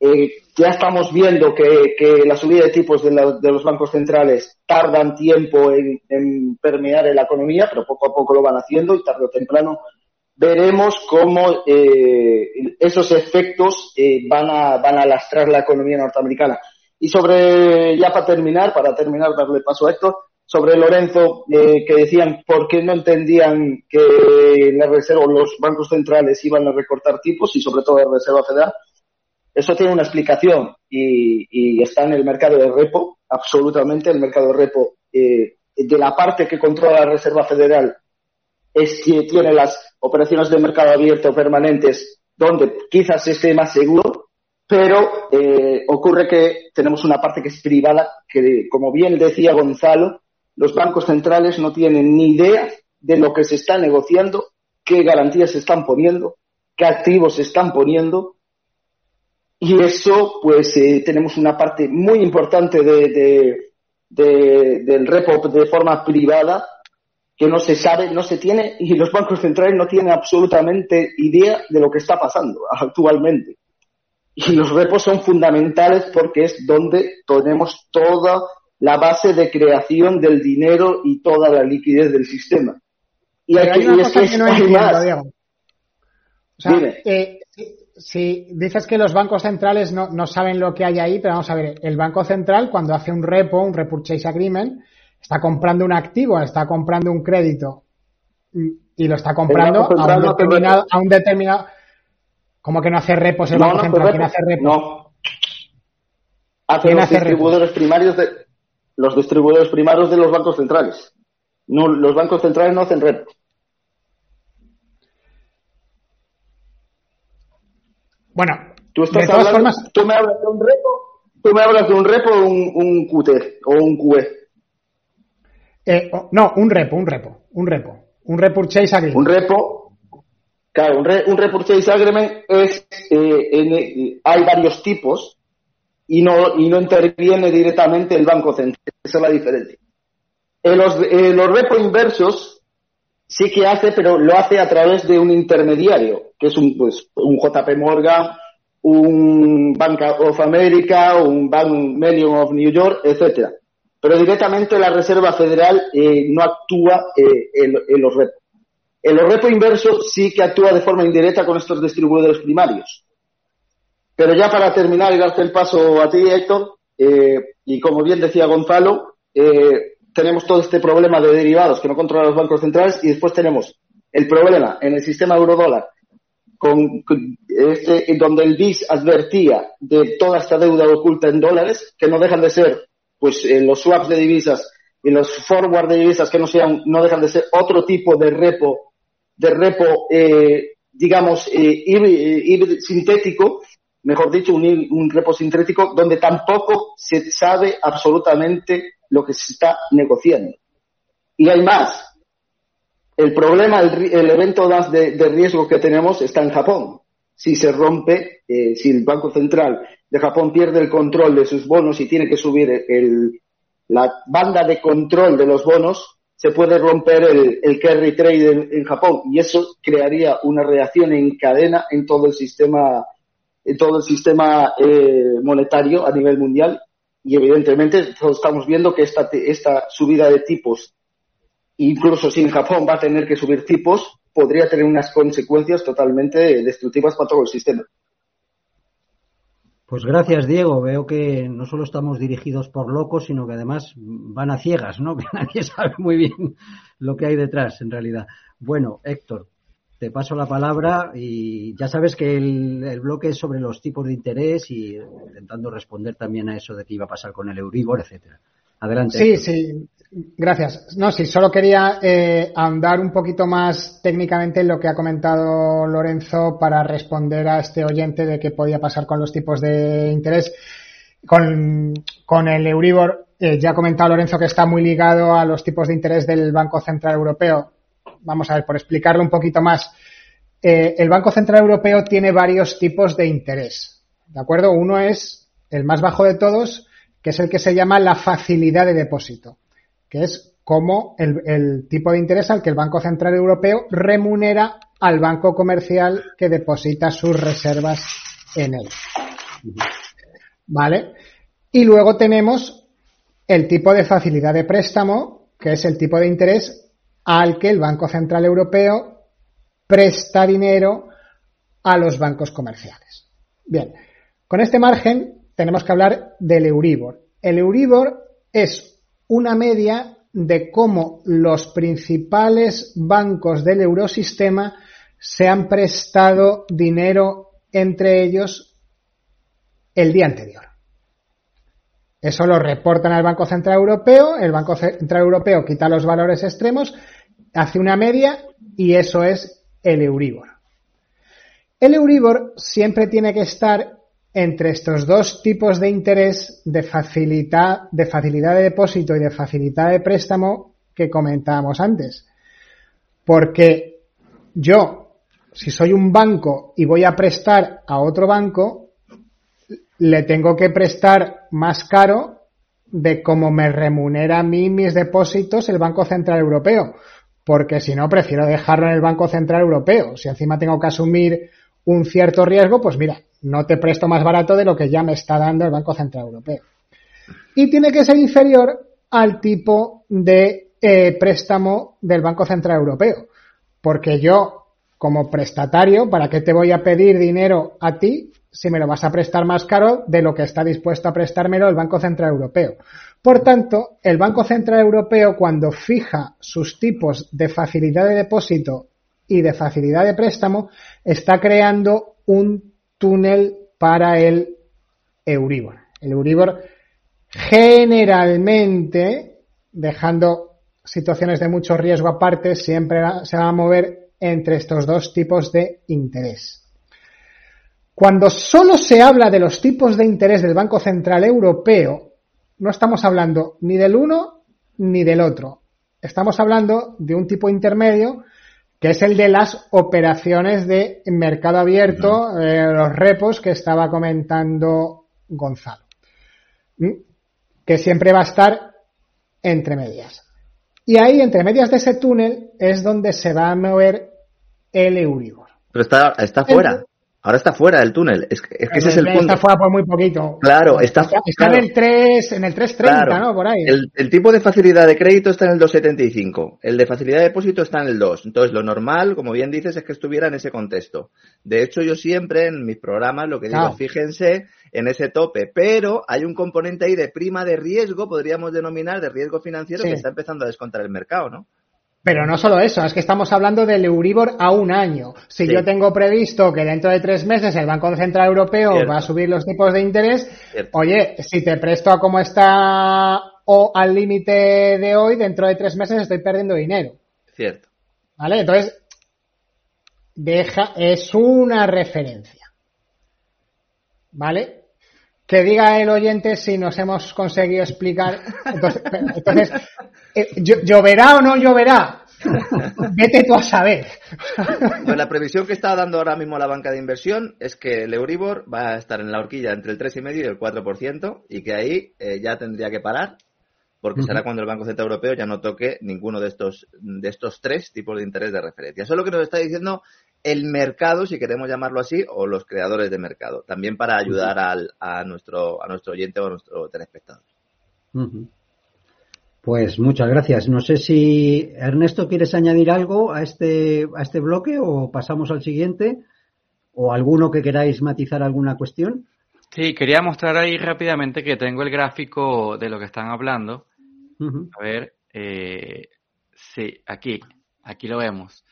Eh, ya estamos viendo que, la subida de tipos de, los bancos centrales tardan tiempo en, permear en la economía, pero poco a poco lo van haciendo y tarde o temprano veremos cómo eh, esos efectos eh, van, a, van a lastrar la economía norteamericana. Y sobre, ya para terminar, para terminar, darle paso a esto, sobre Lorenzo, eh, que decían por qué no entendían que la reserva los bancos centrales iban a recortar tipos y sobre todo la Reserva Federal. Eso tiene una explicación y, está en el mercado de repo, absolutamente. El mercado de repo, eh, de la parte que controla la Reserva Federal, es que tiene las operaciones de mercado abierto permanentes donde quizás esté más seguro, pero eh, ocurre que tenemos una parte que es privada, que como bien decía Gonzalo, los bancos centrales no tienen ni idea de lo que se está negociando, qué garantías se están poniendo, qué activos se están poniendo. Y eso, pues eh, tenemos una parte muy importante de, del repo de forma privada que no se sabe, no se tiene, y los bancos centrales no tienen absolutamente idea de lo que está pasando actualmente. Y los repos son fundamentales porque es donde tenemos toda la base de creación del dinero y toda la liquidez del sistema. Y aquí hay una cosa que, no entiendo, Diego. O sea, eh, si, dices que los bancos centrales no, no saben lo que hay ahí, pero vamos a ver, el Banco Central cuando hace un repo, un repurchase agreement, está comprando un activo, está comprando un crédito y lo está comprando a un, determinado, a un determinado. ¿Cómo que no hace repos el Banco Central? ¿Quién hace repos? No. Hace los distribuidores primarios de los distribuidores primarios de los bancos centrales. No, los bancos centrales no hacen repos. Bueno, tú estás hablando, tú me hablas de un repo, tú me hablas de un repo o un, un QT o un QE. Eh, no, un repo, un repo, un repo. Un repurchase agreement. Un repo, claro, un, re, un repurchase agreement es, eh, en, hay varios tipos y no, y no interviene directamente el Banco Central. Esa es la diferencia. En los, los repo inversos sí que hace, pero lo hace a través de un intermediario, que es un, pues, un JP Morgan, un Bank of America, un Bank Million of New York, etcétera pero directamente la Reserva Federal eh, no actúa eh, en, los repos. En los repos inversos sí que actúa de forma indirecta con estos distribuidores primarios. Pero ya para terminar y darte el paso a ti, Héctor, eh, y como bien decía Gonzalo, tenemos todo este problema de derivados que no controlan los bancos centrales y después tenemos el problema en el sistema eurodólar con, este, donde el BIS advertía de toda esta deuda oculta en dólares, que no dejan de ser pues eh, los swaps de divisas y los forward de divisas que no sean, no dejan de ser otro tipo de repo, de repo, eh, digamos, eh, sintético, mejor dicho, un, un, repo sintético donde tampoco se sabe absolutamente lo que se está negociando. Y hay más. El problema, el, evento de, de, riesgo que tenemos está en Japón. Si se rompe, si el Banco Central de Japón pierde el control de sus bonos y tiene que subir el, la banda de control de los bonos, se puede romper el, carry trade en, Japón y eso crearía una reacción en cadena en todo el sistema, en todo el sistema eh, monetario a nivel mundial y evidentemente estamos viendo que esta, esta subida de tipos, incluso si en Japón va a tener que subir tipos, podría tener unas consecuencias totalmente destructivas para todo el sistema. Pues gracias, Diego. Veo que no solo estamos dirigidos por locos, sino que además van a ciegas, ¿no? Que nadie sabe muy bien lo que hay detrás, en realidad. Bueno, Héctor, te paso la palabra y ya sabes que el, bloque es sobre los tipos de interés y intentando responder también a eso de qué iba a pasar con el Euribor, etcétera. Adelante. Sí, sí. Gracias. No, sí, solo quería eh, andar un poquito más técnicamente en lo que ha comentado Lorenzo para responder a este oyente de qué podía pasar con los tipos de interés. Con, con el Euribor, eh, ya ha comentado Lorenzo que está muy ligado a los tipos de interés del Banco Central Europeo. Vamos a ver, por explicarlo un poquito más. Eh, el Banco Central Europeo tiene varios tipos de interés. ¿De acuerdo? Uno es el más bajo de todos, que es el que se llama la facilidad de depósito que es como el, tipo de interés al que el Banco Central Europeo remunera al banco comercial que deposita sus reservas en él. ¿Vale? Y luego tenemos el tipo de facilidad de préstamo, que es el tipo de interés al que el Banco Central Europeo presta dinero a los bancos comerciales. Bien, con este margen tenemos que hablar del Euribor. El Euribor es una media de cómo los principales bancos del eurosistema se han prestado dinero entre ellos el día anterior. Eso lo reportan al Banco Central Europeo, el Banco Central Europeo quita los valores extremos, hace una media y eso es el Euribor. El Euribor siempre tiene que estar entre estos dos tipos de interés de facilidad, de facilidad de depósito y de facilidad de préstamo que comentábamos antes. Porque yo, si soy un banco y voy a prestar a otro banco, le tengo que prestar más caro de cómo me remunera a mí mis depósitos el Banco Central Europeo. Porque si no, prefiero dejarlo en el Banco Central Europeo. Si encima tengo que asumir un cierto riesgo, pues mira, no te presto más barato de lo que ya me está dando el Banco Central Europeo. Y tiene que ser inferior al tipo de eh, préstamo del Banco Central Europeo. Porque yo, como prestatario, ¿para qué te voy a pedir dinero a ti si me lo vas a prestar más caro de lo que está dispuesto a prestármelo el Banco Central Europeo? Por tanto, el Banco Central Europeo, cuando fija sus tipos de facilidad de depósito y de facilidad de préstamo, está creando un túnel para el Euribor. El Euribor generalmente, dejando situaciones de mucho riesgo aparte, siempre se va a mover entre estos dos tipos de interés. Cuando solo se habla de los tipos de interés del Banco Central Europeo, no estamos hablando ni del uno ni del otro. Estamos hablando de un tipo intermedio que es el de las operaciones de mercado abierto, eh, los repos que estaba comentando Gonzalo, que siempre va a estar entre medias. Y ahí, entre medias de ese túnel, es donde se va a mover el Euribor. Pero está, está fuera. Ahora está fuera del túnel. Es, que, ese es el punto. Está fuera por muy poquito. Claro, está, está, en el 3, en el 330, ¿no? Por ahí. El, el, tipo de facilidad de crédito está en el 275. El de facilidad de depósito está en el 2. Entonces, lo normal, como bien dices, es que estuviera en ese contexto. De hecho, yo siempre en mis programas lo que digo, fíjense en ese tope. Pero hay un componente ahí de prima de riesgo, podríamos denominar, de riesgo financiero, sí. que está empezando a descontar el mercado, ¿no? Pero no solo eso, es que estamos hablando del Euribor a un año. Si sí. yo tengo previsto que dentro de tres meses el Banco Central Europeo Cierto. va a subir los tipos de interés, Cierto. oye, si te presto a como está o al límite de hoy, dentro de tres meses estoy perdiendo dinero. Cierto. ¿Vale? Entonces, deja, es una referencia. ¿Vale? que diga el oyente si nos hemos conseguido explicar. Entonces, entonces ¿lloverá o no lloverá? Vete tú a saber. Pues la previsión que está dando ahora mismo la banca de inversión es que el Euribor va a estar en la horquilla entre el 3,5 y el 4% y que ahí eh, ya tendría que parar porque uh -huh. será cuando el Banco Central Europeo ya no toque ninguno de estos, de estos tres tipos de interés de referencia. Eso es lo que nos está diciendo el mercado, si queremos llamarlo así, o los creadores de mercado, también para ayudar al, a, nuestro, a nuestro oyente o a nuestro telespectador. Uh -huh. Pues muchas gracias. No sé si Ernesto quieres añadir algo a este, a este bloque o pasamos al siguiente o alguno que queráis matizar alguna cuestión. Sí, quería mostrar ahí rápidamente que tengo el gráfico de lo que están hablando. Uh -huh. A ver, eh, sí, aquí, aquí lo vemos.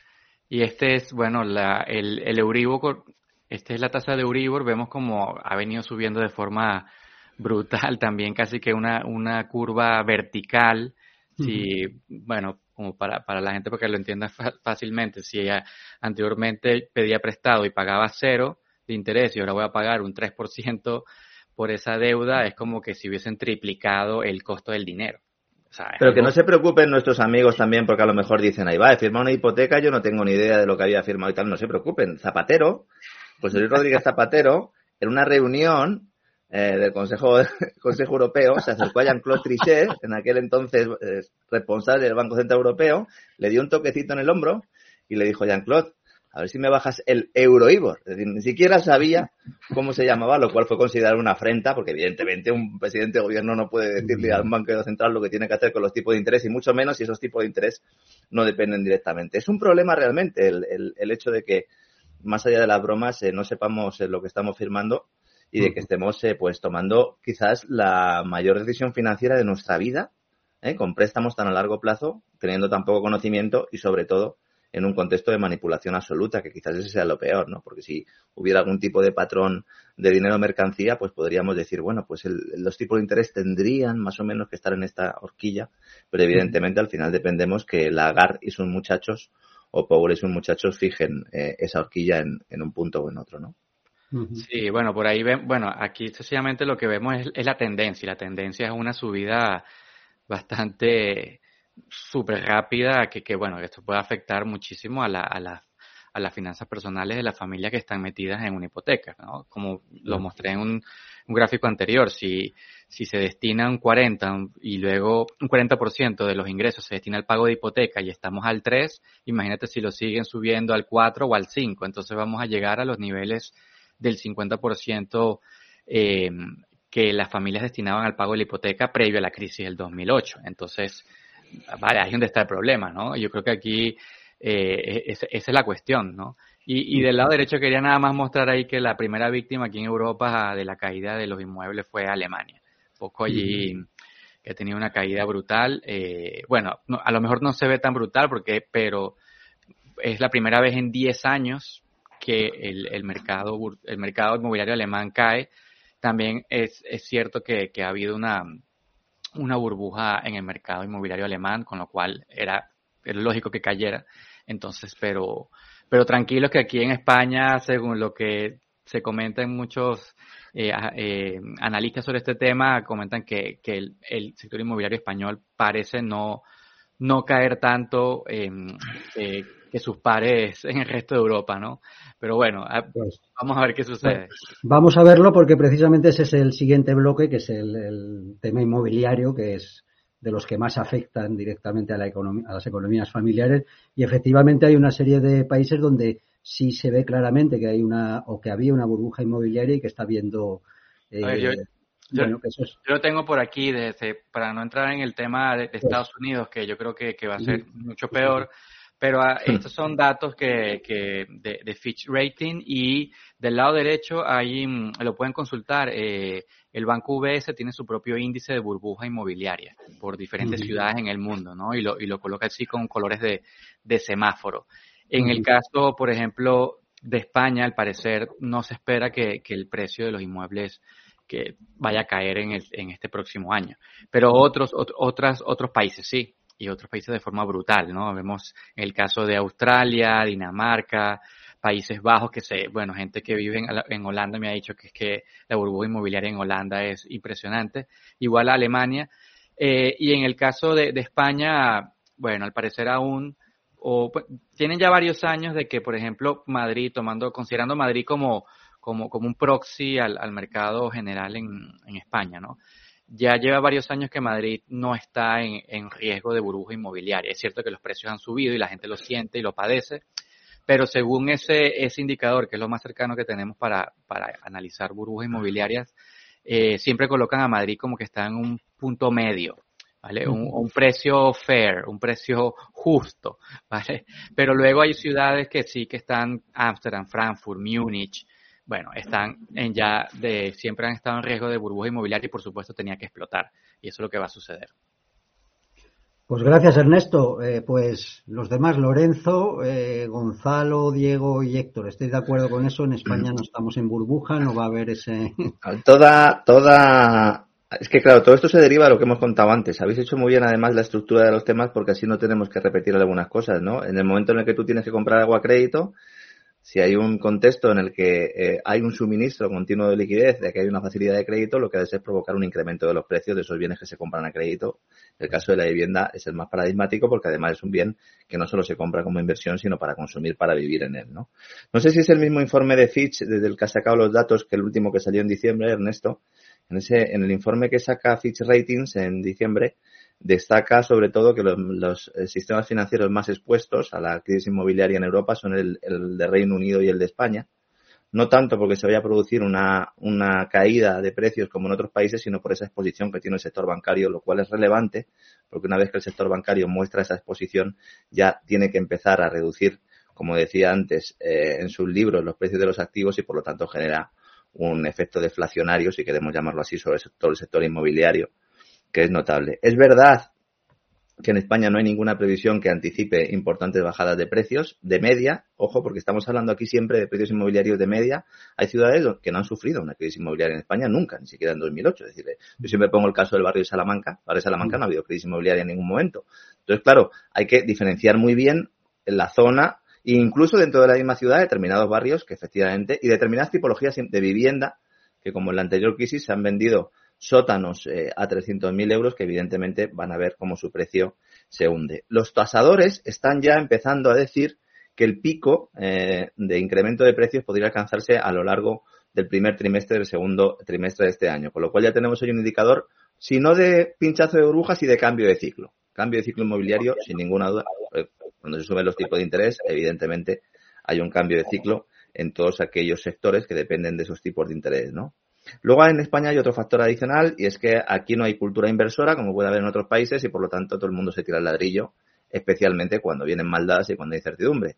Y este es, bueno, la, el, el Euribor, esta es la tasa de Euribor, vemos como ha venido subiendo de forma brutal también, casi que una, una curva vertical. Uh -huh. Si, bueno, como para, para la gente porque lo entienda fácilmente, si ella anteriormente pedía prestado y pagaba cero de interés y ahora voy a pagar un 3% por esa deuda, es como que si hubiesen triplicado el costo del dinero. O sea, Pero algo... que no se preocupen nuestros amigos también, porque a lo mejor dicen, ahí va, he firmado una hipoteca, yo no tengo ni idea de lo que había firmado y tal, no se preocupen. Zapatero, pues Luis Rodríguez Zapatero, en una reunión eh, del Consejo, Consejo Europeo, se acercó a Jean-Claude Trichet, en aquel entonces eh, responsable del Banco Central Europeo, le dio un toquecito en el hombro y le dijo, Jean-Claude, a ver si me bajas el Euroibor. Es decir, ni siquiera sabía cómo se llamaba, lo cual fue considerado una afrenta, porque evidentemente un presidente de gobierno no puede decirle a un banquero central lo que tiene que hacer con los tipos de interés, y mucho menos si esos tipos de interés no dependen directamente. Es un problema realmente el, el, el hecho de que, más allá de las bromas, eh, no sepamos eh, lo que estamos firmando y de que estemos eh, pues tomando quizás la mayor decisión financiera de nuestra vida ¿eh? con préstamos tan a largo plazo, teniendo tan poco conocimiento y sobre todo en un contexto de manipulación absoluta, que quizás ese sea lo peor, ¿no? Porque si hubiera algún tipo de patrón de dinero mercancía, pues podríamos decir, bueno, pues los tipos de interés tendrían más o menos que estar en esta horquilla, pero evidentemente al final dependemos que la agar y sus muchachos o pobres y sus muchachos fijen eh, esa horquilla en, en, un punto o en otro, ¿no? Sí, bueno, por ahí ven, bueno, aquí sencillamente lo que vemos es, es la tendencia, y la tendencia es una subida bastante súper rápida que, que, bueno, esto puede afectar muchísimo a, la, a, la, a las finanzas personales de las familias que están metidas en una hipoteca, ¿no? Como lo mostré en un, un gráfico anterior, si, si se destina un 40 y luego un 40% de los ingresos se destina al pago de hipoteca y estamos al 3, imagínate si lo siguen subiendo al 4 o al 5, entonces vamos a llegar a los niveles del 50% eh, que las familias destinaban al pago de la hipoteca previo a la crisis del 2008. Entonces, vale, ahí es donde está el problema, ¿no? Yo creo que aquí eh, esa es la cuestión, ¿no? Y, y, del lado derecho quería nada más mostrar ahí que la primera víctima aquí en Europa de la caída de los inmuebles fue Alemania. Poco allí que ha tenido una caída brutal. Eh, bueno, no, a lo mejor no se ve tan brutal porque, pero es la primera vez en 10 años que el, el mercado el mercado inmobiliario alemán cae. También es, es cierto que, que ha habido una, una burbuja en el mercado inmobiliario alemán, con lo cual era, era lógico que cayera. Entonces, pero, pero tranquilos que aquí en España, según lo que se comenta en muchos eh, eh, analistas sobre este tema, comentan que, que el, sector inmobiliario español parece no, no caer tanto eh, que sus pares en el resto de Europa, ¿no? Pero bueno, pues, vamos a ver qué sucede. Pues, vamos a verlo porque precisamente ese es el siguiente bloque, que es el, el tema inmobiliario, que es de los que más afectan directamente a, la economía, a las economías familiares. Y efectivamente hay una serie de países donde sí se ve claramente que hay una o que había una burbuja inmobiliaria y que está viendo. Eh, ver, yo, bueno, yo, eso es... yo, lo tengo por aquí desde, para no entrar en el tema de, de Estados Unidos, que yo creo que, que va a ser mucho peor. Pero uh, estos son datos que, que de, de, Fitch Rating y del lado derecho ahí mm, lo pueden consultar. Eh, el Banco UBS tiene su propio índice de burbuja inmobiliaria por diferentes uh -huh. ciudades en el mundo, ¿no? Y lo, y lo coloca así con colores de, de semáforo. En uh -huh. el caso, por ejemplo, de España, al parecer no se espera que, que el precio de los inmuebles que vaya a caer en, el, en este próximo año. Pero otros, ot otras, otros países sí y otros países de forma brutal, ¿no? Vemos el caso de Australia, Dinamarca, Países Bajos, que se, bueno, gente que vive en, en, Holanda me ha dicho que es que la burbuja inmobiliaria en Holanda es impresionante, igual a Alemania. Eh, y en el caso de, de, España, bueno, al parecer aún, o pues, tienen ya varios años de que, por ejemplo, Madrid, tomando, considerando Madrid como, como, como un proxy al, al mercado general en, en España, ¿no? Ya lleva varios años que Madrid no está en, en, riesgo de burbuja inmobiliaria. Es cierto que los precios han subido y la gente lo siente y lo padece, pero según ese, ese indicador, que es lo más cercano que tenemos para, para analizar burbujas inmobiliarias, eh, siempre colocan a Madrid como que está en un punto medio. ¿Vale? Un, un, precio fair, un precio justo, ¿vale? Pero luego hay ciudades que sí que están, Ámsterdam, Frankfurt, Múnich, bueno, están en ya de, siempre han estado en riesgo de burbuja inmobiliaria y por supuesto tenía que explotar. Y eso es lo que va a suceder. Pues gracias Ernesto. Eh, pues los demás, Lorenzo, eh, Gonzalo, Diego y Héctor, ¿estoy de acuerdo con eso? En España no estamos en burbuja, no va a haber ese... Toda, toda... Es que claro, todo esto se deriva de lo que hemos contado antes. Habéis hecho muy bien además la estructura de los temas porque así no tenemos que repetir algunas cosas, ¿no? En el momento en el que tú tienes que comprar algo a crédito, si hay un contexto en el que eh, hay un suministro continuo de liquidez, de que hay una facilidad de crédito, lo que debe es provocar un incremento de los precios de esos bienes que se compran a crédito. El caso de la vivienda es el más paradigmático porque además es un bien que no solo se compra como inversión, sino para consumir, para vivir en él, ¿no? No sé si es el mismo informe de Fitch desde el que ha sacado los datos que el último que salió en diciembre, Ernesto. En ese, en el informe que saca Fitch Ratings en diciembre, destaca sobre todo que los, eh, sistemas financieros más expuestos a la crisis inmobiliaria en Europa son el, el, de Reino Unido y el de España. No tanto porque se vaya a producir una, una caída de precios como en otros países, sino por esa exposición que tiene el sector bancario, lo cual es relevante, porque una vez que el sector bancario muestra esa exposición, ya tiene que empezar a reducir, como decía antes, eh, en sus libros los precios de los activos y por lo tanto genera un efecto deflacionario, si queremos llamarlo así, sobre todo el sector inmobiliario que es notable. Es verdad que en España no hay ninguna previsión que anticipe importantes bajadas de precios de media. Ojo, porque estamos hablando aquí siempre de precios inmobiliarios de media. Hay ciudades que no han sufrido una crisis inmobiliaria en España nunca, ni siquiera en 2008. Es decir, yo siempre pongo el caso del barrio de Salamanca. El barrio de Salamanca no ha habido crisis inmobiliaria en ningún momento. Entonces, claro, hay que diferenciar muy bien la zona e incluso dentro de la misma ciudad determinados barrios que efectivamente y determinadas tipologías de vivienda que como en la anterior crisis se han vendido sótanos eh, a 300.000 euros que evidentemente van a ver cómo su precio se hunde. Los tasadores están ya empezando a decir que el pico eh, de incremento de precios podría alcanzarse a lo largo del primer trimestre del segundo trimestre de este año, con lo cual ya tenemos hoy un indicador, si no de pinchazo de burbujas y de cambio de ciclo. Cambio de ciclo inmobiliario, sin ninguna duda. Eh, cuando se suben los tipos de interés, evidentemente hay un cambio de ciclo en todos aquellos sectores que dependen de esos tipos de interés, ¿no? Luego en España hay otro factor adicional y es que aquí no hay cultura inversora como puede haber en otros países y por lo tanto todo el mundo se tira el ladrillo, especialmente cuando vienen maldadas y cuando hay incertidumbre.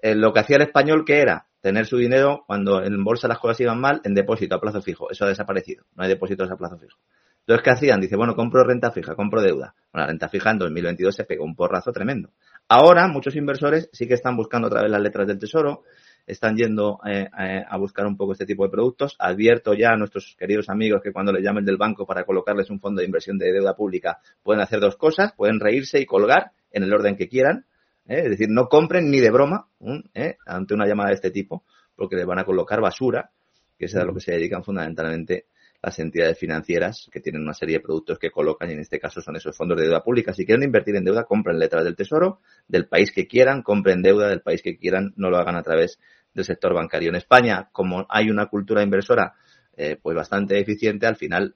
Eh, lo que hacía el español que era tener su dinero cuando en bolsa las cosas iban mal en depósito a plazo fijo. Eso ha desaparecido. No hay depósitos a plazo fijo. Entonces, ¿qué hacían? Dice, bueno, compro renta fija, compro deuda. Bueno, la renta fija en 2022 se pegó un porrazo tremendo. Ahora, muchos inversores sí que están buscando otra vez las letras del tesoro, están yendo eh, a buscar un poco este tipo de productos. Advierto ya a nuestros queridos amigos que cuando les llamen del banco para colocarles un fondo de inversión de deuda pública pueden hacer dos cosas, pueden reírse y colgar en el orden que quieran, ¿eh? es decir, no compren ni de broma ¿eh? ante una llamada de este tipo, porque les van a colocar basura, que es a lo que se dedican fundamentalmente las entidades financieras que tienen una serie de productos que colocan y en este caso son esos fondos de deuda pública. Si quieren invertir en deuda, compren letras del Tesoro, del país que quieran, compren deuda del país que quieran, no lo hagan a través del sector bancario. En España, como hay una cultura inversora eh, pues bastante eficiente, al final,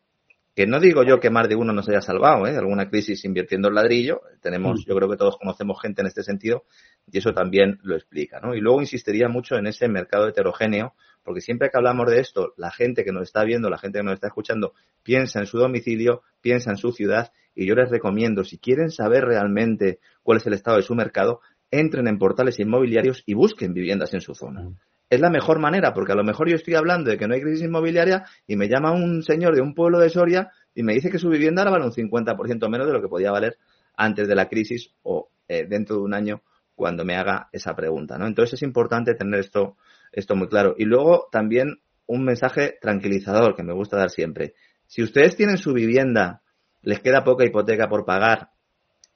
que no digo yo que más de uno nos haya salvado, ¿eh? alguna crisis invirtiendo en ladrillo, tenemos, mm. yo creo que todos conocemos gente en este sentido y eso también lo explica, ¿no? Y luego insistiría mucho en ese mercado heterogéneo, porque siempre que hablamos de esto, la gente que nos está viendo, la gente que nos está escuchando, piensa en su domicilio, piensa en su ciudad y yo les recomiendo, si quieren saber realmente cuál es el estado de su mercado, entren en portales inmobiliarios y busquen viviendas en su zona. Es la mejor manera, porque a lo mejor yo estoy hablando de que no hay crisis inmobiliaria y me llama un señor de un pueblo de Soria y me dice que su vivienda ahora vale un 50% menos de lo que podía valer antes de la crisis o eh, dentro de un año cuando me haga esa pregunta, ¿no? Entonces es importante tener esto, esto muy claro. Y luego también un mensaje tranquilizador que me gusta dar siempre. Si ustedes tienen su vivienda, les queda poca hipoteca por pagar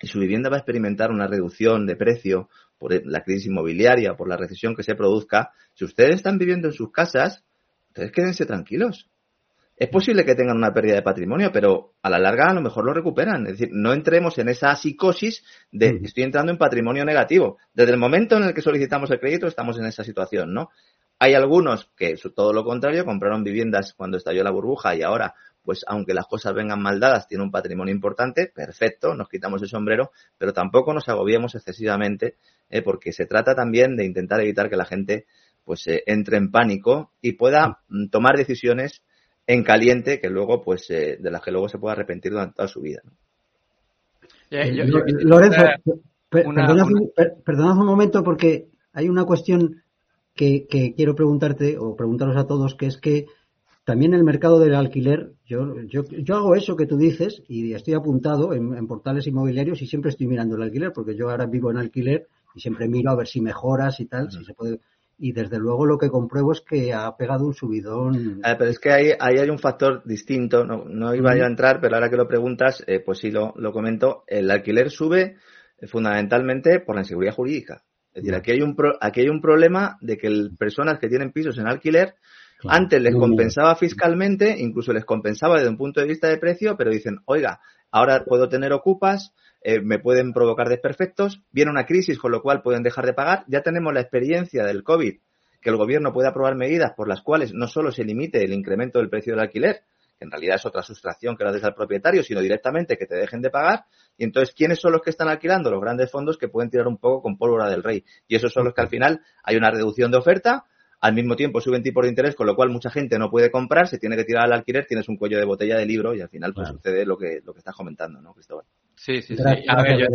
y su vivienda va a experimentar una reducción de precio por la crisis inmobiliaria, por la recesión que se produzca, si ustedes están viviendo en sus casas, ustedes quédense tranquilos. Es posible que tengan una pérdida de patrimonio, pero a la larga a lo mejor lo recuperan. Es decir, no entremos en esa psicosis de estoy entrando en patrimonio negativo. Desde el momento en el que solicitamos el crédito estamos en esa situación, ¿no? Hay algunos que, todo lo contrario, compraron viviendas cuando estalló la burbuja y ahora pues aunque las cosas vengan mal dadas, tiene un patrimonio importante, perfecto, nos quitamos el sombrero, pero tampoco nos agobiemos excesivamente, eh, porque se trata también de intentar evitar que la gente pues eh, entre en pánico y pueda mm, tomar decisiones en caliente que luego pues eh, de las que luego se pueda arrepentir durante toda su vida. Lorenzo, perdonad, un momento porque hay una cuestión que, que, quiero preguntarte o preguntaros a todos, que es que también el mercado del alquiler, yo, yo, yo hago eso que tú dices y estoy apuntado en, portales inmobiliarios y siempre estoy mirando el alquiler, porque yo ahora vivo en alquiler y siempre miro a ver si mejoras y tal, si se puede. Y desde luego lo que compruebo es que ha pegado un subidón. pero es que ahí, ahí, hay un factor distinto, no, no iba a entrar, pero ahora que lo preguntas, eh, pues sí lo, lo comento. El alquiler sube eh, fundamentalmente por la inseguridad jurídica. Es decir, aquí hay un, aquí hay un problema de que el, personas que tienen pisos en alquiler antes les compensaba fiscalmente, incluso les compensaba desde un punto de vista de precio, pero dicen, oiga, ahora puedo tener ocupas, eh, me pueden provocar desperfectos, viene una crisis con lo cual pueden dejar de pagar, ya tenemos la experiencia del COVID, que el gobierno puede aprobar medidas por las cuales no solo se limite el incremento del precio del alquiler, que en realidad es otra sustracción que la deja el propietario, sino directamente que te dejen de pagar. Y entonces, ¿quiénes son los que están alquilando? Los grandes fondos que pueden tirar un poco con pólvora del rey. Y esos son los que al final hay una reducción de oferta, al mismo tiempo suben tipos de interés, con lo cual mucha gente no puede comprar, se tiene que tirar al alquiler, tienes un cuello de botella de libro y al final pues sucede lo que, lo que estás comentando, ¿no, Cristóbal? Sí, sí, sí. A ver, yo,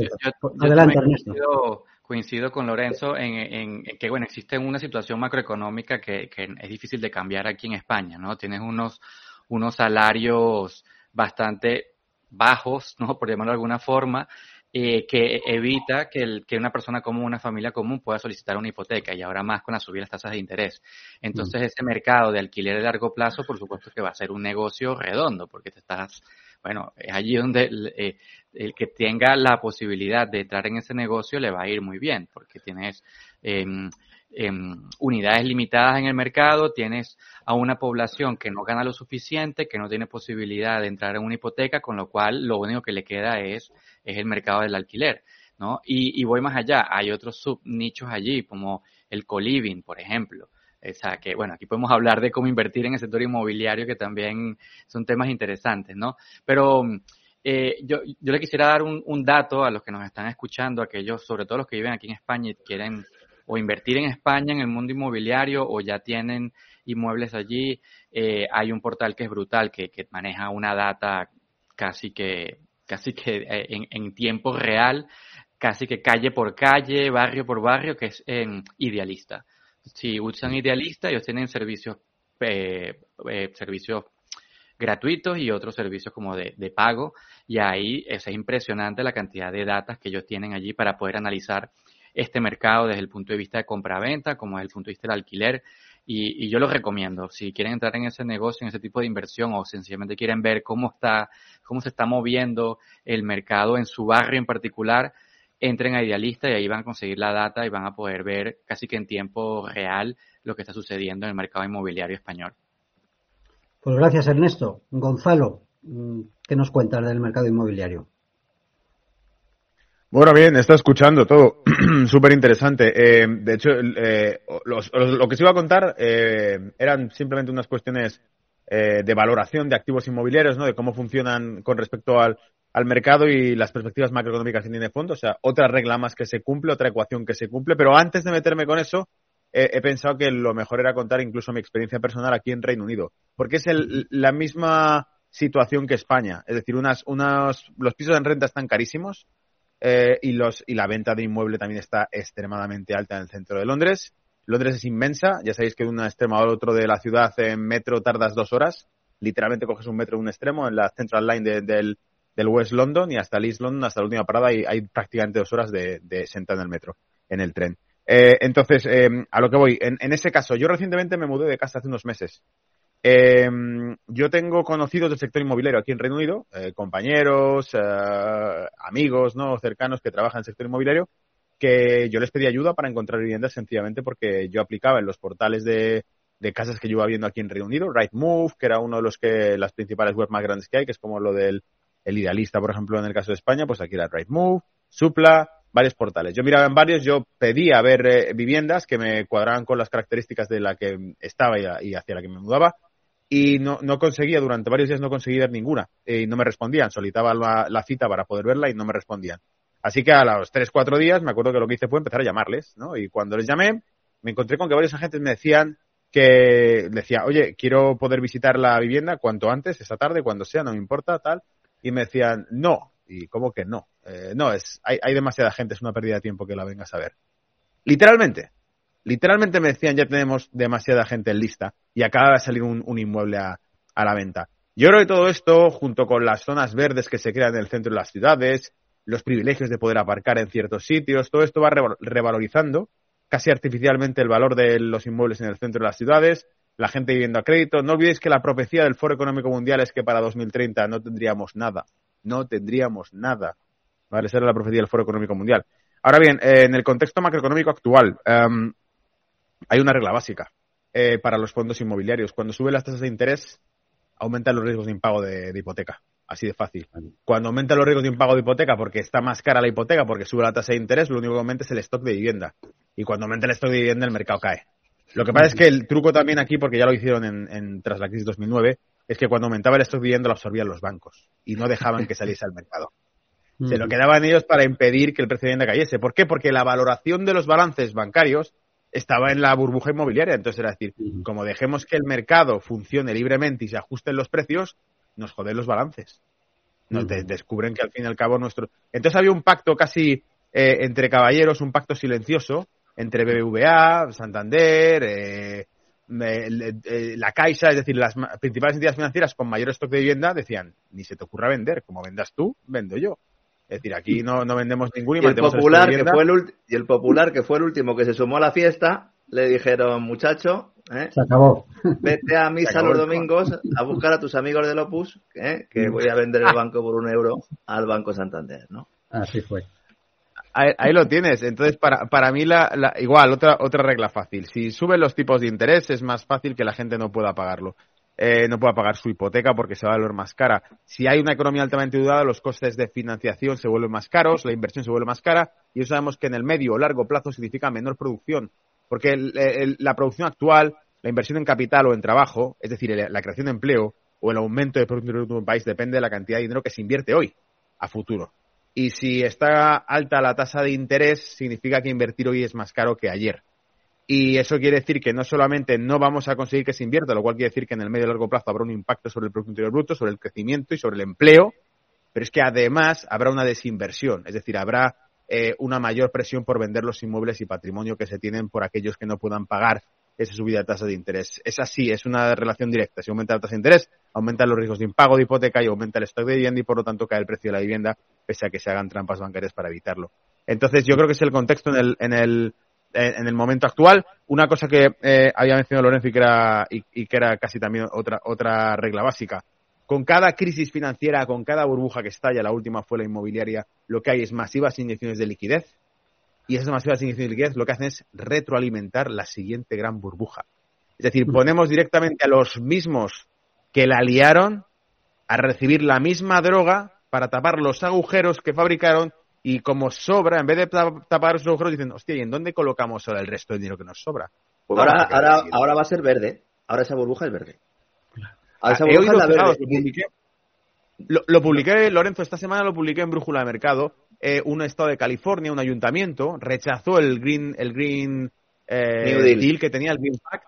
Adelante, coincido, coincido, con Lorenzo en, que, bueno, existe una situación macroeconómica que, que es difícil de cambiar aquí en España, ¿no? Tienes unos, unos salarios bastante bajos, ¿no? Por llamarlo de alguna forma, eh, que evita que, el, que, una persona común, una familia común pueda solicitar una hipoteca y ahora más con la subida de las tasas de interés. Entonces, mm. ese mercado de alquiler de largo plazo, por supuesto que va a ser un negocio redondo porque te estás, bueno, es allí donde el, eh, el que tenga la posibilidad de entrar en ese negocio le va a ir muy bien porque tienes eh, unidades limitadas en el mercado, tienes a una población que no gana lo suficiente, que no tiene posibilidad de entrar en una hipoteca, con lo cual lo único que le queda es, es el mercado del alquiler, ¿no? Y, y voy más allá, hay otros subnichos allí, como el co-living, por ejemplo. O sea, que bueno, aquí podemos hablar de cómo invertir en el sector inmobiliario, que también son temas interesantes, ¿no? Pero eh, yo, yo le quisiera dar un, un dato a los que nos están escuchando, aquellos, sobre todo los que viven aquí en España y quieren o invertir en España en el mundo inmobiliario o ya tienen inmuebles allí. Eh, hay un portal que es brutal, que, que, maneja una data casi que, casi que eh, en, en, tiempo real, casi que calle por calle, barrio por barrio, que es en Idealista. Si usan Idealista, ellos tienen servicios, eh, servicios gratuitos y otros servicios como de, de pago. Y ahí es impresionante la cantidad de datos que ellos tienen allí para poder analizar este mercado desde el punto de vista de compra-venta, como desde el punto de vista del alquiler. Y, y, yo lo recomiendo. Si quieren entrar en ese negocio, en ese tipo de inversión, o sencillamente quieren ver cómo está, cómo se está moviendo el mercado en su barrio en particular, entren a Idealista y ahí van a conseguir la data y van a poder ver casi que en tiempo real lo que está sucediendo en el mercado inmobiliario español. Pues gracias, Ernesto. Gonzalo, ¿qué nos cuentas del mercado inmobiliario? Bueno, bien, está escuchando todo. Súper interesante. Eh, de hecho, eh, los, los, lo que se iba a contar eh, eran simplemente unas cuestiones eh, de valoración de activos inmobiliarios, ¿no? De cómo funcionan con respecto al, al mercado y las perspectivas macroeconómicas que tiene fondo. O sea, otra regla más que se cumple, otra ecuación que se cumple. Pero antes de meterme con eso, he pensado que lo mejor era contar incluso mi experiencia personal aquí en Reino Unido. Porque es el, la misma situación que España. Es decir, unas, unas, los pisos en renta están carísimos eh, y, los, y la venta de inmueble también está extremadamente alta en el centro de Londres. Londres es inmensa, ya sabéis que de un extremo al otro de la ciudad en metro tardas dos horas. Literalmente coges un metro de un extremo en la Central Line de, del, del West London y hasta el East London, hasta la última parada, y hay prácticamente dos horas de, de en el metro, en el tren. Eh, entonces, eh, a lo que voy, en, en, ese caso, yo recientemente me mudé de casa hace unos meses eh, yo tengo conocidos del sector inmobiliario aquí en Reino Unido, eh, compañeros, eh, amigos, no cercanos que trabajan en el sector inmobiliario, que yo les pedí ayuda para encontrar viviendas sencillamente porque yo aplicaba en los portales de, de casas que yo iba viendo aquí en Reino Unido, Rightmove, que era uno de los que las principales webs más grandes que hay, que es como lo del el idealista, por ejemplo, en el caso de España, pues aquí era Rightmove, Supla, varios portales. Yo miraba en varios, yo pedía ver eh, viviendas que me cuadraban con las características de la que estaba y, y hacia la que me mudaba y no, no conseguía, durante varios días no conseguí ver ninguna y no me respondían. Solicitaba la, cita para poder verla y no me respondían. Así que a los tres, cuatro días me acuerdo que lo que hice fue empezar a llamarles, ¿no? Y cuando les llamé, me encontré con que varios agentes me decían que decía, oye, quiero poder visitar la vivienda cuanto antes, esta tarde, cuando sea, no me importa, tal. Y me decían, no. Y como que no. Eh, no, es, hay, hay demasiada gente, es una pérdida de tiempo que la vengas a ver. Literalmente. Literalmente me decían, ya tenemos demasiada gente en lista y acaba de salir un, inmueble a, la venta. Yo creo que todo esto, junto con las zonas verdes que se crean en el centro de las ciudades, los privilegios de poder aparcar en ciertos sitios, todo esto va revalorizando casi artificialmente el valor de los inmuebles en el centro de las ciudades, la gente viviendo a crédito. No olvidéis que la profecía del Foro Económico Mundial es que para 2030 no tendríamos nada. No tendríamos nada. ¿Vale? Esa era la profecía del Foro Económico Mundial. Ahora bien, eh, en el contexto macroeconómico actual, um, hay una regla básica eh, para los fondos inmobiliarios. Cuando suben las tasas de interés, aumentan los riesgos de impago de, de, hipoteca. Así de fácil. Cuando aumentan los riesgos de impago de hipoteca porque está más cara la hipoteca, porque sube la tasa de interés, lo único que aumenta es el stock de vivienda. Y cuando aumenta el stock de vivienda, el mercado cae. Lo que pasa es que el truco también aquí, porque ya lo hicieron en, en, tras la crisis 2009, es que cuando aumentaba el stock de vivienda lo absorbían los bancos y no dejaban que saliese al mercado. Se lo quedaban ellos para impedir que el precio de vivienda cayese. ¿Por qué? Porque la valoración de los balances bancarios estaba en la burbuja inmobiliaria. Entonces era decir, como dejemos que el mercado funcione libremente y se ajusten los precios, nos joden los balances. Nos de descubren que al fin y al cabo nuestro. Entonces había un pacto casi eh, entre caballeros, un pacto silencioso entre BBVA, Santander, eh, eh, la Caixa, es decir, las principales entidades financieras con mayor stock de vivienda decían, ni se te ocurra vender, como vendas tú, vendo yo. Es decir, aquí no, no vendemos ningún y, el popular que fue el y el popular que fue el último que se sumó a la fiesta, le dijeron, muchacho, ¿eh? se acabó. Vete a misa los domingos a buscar a tus amigos del Opus, ¿eh? que voy a vender el banco por un euro al Banco Santander, ¿no? Así fue. Ahí, lo tienes. Entonces, para, para mí, la, igual, otra, otra regla fácil. Si suben los tipos de interés, es más fácil que la gente no pueda pagarlo. Eh, no pueda pagar su hipoteca porque se va a volver más cara. Si hay una economía altamente dudada, los costes de financiación se vuelven más caros, la inversión se vuelve más cara y eso sabemos que en el medio o largo plazo significa menor producción. Porque la producción actual, la inversión en capital o en trabajo, es decir, la creación de empleo o el aumento de producción de un país depende de la cantidad de dinero que se invierte hoy a futuro. Y si está alta la tasa de interés, significa que invertir hoy es más caro que ayer. Y eso quiere decir que no solamente no vamos a conseguir que se invierta, lo cual quiere decir que en el medio y largo plazo habrá un impacto sobre el Producto Interior Bruto, sobre el crecimiento y sobre el empleo, pero es que además habrá una desinversión, es decir, habrá eh, una mayor presión por vender los inmuebles y patrimonio que se tienen por aquellos que no puedan pagar esa subida de tasa de interés. Es así, es una relación directa. Si aumenta la tasa de interés, aumentan los riesgos de impago de hipoteca y aumenta el stock de vivienda y por lo tanto cae el precio de la vivienda, pese a que se hagan trampas bancarias para evitarlo. Entonces, yo creo que es el contexto en el, en el, en el momento actual. Una cosa que eh, había mencionado Lorenzo y que era, y, que era casi también otra, otra regla básica. Con cada crisis financiera, con cada burbuja que estalla, la última fue la inmobiliaria, lo que hay es masivas inyecciones de liquidez y esas masivas inyecciones de liquidez lo que hacen es retroalimentar la siguiente gran burbuja. Es decir, ponemos directamente a los mismos que la liaron a recibir la misma droga para tapar los agujeros que fabricaron y como sobra, en vez de tapar esos agujeros, dicen, hostia, ¿y en dónde colocamos ahora el resto del dinero que nos sobra? Pues ahora, ahora, ahora va a ser verde. Ahora esa burbuja es verde. Ahora esa burbuja es la verde. Lo publiqué, Lorenzo, esta semana lo publiqué en Brújula de Mercado eh, un estado de California, un ayuntamiento, rechazó el Green, el green eh, deal. que tenía el Green Pact,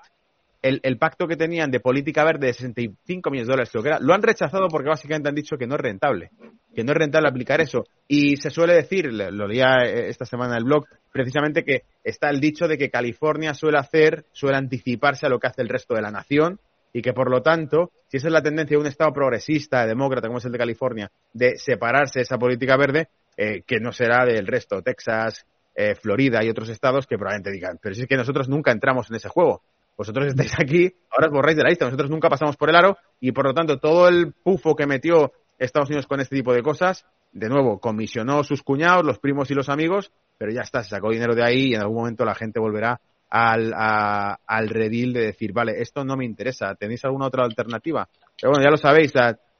el, pacto que tenían de política verde de 65 millones de dólares, creo que era, lo han rechazado porque básicamente han dicho que no es rentable, que no es rentable aplicar eso. Y se suele decir, lo leía eh, esta semana en el blog, precisamente que está el dicho de que California suele hacer, suele anticiparse a lo que hace el resto de la nación y que por lo tanto, si esa es la tendencia de un Estado progresista, demócrata como es el de California, de separarse de esa política verde, eh, que no será del resto, Texas, eh, Florida y otros estados que probablemente digan, pero si es que nosotros nunca entramos en ese juego. Vosotros estáis aquí, ahora os borráis de la lista, nosotros nunca pasamos por el aro y por lo tanto todo el pufo que metió Estados Unidos con este tipo de cosas, de nuevo, comisionó sus cuñados, los primos y los amigos, pero ya está, se sacó dinero de ahí y en algún momento la gente volverá al, al redil de decir, vale, esto no me interesa, ¿tenéis alguna otra alternativa? Pero bueno, ya lo sabéis,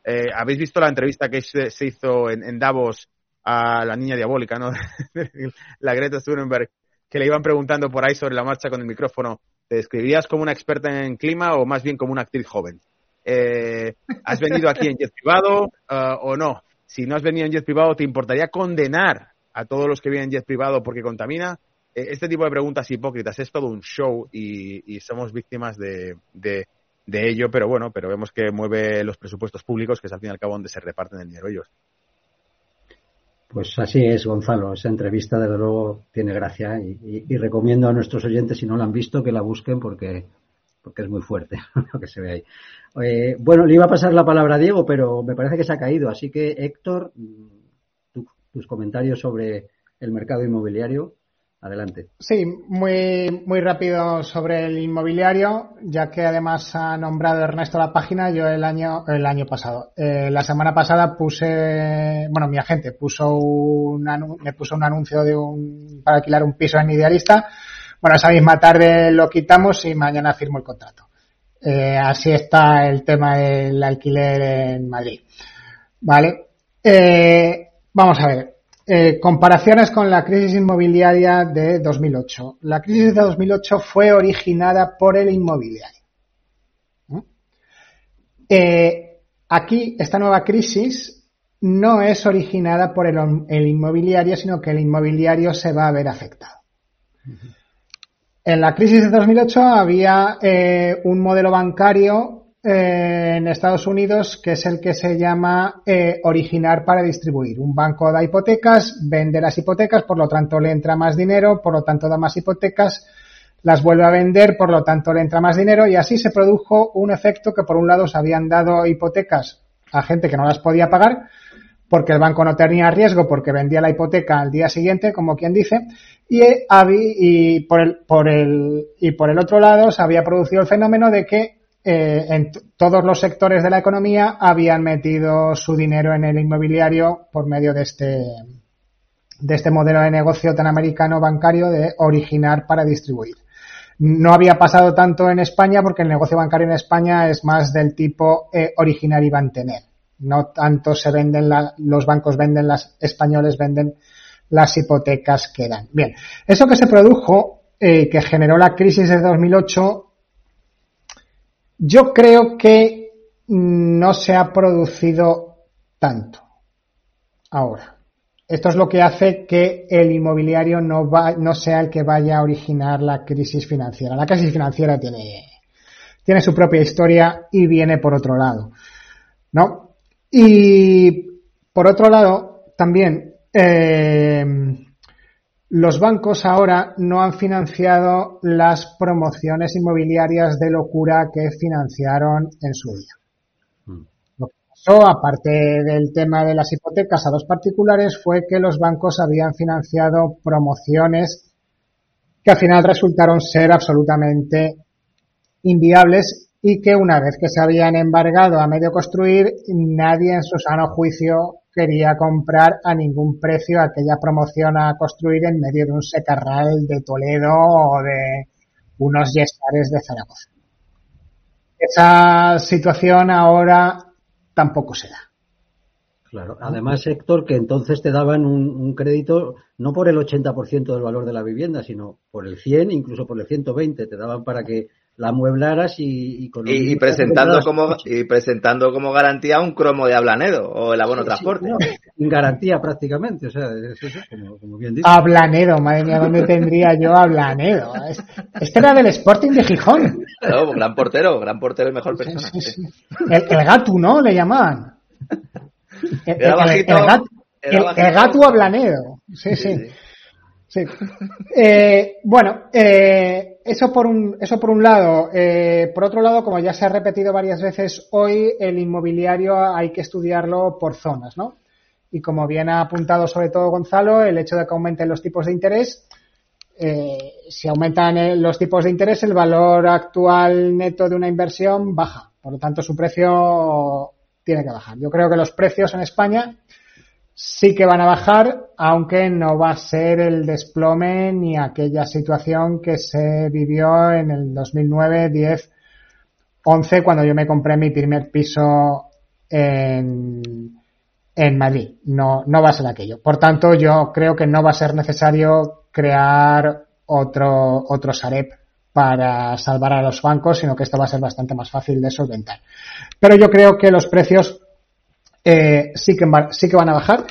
eh, habéis visto la entrevista que se, hizo en Davos a la niña diabólica, ¿no? la Greta Thunberg, que le iban preguntando por ahí sobre la marcha con el micrófono, ¿te describirías como una experta en clima o más bien como una actriz joven? Eh, ¿Has venido aquí en jet privado uh, o no? Si no has venido en jet privado, ¿te importaría condenar a todos los que vienen en jet privado porque contamina? Eh, este tipo de preguntas hipócritas es todo un show y, somos víctimas de, de, ello, pero bueno, pero vemos que mueve los presupuestos públicos, que es al fin y al cabo donde se reparten el dinero ellos. Pues así es, Gonzalo. Esa entrevista, desde luego, tiene gracia y, recomiendo a nuestros oyentes, si no la han visto, que la busquen porque, porque es muy fuerte lo que se ve ahí. Eh, bueno, le iba a pasar la palabra a Diego, pero me parece que se ha caído. Así que, Héctor, tus comentarios sobre el mercado inmobiliario. Adelante. Sí, muy, muy rápido sobre el inmobiliario, ya que además ha nombrado Ernesto la página, yo el año, el año pasado. Eh, la semana pasada puse, bueno, mi agente puso un, me puso un anuncio de un, para alquilar un piso en Idealista. Bueno, esa misma tarde lo quitamos y mañana firmo el contrato. Eh, así está el tema del alquiler en Madrid. Vale. Eh, vamos a ver. Eh, comparaciones con la crisis inmobiliaria de 2008. La crisis de 2008 fue originada por el inmobiliario. Eh, aquí, esta nueva crisis no es originada por el, inmobiliario, sino que el inmobiliario se va a ver afectado. En la crisis de 2008 había eh, un modelo bancario eh, en Estados Unidos, que es el que se llama eh, originar para distribuir. Un banco da hipotecas, vende las hipotecas, por lo tanto le entra más dinero, por lo tanto da más hipotecas, las vuelve a vender, por lo tanto le entra más dinero y así se produjo un efecto que por un lado se habían dado hipotecas a gente que no las podía pagar, porque el banco no tenía riesgo porque vendía la hipoteca al día siguiente, como quien dice, y, y, por, el, y por el otro lado se había producido el fenómeno de que eh, en todos los sectores de la economía habían metido su dinero en el inmobiliario por medio de este, de este modelo de negocio tan americano bancario de originar para distribuir. No había pasado tanto en España porque el negocio bancario en España es más del tipo eh, originar y mantener. No tanto se venden los bancos venden las españoles venden las hipotecas que dan. Bien, eso que se produjo eh, que generó la crisis de 2008 yo creo que no se ha producido tanto ahora. Esto es lo que hace que el inmobiliario no, va, no sea el que vaya a originar la crisis financiera. La crisis financiera tiene, tiene su propia historia y viene por otro lado. ¿No? Y por otro lado, también, eh, los bancos ahora no han financiado las promociones inmobiliarias de locura que financiaron en su día. Mm. Lo que pasó, aparte del tema de las hipotecas a los particulares, fue que los bancos habían financiado promociones que al final resultaron ser absolutamente inviables y que una vez que se habían embargado a medio construir, nadie en su sano juicio quería comprar a ningún precio aquella promoción a construir en medio de un secarral de Toledo o de unos yestares de Zaragoza. Esa situación ahora tampoco se da. Claro. Además, Héctor, que entonces te daban un, un crédito no por el 80% del valor de la vivienda, sino por el 100, incluso por el 120. Te daban para que la mueblaras y, y, presentando como y presentando como garantía un cromo de Ablanedo o el abono transporte. sin garantía prácticamente o sea es eso, como, como, bien dice. Ablanedo madre mía dónde tendría yo Ablanedo este era del Sporting de Gijón. No, gran portero gran portero y mejor persona el, el, gato no le llamaban. El, el, gato, el, gato Ablanedo sí sí, sí. Eh, bueno eh, eso por un, eso por un lado. Eh, por otro lado, como ya se ha repetido varias veces hoy, el inmobiliario hay que estudiarlo por zonas, ¿no? Y como bien ha apuntado sobre todo Gonzalo, el hecho de que aumenten los tipos de interés, eh, si aumentan los tipos de interés, el valor actual neto de una inversión baja. Por lo tanto, su precio tiene que bajar. Yo creo que los precios en España sí que van a bajar, aunque no va a ser el desplome ni aquella situación que se vivió en el 2009, 10, 11, cuando yo me compré mi primer piso en, en Madrid. No, no va a ser aquello. Por tanto, yo creo que no va a ser necesario crear otro, otro Sareb para salvar a los bancos, sino que esto va a ser bastante más fácil de solventar. Pero yo creo que los precios eh, sí, que sí que van a bajar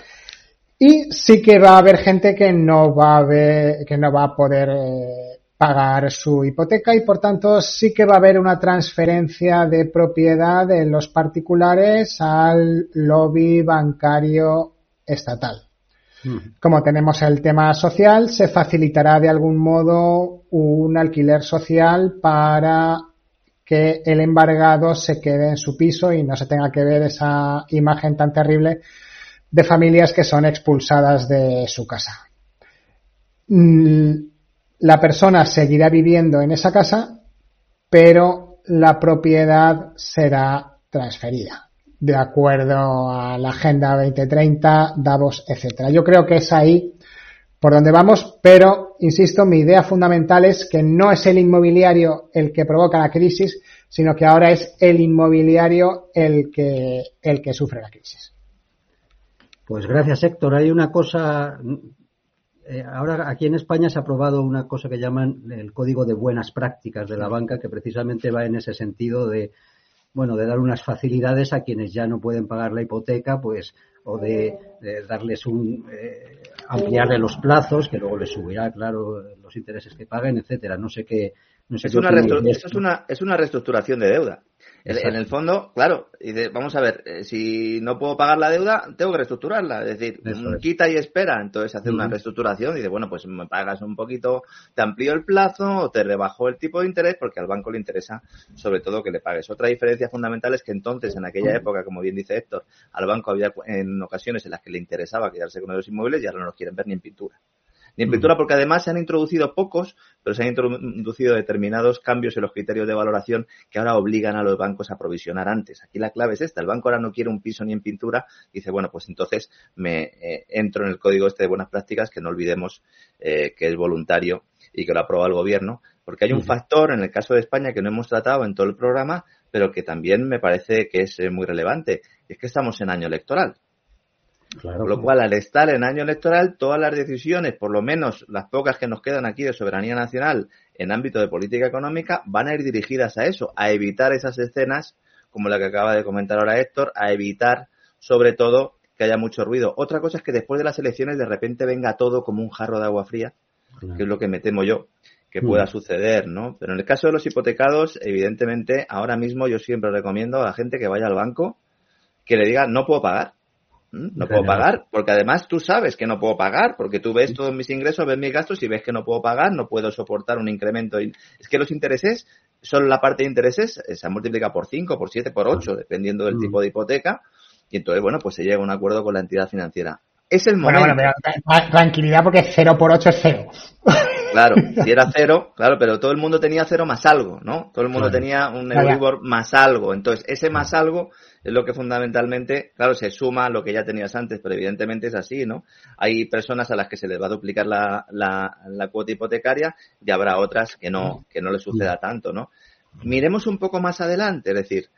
y sí que va a haber gente que no va a ver, que no va a poder eh, pagar su hipoteca y por tanto sí que va a haber una transferencia de propiedad de los particulares al lobby bancario estatal. Como tenemos el tema social, se facilitará de algún modo un alquiler social para que el embargado se quede en su piso y no se tenga que ver esa imagen tan terrible de familias que son expulsadas de su casa. Mm, la persona seguirá viviendo en esa casa, pero la propiedad será transferida de acuerdo a la Agenda 2030, Davos, etcétera. Yo creo que es ahí por donde vamos, pero insisto, mi idea fundamental es que no es el inmobiliario el que provoca la crisis, sino que ahora es el inmobiliario el que, el que sufre la crisis. Pues gracias, Héctor. Hay una cosa, eh, ahora aquí en España se ha aprobado una cosa que llaman el Código de Buenas Prácticas de la banca, que precisamente va en ese sentido de, bueno, de dar unas facilidades a quienes ya no pueden pagar la hipoteca, pues, o de, darles un, eh, ampliarle los plazos, que luego les subirá, claro, los intereses que paguen, etcétera. No sé qué, es, una es, una, es una reestructuración de deuda. En el fondo, claro, y vamos a ver, eh, si no puedo pagar la deuda, tengo que reestructurarla. Es decir, quita y espera, entonces hacer una reestructuración y dice, bueno, pues me pagas un poquito, te amplío el plazo o te rebajo el tipo de interés porque al banco le interesa sobre todo que le pagues. Otra diferencia fundamental es que entonces, en aquella época, como bien dice Héctor, al banco había en ocasiones en las que le interesaba quedarse con los inmuebles y ahora no los quieren ver ni en pintura ni en pintura, porque además se han introducido pocos, pero se han introducido determinados cambios en los criterios de valoración que ahora obligan a los bancos a provisionar antes. Aquí la clave es esta, el banco ahora no quiere un piso ni en pintura, dice, bueno, pues entonces me eh, entro en el código este de buenas prácticas, que no olvidemos eh, que es voluntario y que lo aprueba el gobierno, porque hay un factor en el caso de España que no hemos tratado en todo el programa, pero que también me parece que es eh, muy relevante, y es que estamos en año electoral. Con lo cual, al estar en año electoral, todas las decisiones, por lo menos las pocas que nos quedan aquí de soberanía nacional en ámbito de política económica, van a ir dirigidas a eso, a evitar esas escenas como la que acaba de comentar ahora Héctor, a evitar, sobre todo, que haya mucho ruido. Otra cosa es que después de las elecciones de repente venga todo como un jarro de agua fría, que es lo que me temo yo que pueda mm. suceder, ¿no? Pero en el caso de los hipotecados, evidentemente, ahora mismo yo siempre recomiendo a la gente que vaya al banco que le diga no puedo pagar. No puedo pagar, porque además tú sabes que no puedo pagar, porque tú ves todos mis ingresos, ves mis gastos y ves que no puedo pagar, no puedo soportar un incremento. Es que los intereses, solo la parte de intereses eh, se multiplica por 5, por 7, por 8, dependiendo del mm. tipo de hipoteca. Y entonces, bueno, pues se llega a un acuerdo con la entidad financiera. Es el momento. Bueno, bueno, tranquilidad porque 0 por 8 es 0. Claro, si era cero, claro, pero todo el mundo tenía cero más algo, ¿no? Todo el mundo tenía un Euribor más algo. Entonces, ese más algo es lo que fundamentalmente, claro, se suma a lo que ya tenías antes, pero evidentemente es así, ¿no? Hay personas a las que se les va a duplicar la, la, la cuota hipotecaria y habrá otras que no, que no les suceda tanto, ¿no? Miremos un poco más adelante, es decir,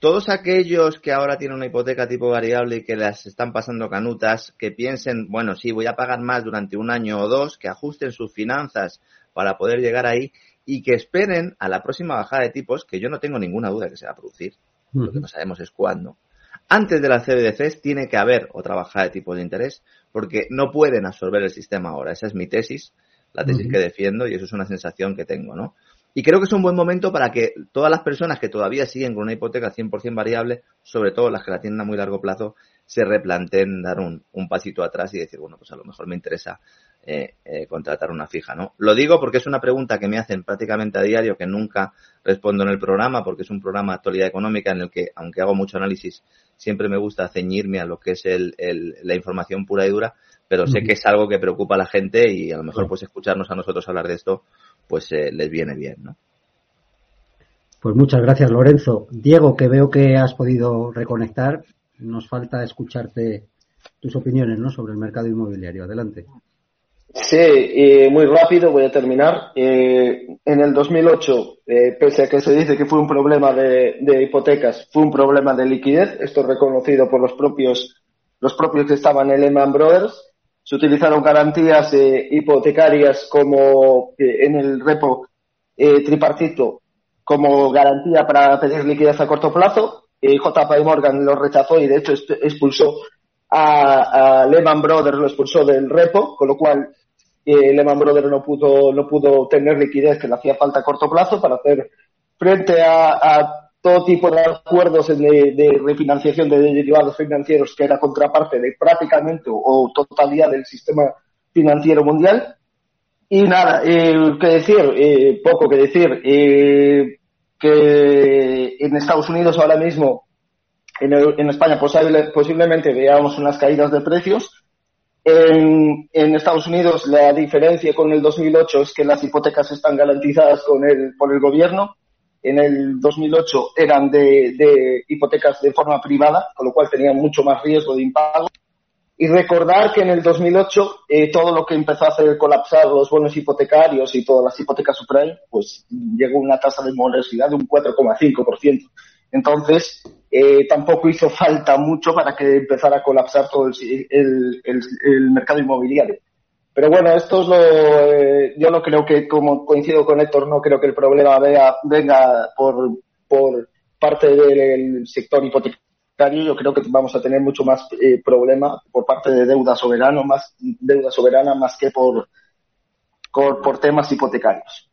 todos aquellos que ahora tienen una hipoteca tipo variable y que las están pasando canutas, que piensen, bueno, sí, voy a pagar más durante un año o dos, que ajusten sus finanzas para poder llegar ahí y que esperen a la próxima bajada de tipos, que yo no tengo ninguna duda que se va a producir. Lo que no sabemos es cuándo. Antes de las CBDCs tiene que haber otra bajada de tipos de interés porque no pueden absorber el sistema ahora. Esa es mi tesis, la tesis que defiendo y eso es una sensación que tengo, ¿no? Y creo que es un buen momento para que todas las personas que todavía siguen con una hipoteca 100% variable, sobre todo las que la tienen a muy largo plazo, se replanteen dar un, un pasito atrás y decir, bueno, pues a lo mejor me interesa eh, eh, contratar una fija, ¿no? Lo digo porque es una pregunta que me hacen prácticamente a diario, que nunca respondo en el programa, porque es un programa de actualidad económica en el que, aunque hago mucho análisis, siempre me gusta ceñirme a lo que es el, la información pura y dura, pero sé que es algo que preocupa a la gente y a lo mejor pues escucharnos a nosotros hablar de esto, pues eh, les viene bien, ¿no? Pues muchas gracias, Lorenzo. Diego, que veo que has podido reconectar, nos falta escucharte tus opiniones ¿no? sobre el mercado inmobiliario. Adelante. Sí, muy rápido, voy a terminar. Eh, en el 2008, eh, pese a que se dice que fue un problema de, hipotecas, fue un problema de liquidez, esto es reconocido por los propios, los propios que estaban en Lehman Brothers. Se utilizaron garantías eh, hipotecarias como en el repo tripartito como garantía para pedir liquidez a corto plazo. JP Morgan lo rechazó y de hecho expulsó a, Lehman Brothers lo expulsó del repo, con lo cual eh, Lehman Brothers no pudo, no pudo tener liquidez que le hacía falta a corto plazo para hacer frente a, todo tipo de acuerdos de, refinanciación de derivados financieros que era contraparte de prácticamente o, totalidad del sistema financiero mundial. Y nada, eh, que decir, eh, poco que decir, eh, que en Estados Unidos ahora mismo en, España posiblemente veamos unas caídas de precios. En, Estados Unidos la diferencia con el 2008 es que las hipotecas están garantizadas con el, por el gobierno. En el 2008 eran de, hipotecas de forma privada, con lo cual tenían mucho más riesgo de impago. Y recordar que en el 2008 eh, todo lo que empezó a hacer colapsar los bonos hipotecarios y todas las hipotecas subprime, pues llegó a una tasa de morosidad de un 4,5%. Entonces, eh, tampoco hizo falta mucho para que empezara a colapsar todo el, el, mercado inmobiliario. Pero bueno, esto es lo, eh, yo no creo que, como coincido con Héctor, no creo que el problema venga por, por parte del sector hipotecario. Yo creo que vamos a tener mucho más eh, problema por parte de deuda soberana, más deuda soberana más que por, por temas hipotecarios.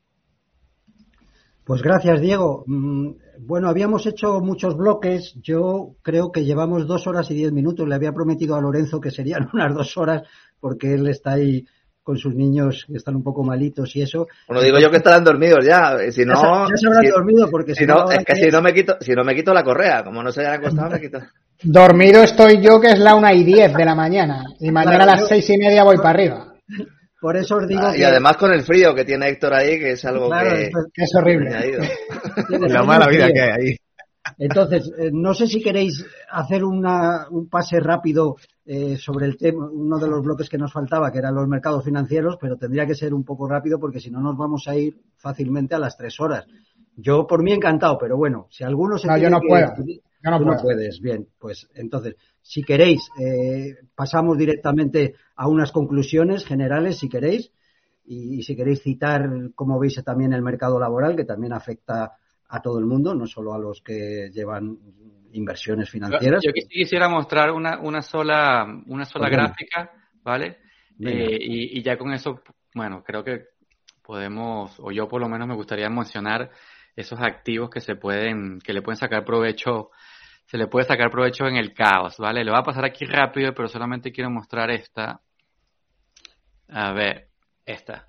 Pues gracias, Diego. Mm, bueno, habíamos hecho muchos bloques. Yo creo que llevamos dos horas y diez minutos. Le había prometido a Lorenzo que serían unas dos horas porque él está ahí con sus niños que están un poco malitos y eso. Bueno, digo yo que estarán dormidos ya. Si no, ya se, habrán dormido porque si, no, es que, si no me quito, si no me quito la correa, como no se hayan acostado, me quito. Dormido estoy yo que es la una y diez de la mañana y mañana a las seis y media voy para arriba. Por eso os digo ah, Y además con el frío que tiene Héctor ahí, que es algo que... es horrible. la mala vida que hay ahí. Entonces, eh, no sé si queréis hacer una, un pase rápido eh, sobre el tema, uno de los bloques que nos faltaba, que eran los mercados financieros, pero tendría que ser un poco rápido porque si no nos vamos a ir fácilmente a las tres horas. Yo por mí encantado, pero bueno, si alguno se... No, yo no puedo. no, no puedes, bien, pues entonces si queréis, eh, pasamos directamente a unas conclusiones generales, si queréis, y, si queréis citar, como veis, también el mercado laboral, que también afecta a todo el mundo, no solo a los que llevan inversiones financieras. Yo, quisiera mostrar una, una sola, una sola gráfica, ¿vale? Eh, y, y ya con eso, bueno, creo que podemos, o yo por lo menos me gustaría mencionar esos activos que se pueden, que le pueden sacar provecho se le puede sacar provecho en el caos, ¿vale? Le voy a pasar aquí rápido, pero solamente quiero mostrar esta. A ver, esta.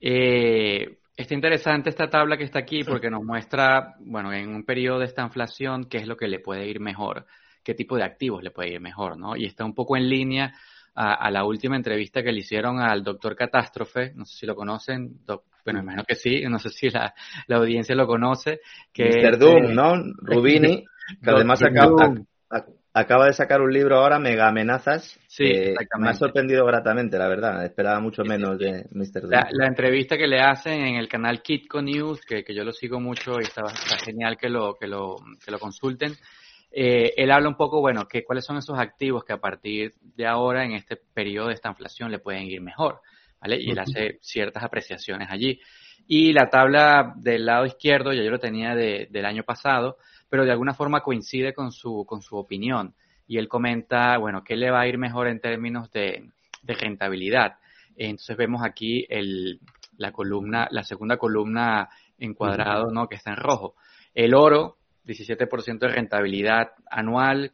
Eh, está interesante esta tabla que está aquí porque nos muestra, bueno, en un periodo de esta inflación, qué es lo que le puede ir mejor, qué tipo de activos le puede ir mejor, ¿no? Y está un poco en línea a, la última entrevista que le hicieron al doctor Catástrofe, no sé si lo conocen, bueno, imagino que sí, no sé si la, audiencia lo conoce. Que Mr. Doom, ¿no? Rubini. Que además acaba, de sacar un libro ahora, Mega Amenazas. Sí, me ha sorprendido gratamente, la verdad. Esperaba mucho menos de Mr. La, la, entrevista que le hacen en el canal Kitco News, que, yo lo sigo mucho y está, genial que lo, que lo, que lo consulten. Eh, él habla un poco, bueno, que cuáles son esos activos que a partir de ahora, en este periodo de esta inflación, le pueden ir mejor, ¿vale? Y él hace ciertas apreciaciones allí. Y la tabla del lado izquierdo, ya yo lo tenía de, del año pasado, pero de alguna forma coincide con su, con su opinión. Y él comenta, bueno, ¿qué le va a ir mejor en términos de, rentabilidad? Entonces vemos aquí el, la columna, la segunda columna encuadrado, ¿no? Que está en rojo. El oro, 17% de rentabilidad anual.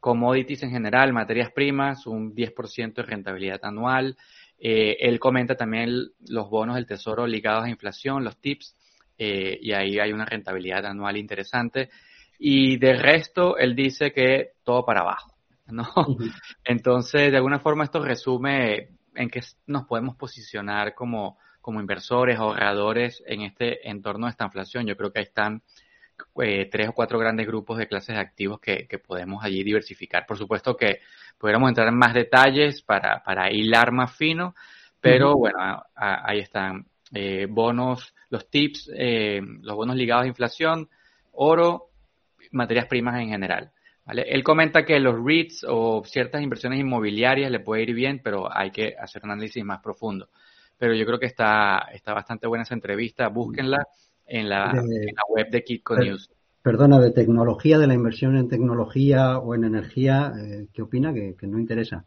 Commodities en general, materias primas, un 10% de rentabilidad anual. Eh, él comenta también los bonos del tesoro ligados a inflación, los TIPS, eh, y ahí hay una rentabilidad anual interesante. Y de resto, él dice que todo para abajo, ¿no? Entonces, de alguna forma, esto resume en qué nos podemos posicionar como, como inversores, ahorradores en este entorno de esta inflación. Yo creo que ahí están eh, tres o cuatro grandes grupos de clases de activos que, que, podemos allí diversificar. Por supuesto que pudiéramos entrar en más detalles para, para hilar más fino, pero bueno, ahí están eh, bonos, los tips, eh, los bonos ligados a inflación, oro, materias primas en general. ¿vale? Él comenta que los REITs o ciertas inversiones inmobiliarias le puede ir bien, pero hay que hacer un análisis más profundo. Pero yo creo que está, está bastante buena esa entrevista, búsquenla en la, web de Kitco News. Perdona, de tecnología, de la inversión en tecnología o en energía, eh, ¿qué opina? Que, no interesa.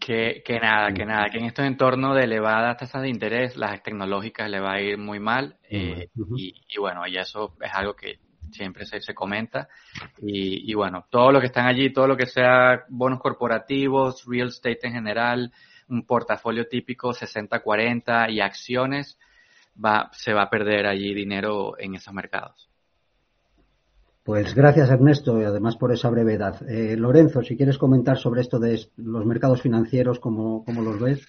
Que, que, nada, que nada, que en estos entornos de elevadas tasas de interés, las tecnológicas le va a ir muy mal. Eh, y, y, bueno, y eso es algo que siempre se, se comenta. Y, y, bueno, todo lo que están allí, todo lo que sea bonos corporativos, real estate en general, un portafolio típico 60-40 y acciones, va, se va a perder allí dinero en esos mercados. Pues gracias Ernesto y además por esa brevedad. Eh, Lorenzo, si quieres comentar sobre esto de los mercados financieros, ¿cómo, cómo los ves?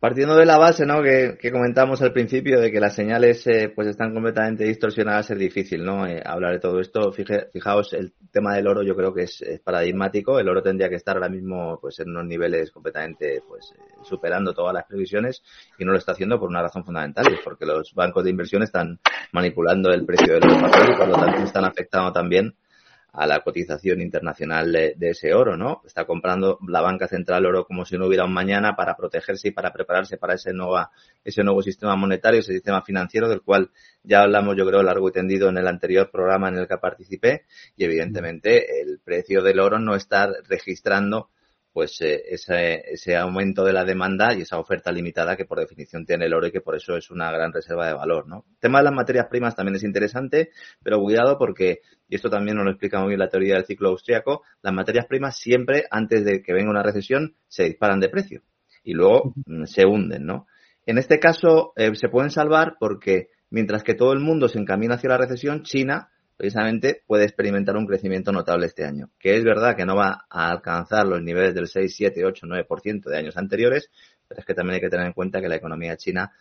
Partiendo de la base, ¿no? Que, comentamos al principio de que las señales, eh, pues están completamente distorsionadas, es difícil, ¿no? Eh, hablar de todo esto. fijaos, el tema del oro yo creo que es, paradigmático. El oro tendría que estar ahora mismo, pues, en unos niveles completamente, pues, eh, superando todas las previsiones y no lo está haciendo por una razón fundamental, es porque los bancos de inversión están manipulando el precio del oro y por lo tanto están afectando también a la cotización internacional de, ese oro, ¿no? Está comprando la banca central oro como si no hubiera un mañana para protegerse y para prepararse para ese, nueva, ese nuevo sistema monetario, ese sistema financiero del cual ya hablamos, yo creo, largo y tendido en el anterior programa en el que participé y evidentemente el precio del oro no está registrando pues eh, ese, ese, aumento de la demanda y esa oferta limitada que por definición tiene el oro y que por eso es una gran reserva de valor, ¿no? El tema de las materias primas también es interesante, pero cuidado porque, y esto también nos lo explica muy bien la teoría del ciclo austriaco, las materias primas siempre, antes de que venga una recesión, se disparan de precio y luego mm, se hunden, ¿no? En este caso eh, se pueden salvar porque mientras que todo el mundo se encamina hacia la recesión, China precisamente puede experimentar un crecimiento notable este año, que es verdad que no va a alcanzar los niveles del 6, 7, 8, 9% de años anteriores, pero es que también hay que tener en cuenta que la economía china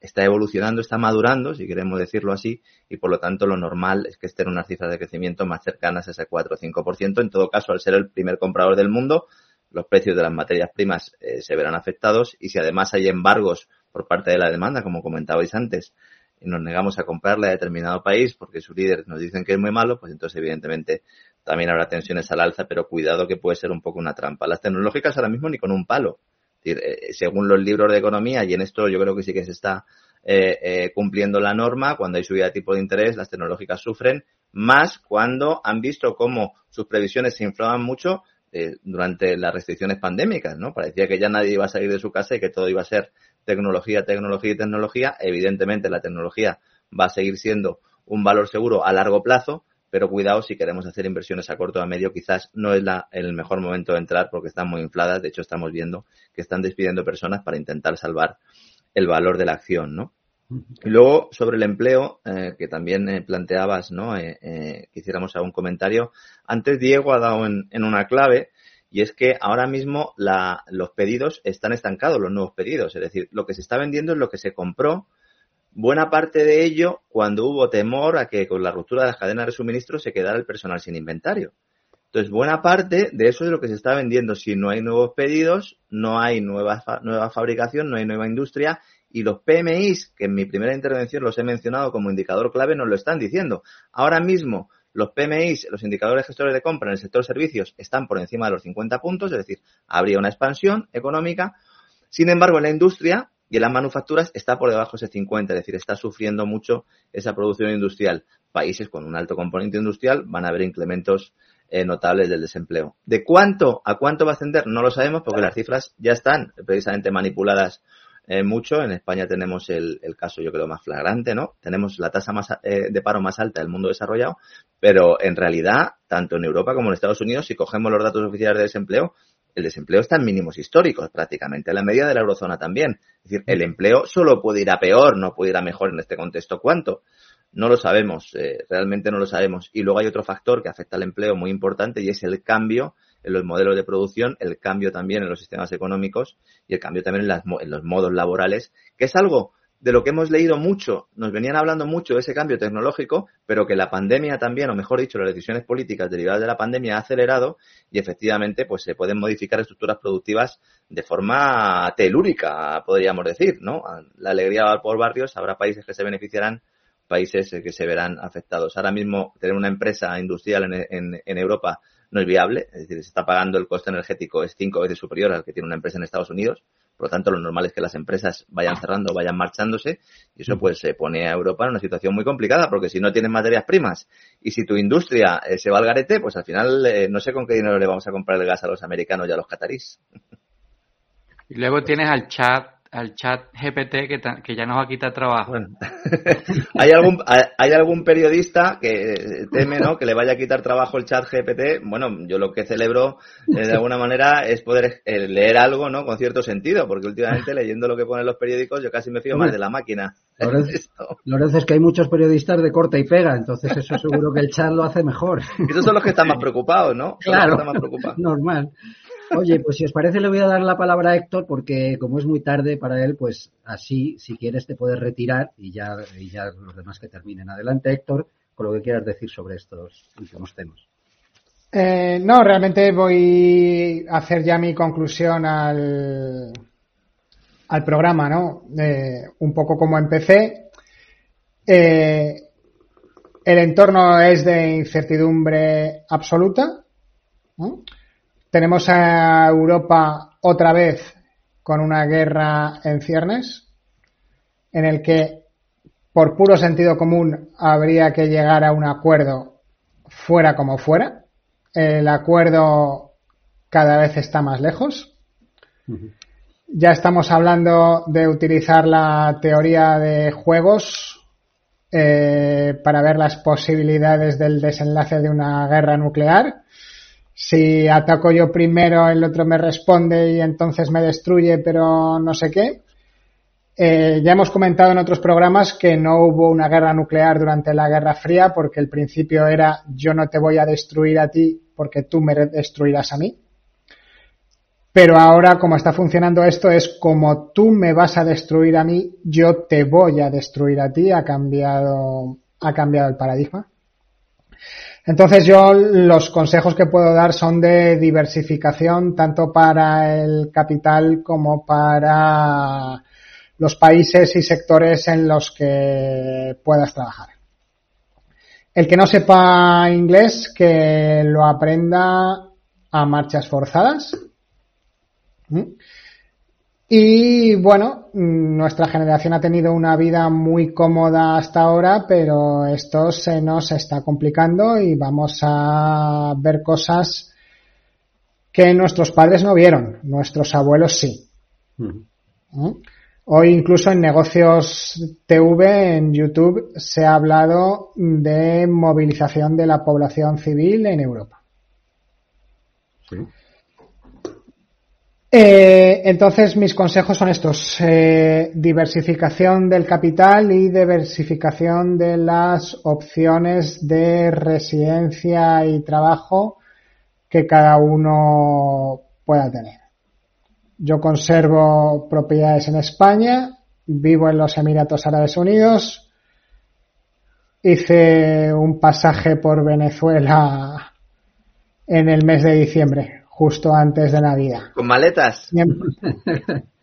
está evolucionando, está madurando, si queremos decirlo así, y por lo tanto lo normal es que estén unas cifras de crecimiento más cercanas a ese 4 o 5%. En todo caso, al ser el primer comprador del mundo, los precios de las materias primas eh, se verán afectados y si además hay embargos por parte de la demanda, como comentabais antes, y nos negamos a comprarle a determinado país porque su líder nos dicen que es muy malo, pues entonces evidentemente también habrá tensiones al alza, pero cuidado que puede ser un poco una trampa. Las tecnológicas ahora mismo ni con un palo. Eh, según los libros de economía, y en esto yo creo que sí que se está eh, eh, cumpliendo la norma, cuando hay subida de tipo de interés, las tecnológicas sufren, más cuando han visto cómo sus previsiones se inflaban mucho durante las restricciones pandémicas, ¿no? Parecía que ya nadie iba a salir de su casa y que todo iba a ser tecnología, tecnología y tecnología. Evidentemente la tecnología va a seguir siendo un valor seguro a largo plazo, pero cuidado si queremos hacer inversiones a corto o a medio, quizás no es la, el mejor momento de entrar porque están muy infladas. De hecho, estamos viendo que están despidiendo personas para intentar salvar el valor de la acción, ¿no? Y luego, sobre el empleo, eh, que también eh, planteabas, ¿no? Eh, eh, que hiciéramos algún comentario. Antes Diego ha dado en, en una clave y es que ahora mismo la, los pedidos están estancados, los nuevos pedidos. Es decir, lo que se está vendiendo es lo que se compró. Buena parte de ello cuando hubo temor a que con la ruptura de las cadenas de suministro se quedara el personal sin inventario. Entonces, buena parte de eso es lo que se está vendiendo. Si no hay nuevos pedidos, no hay nueva, nueva fabricación, no hay nueva industria y los PMIs, que en mi primera intervención los he mencionado como indicador clave, nos lo están diciendo. Ahora mismo, los PMIs, los indicadores gestores de compra en el sector servicios, están por encima de los 50 puntos, es decir, habría una expansión económica. Sin embargo, en la industria y en las manufacturas está por debajo de ese 50, es decir, está sufriendo mucho esa producción industrial. Países con un alto componente industrial van a haber incrementos eh, notables del desempleo. ¿De cuánto a cuánto va a ascender? No lo sabemos porque las cifras ya están precisamente manipuladas eh, mucho. En España tenemos el, el, caso, yo creo, más flagrante, ¿no? Tenemos la tasa más, eh, de paro más alta del mundo desarrollado, pero en realidad, tanto en Europa como en Estados Unidos, si cogemos los datos oficiales de desempleo, el desempleo está en mínimos históricos prácticamente, la media de la eurozona también. Es decir, el empleo solo puede ir a peor, no puede ir a mejor en este contexto. ¿Cuánto? No lo sabemos, eh, realmente no lo sabemos. Y luego hay otro factor que afecta al empleo muy importante y es el cambio en los modelos de producción, el cambio también en los sistemas económicos y el cambio también en, las, en los modos laborales, que es algo de lo que hemos leído mucho, nos venían hablando mucho de ese cambio tecnológico, pero que la pandemia también, o mejor dicho, las decisiones políticas derivadas de la pandemia ha acelerado y efectivamente pues se pueden modificar estructuras productivas de forma telúrica, podríamos decir, ¿no? La alegría va por barrios, habrá países que se beneficiarán, países que se verán afectados. Ahora mismo tener una empresa industrial en, en, en Europa no es viable, es decir, se está pagando el coste energético es cinco veces superior al que tiene una empresa en Estados Unidos, por lo tanto lo normal es que las empresas vayan cerrando, vayan marchándose y eso pues se pone a Europa en una situación muy complicada porque si no tienes materias primas y si tu industria eh, se va al garete, pues al final eh, no sé con qué dinero le vamos a comprar el gas a los americanos y a los catarís. Y luego tienes al chat al chat GPT que, que ya nos va a quitar trabajo. Bueno. ¿Hay, algún, hay algún periodista que teme ¿no? que le vaya a quitar trabajo el chat GPT. Bueno, yo lo que celebro eh, de alguna manera es poder eh, leer algo ¿no? con cierto sentido, porque últimamente leyendo lo que ponen los periódicos yo casi me fío más de la máquina. Lorenzo, es que hay muchos periodistas de corte y pega, entonces eso seguro que el chat lo hace mejor. Esos son los que están más preocupados, ¿no? Claro, más preocupados. normal. Oye, pues si os parece le voy a dar la palabra a Héctor porque como es muy tarde para él, pues así, si quieres, te puedes retirar y ya, y ya los demás que terminen. Adelante, Héctor, con lo que quieras decir sobre estos últimos temas. Eh, no, realmente voy a hacer ya mi conclusión al, al programa, ¿no? Eh, un poco como empecé. Eh, el entorno es de incertidumbre absoluta. ¿no? Tenemos a Europa otra vez con una guerra en ciernes, en el que por puro sentido común habría que llegar a un acuerdo fuera como fuera. El acuerdo cada vez está más lejos. Ya estamos hablando de utilizar la teoría de juegos eh, para ver las posibilidades del desenlace de una guerra nuclear. Si ataco yo primero, el otro me responde y entonces me destruye, pero no sé qué. Eh, ya hemos comentado en otros programas que no hubo una guerra nuclear durante la Guerra Fría porque el principio era yo no te voy a destruir a ti porque tú me destruirás a mí. Pero ahora como está funcionando esto es como tú me vas a destruir a mí, yo te voy a destruir a ti, ha cambiado, ha cambiado el paradigma. Entonces yo los consejos que puedo dar son de diversificación tanto para el capital como para los países y sectores en los que puedas trabajar. El que no sepa inglés, que lo aprenda a marchas forzadas. Y bueno, nuestra generación ha tenido una vida muy cómoda hasta ahora, pero esto se nos está complicando y vamos a ver cosas que nuestros padres no vieron, nuestros abuelos sí. ¿Mm? Hoy incluso en negocios TV, en YouTube, se ha hablado de movilización de la población civil en Europa. Eh, entonces, mis consejos son estos. Eh, diversificación del capital y diversificación de las opciones de residencia y trabajo que cada uno pueda tener. Yo conservo propiedades en España, vivo en los Emiratos Árabes Unidos, hice un pasaje por Venezuela en el mes de diciembre, justo antes de Navidad. ¿Con maletas?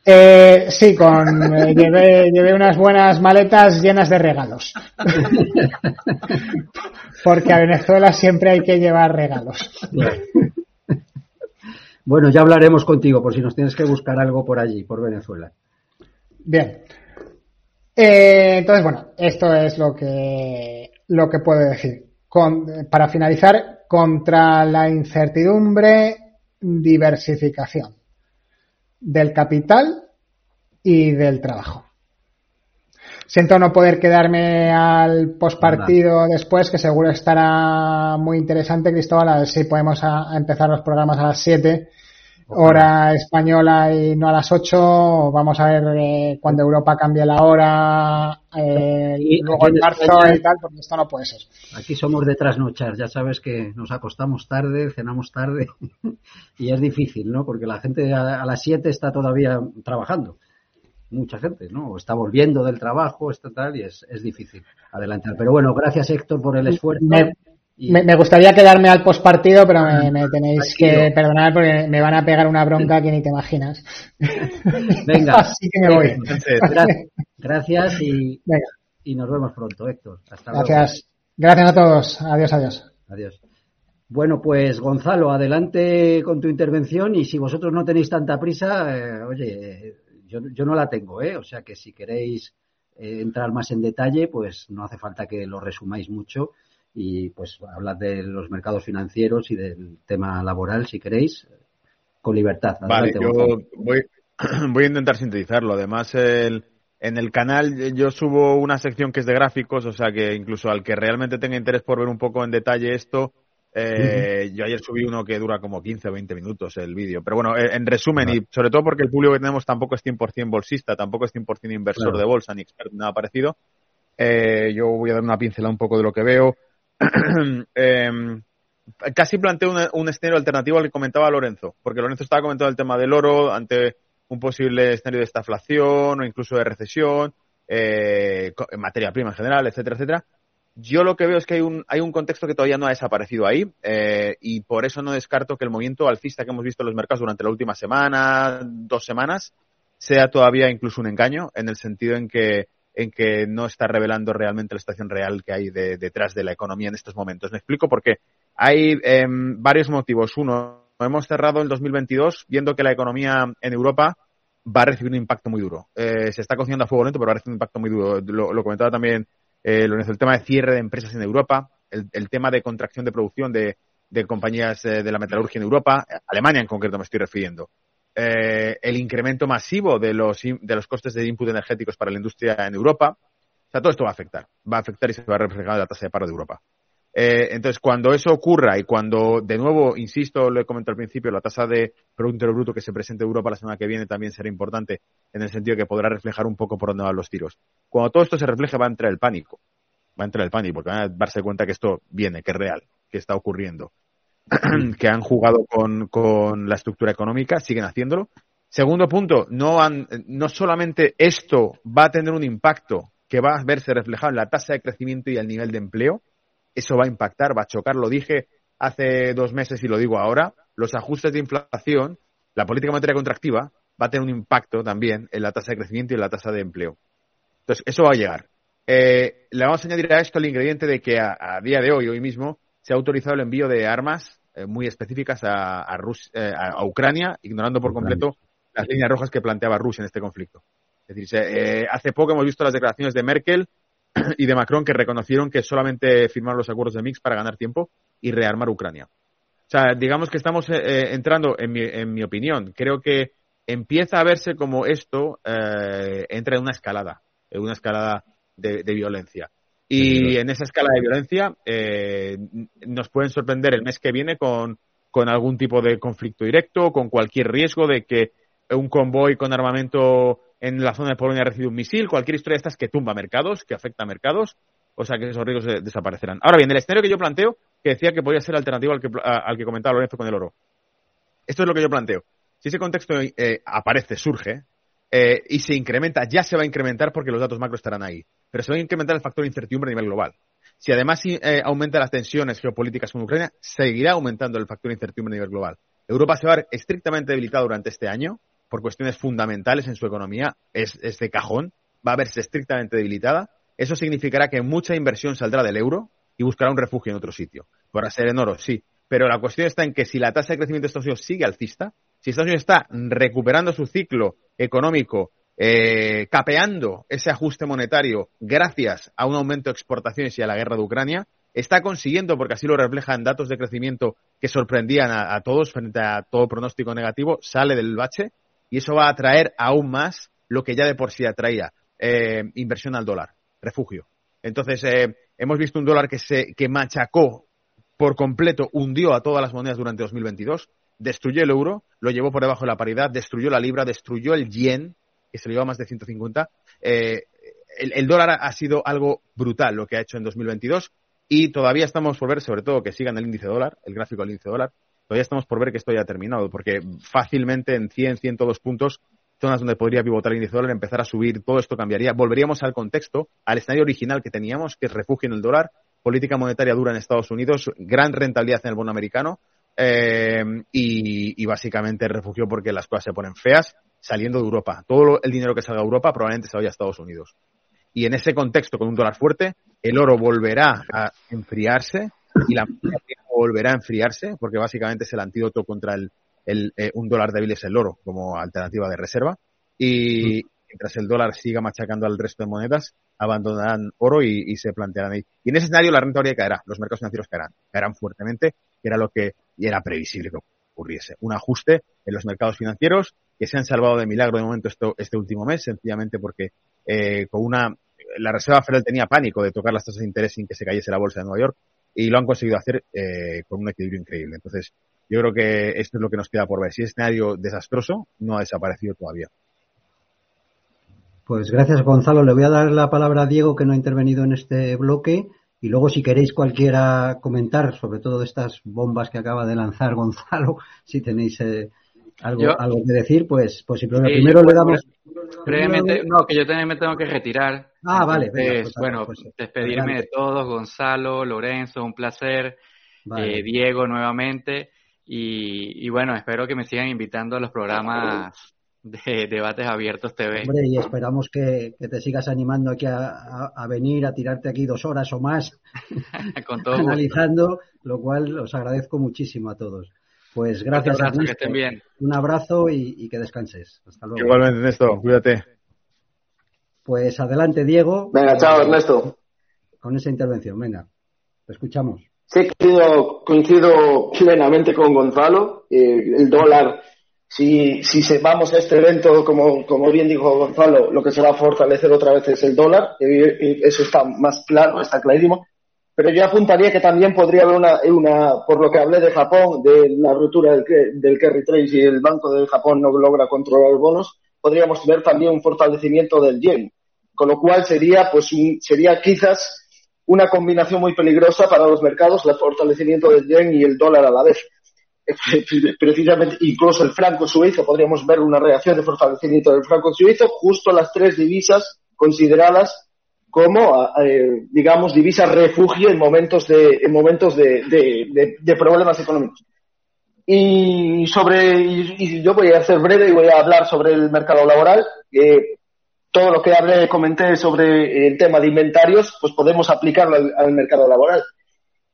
Eh, sí, con eh, llevé, llevé unas buenas maletas llenas de regalos. Porque a Venezuela siempre hay que llevar regalos. Bueno, ya hablaremos contigo por si nos tienes que buscar algo por allí, por Venezuela. Bien. Eh, entonces, bueno, esto es lo que, lo que puedo decir. para finalizar, contra la incertidumbre, diversificación del capital y del trabajo. Siento no poder quedarme al postpartido después, que seguro estará muy interesante, Cristóbal. A ver si podemos empezar los programas a las 7 hora española y no a las 8. Vamos a ver eh, cuando Europa cambie la hora, eh, y, luego en marzo y tal, porque esto no puede ser. Aquí somos de trasnochar, ya sabes que nos acostamos tarde, cenamos tarde y es difícil, ¿no? Porque la gente a, las 7 está todavía trabajando. Mucha gente, ¿no? Está volviendo del trabajo, está tal, y es, es difícil adelantar. Pero bueno, gracias Héctor por el esfuerzo. Me, gustaría quedarme al postpartido, pero me, tenéis que perdonar porque me van a pegar una bronca que ni te imaginas. Venga. Así que me voy. Gracias, y, y nos vemos pronto, Héctor. Hasta gracias. Gracias a todos. Adiós, adiós. Adiós. Bueno, pues Gonzalo, adelante con tu intervención y si vosotros no tenéis tanta prisa, eh, oye, yo, yo, no la tengo, ¿eh? O sea que si queréis eh, entrar más en detalle, pues no hace falta que lo resumáis mucho y pues hablar de los mercados financieros y del tema laboral, si queréis, con libertad. vale, yo voy, voy, a intentar sintetizarlo. Además, el, en el canal yo subo una sección que es de gráficos, o sea que incluso al que realmente tenga interés por ver un poco en detalle esto, eh, yo ayer subí uno que dura como 15 o 20 minutos el vídeo. Pero bueno, en resumen, y sobre todo porque el público que tenemos tampoco es 100% bolsista, tampoco es 100% inversor de bolsa ni experto nada parecido, eh, yo voy a dar una pincelada un poco de lo que veo. Em, casi planteo un, escenario alternativo al que comentaba Lorenzo, porque Lorenzo estaba comentando el tema del oro ante un posible escenario de estaflación o incluso de recesión, eh, en materia prima en general, etcétera, etcétera. Yo lo que veo es que hay un, hay un contexto que todavía no ha desaparecido ahí eh, y por eso no descarto que el movimiento alcista que hemos visto en los mercados durante la última semana, dos semanas, sea todavía incluso un engaño, en el sentido en que en que no está revelando realmente la situación real que hay detrás de la economía en estos momentos. Me explico porque hay em, varios motivos. Uno, hemos cerrado el 2022 viendo que la economía en Europa va a recibir un impacto muy duro. Eh, se está cocinando a fuego lento, pero va a recibir un impacto muy duro. Lo, comentaba también eh, el tema de cierre de empresas en Europa, el, tema de contracción de producción, de, de compañías eh, de la metalurgia en Europa, Alemania en concreto me estoy refiriendo. Eh, el incremento masivo de los, de los costes de input energéticos para la industria en Europa. O sea, todo esto va a afectar. Va a afectar y se va a reflejar en la tasa de paro de Europa. Eh, entonces, cuando eso ocurra y cuando, de nuevo, insisto, lo he comentado al principio, la tasa de Producto Bruto que se presente en Europa la semana que viene también será importante en el sentido que podrá reflejar un poco por dónde van los tiros. Cuando todo esto se refleje va a entrar el pánico. Va a entrar el pánico porque van a darse cuenta que esto viene, que es real, que está ocurriendo. que han jugado con, con la estructura económica, siguen haciéndolo. Segundo punto, no, han, no solamente esto va a tener un impacto que va a verse reflejado en la tasa de crecimiento y el nivel de empleo, eso va a impactar, va a chocar, lo dije hace dos meses y lo digo ahora, los ajustes de inflación, la política monetaria contractiva va a tener un impacto también en la tasa de crecimiento y en la tasa de empleo. Entonces, eso va a llegar. Eh, le vamos a añadir a esto el ingrediente de que a, a día de hoy, hoy mismo, se ha autorizado el envío de armas eh, muy específicas a, a, eh, a, Ucrania, ignorando por completo las líneas rojas que planteaba Rusia en este conflicto. Es decir, eh, hace poco hemos visto las declaraciones de Merkel y de Macron que reconocieron que solamente firmaron los acuerdos de Mix para ganar tiempo y rearmar Ucrania. O sea, digamos que estamos entrando, en mi, en mi, opinión, creo que empieza a verse como esto entra en una escalada, en una escalada de, de violencia. Y en esa escala de violencia eh, nos pueden sorprender el mes que viene con, con algún tipo de conflicto directo, con cualquier riesgo de que un convoy con armamento en la zona de Polonia recibe un misil, cualquier historia de estas que tumba mercados, que afecta a mercados, o sea que esos riesgos desaparecerán. Ahora bien, el escenario que yo planteo, que decía que podría ser alternativo al que, al que comentaba Lorenzo con el oro. Esto es lo que yo planteo. Si ese contexto eh, aparece, surge, eh, y se incrementa, ya se va a incrementar porque los datos macro estarán ahí pero se va a incrementar el factor de incertidumbre a nivel global. Si además eh, aumenta las tensiones geopolíticas con Ucrania, seguirá aumentando el factor de incertidumbre a nivel global. Europa se va a ver estrictamente debilitada durante este año por cuestiones fundamentales en su economía, es, de cajón, va a verse estrictamente debilitada. Eso significará que mucha inversión saldrá del euro y buscará un refugio en otro sitio. Podrá ser en oro, sí, pero la cuestión está en que si la tasa de crecimiento de Estados Unidos sigue alcista, si Estados Unidos está recuperando su ciclo económico eh, capeando ese ajuste monetario gracias a un aumento de exportaciones y a la guerra de Ucrania, está consiguiendo, porque así lo reflejan datos de crecimiento que sorprendían a, todos frente a todo pronóstico negativo, sale del bache y eso va a atraer aún más lo que ya de por sí atraía, eh, inversión al dólar, refugio. Entonces, eh, hemos visto un dólar que se que machacó por completo, hundió a todas las monedas durante 2022, destruyó el euro, lo llevó por debajo de la paridad, destruyó la libra, destruyó el yen, que se lo lleva más de 150. Eh, el, el, dólar ha sido algo brutal lo que ha hecho en 2022 y todavía estamos por ver, sobre todo que sigan el índice dólar, el gráfico del índice dólar, todavía estamos por ver que esto ya ha terminado, porque fácilmente en 100, 102 puntos, zonas donde podría pivotar el índice dólar, empezar a subir, todo esto cambiaría. Volveríamos al contexto, al escenario original que teníamos, que es refugio en el dólar, política monetaria dura en Estados Unidos, gran rentabilidad en el bono americano, eh, y, y, básicamente refugio porque las cosas se ponen feas saliendo de Europa. Todo el dinero que salga de Europa probablemente se vaya a Estados Unidos. Y en ese contexto, con un dólar fuerte, el oro volverá a enfriarse y la volverá a enfriarse, porque básicamente es el antídoto contra el, el eh, un dólar débil es el oro como alternativa de reserva. Y mientras el dólar siga machacando al resto de monedas, abandonarán oro y, y, se plantearán ahí. Y en ese escenario la renta caerá, los mercados financieros caerán, caerán fuertemente, que era lo que era previsible que ocurriese. Un ajuste en los mercados financieros que se han salvado de milagro de momento esto, este último mes, sencillamente porque eh, con una la Reserva Federal tenía pánico de tocar las tasas de interés sin que se cayese la bolsa de Nueva York y lo han conseguido hacer eh, con un equilibrio increíble. Entonces, yo creo que esto es lo que nos queda por ver. Si es escenario desastroso, no ha desaparecido todavía. Pues gracias, Gonzalo. Le voy a dar la palabra a Diego, que no ha intervenido en este bloque. Y luego, si queréis cualquiera comentar, sobre todo de estas bombas que acaba de lanzar Gonzalo, si tenéis eh, algo, yo, algo que decir, pues, pues si primero, sí, primero le damos. Brevemente, no, que yo también me tengo que retirar. Ah, vale. Venga, pues, bueno, pues, despedirme adelante. de todos, Gonzalo, Lorenzo, un placer. Vale. Eh, Diego, nuevamente. Y, y, bueno, espero que me sigan invitando a los programas de Debates Abiertos TV. Hombre, y esperamos que, que te sigas animando aquí a, a, a, venir, a tirarte aquí dos horas o más, Con todo analizando, gusto. lo cual os agradezco muchísimo a todos. Pues gracias a ti. Que estén bien. Un abrazo y, y, que descanses. Hasta luego. Igualmente, Ernesto. Cuídate. Pues adelante, Diego. Venga, chao, Ernesto. Con esa intervención, venga. Te escuchamos. Sí, coincido, plenamente con Gonzalo. Eh, el dólar, si, si se, vamos a este evento, como, como bien dijo Gonzalo, lo que se va a fortalecer otra vez es el dólar. eso está más claro, está clarísimo. Pero yo apuntaría que también podría haber una, una por lo que hablé de Japón, de la ruptura del, del carry trade y el Banco de Japón no logra controlar los bonos, podríamos ver también un fortalecimiento del yen. Con lo cual sería, pues, sería quizás una combinación muy peligrosa para los mercados, el fortalecimiento del yen y el dólar a la vez. Precisamente, incluso el franco suizo, podríamos ver una reacción de fortalecimiento del franco suizo, justo las tres divisas consideradas como, eh, digamos, divisas refugio en momentos de, en momentos de, de, problemas económicos. Y sobre, y, yo voy a ser breve y voy a hablar sobre el mercado laboral. Eh, todo lo que hablé, comenté sobre el tema de inventarios, pues podemos aplicarlo al, mercado laboral.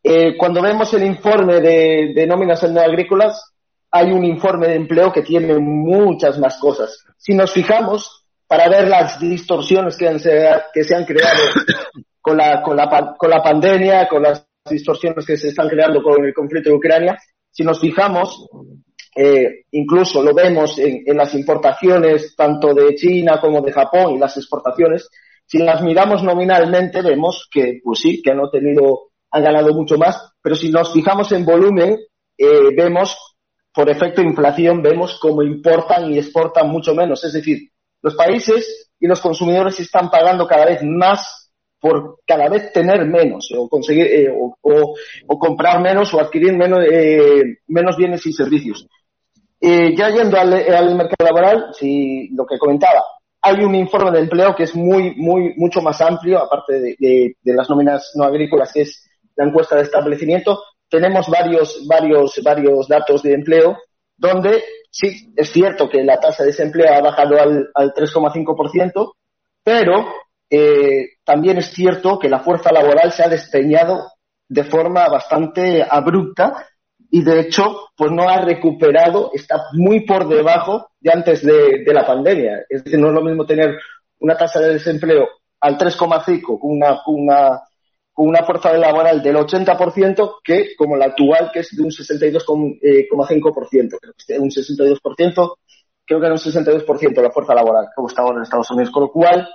Eh, cuando vemos el informe de, nóminas no agrícolas, hay un informe de empleo que tiene muchas más cosas. Si nos fijamos, para ver las distorsiones que, que se han creado con la, con, la, con la pandemia, con las distorsiones que se están creando con el conflicto de Ucrania, si nos fijamos, eh, incluso lo vemos en, las importaciones tanto de China como de Japón y las exportaciones. Si las miramos nominalmente vemos que, pues sí, que han tenido, han ganado mucho más, pero si nos fijamos en volumen, eh, vemos, por efecto de inflación, vemos cómo importan y exportan mucho menos. Es decir, los países y los consumidores están pagando cada vez más por cada vez tener menos o conseguir eh, o, comprar menos o adquirir menos, menos bienes y servicios. Eh, ya yendo al, mercado laboral, si lo que comentaba, hay un informe de empleo que es muy, muy, mucho más amplio, aparte de, las nóminas no agrícolas, que es la encuesta de establecimiento. Tenemos varios, varios, varios datos de empleo donde sí, es cierto que la tasa de desempleo ha bajado al, al 3,5%, pero eh, también es cierto que la fuerza laboral se ha despeñado de forma bastante abrupta y de hecho pues no ha recuperado, está muy por debajo de antes de, la pandemia. Es decir, no es lo mismo tener una tasa de desempleo al 3,5 con una, una, con una fuerza laboral del 80% que como la actual que es de un 62,5%. Eh, un 62%, creo que era un 62% la fuerza laboral como está ahora en Estados Unidos. Con lo cual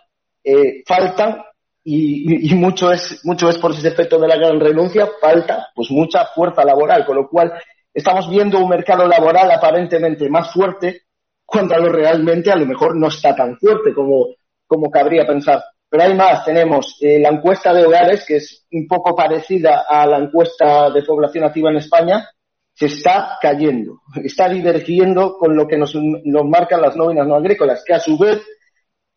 eh, faltan y, mucho es mucho es por ese efecto de la gran renuncia falta pues mucha fuerza laboral con lo cual estamos viendo un mercado laboral aparentemente más fuerte cuando realmente a lo mejor no está tan fuerte como como cabría pensar pero hay más tenemos eh, la encuesta de hogares que es un poco parecida a la encuesta de población activa en España se está cayendo está divergiendo con lo que nos, nos marcan las nóminas no agrícolas que a su vez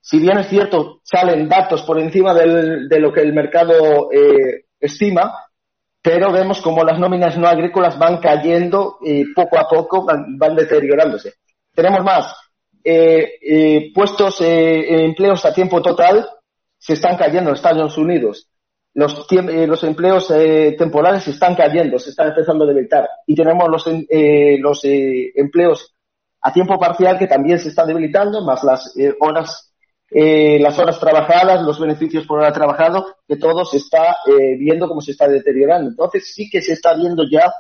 si bien es cierto, salen datos por encima de lo que el mercado eh, estima, pero vemos como las nóminas no agrícolas van cayendo y poco a poco van, deteriorándose. Tenemos más. Eh, eh, puestos empleos a tiempo total se están cayendo en Estados Unidos. Los, los empleos temporales se están cayendo, se están empezando a debilitar. Y tenemos los, los empleos a tiempo parcial que también se están debilitando, más las horas eh, las horas trabajadas, los beneficios por hora trabajado, que todo se está eh, viendo cómo se está deteriorando. Entonces sí que se está viendo ya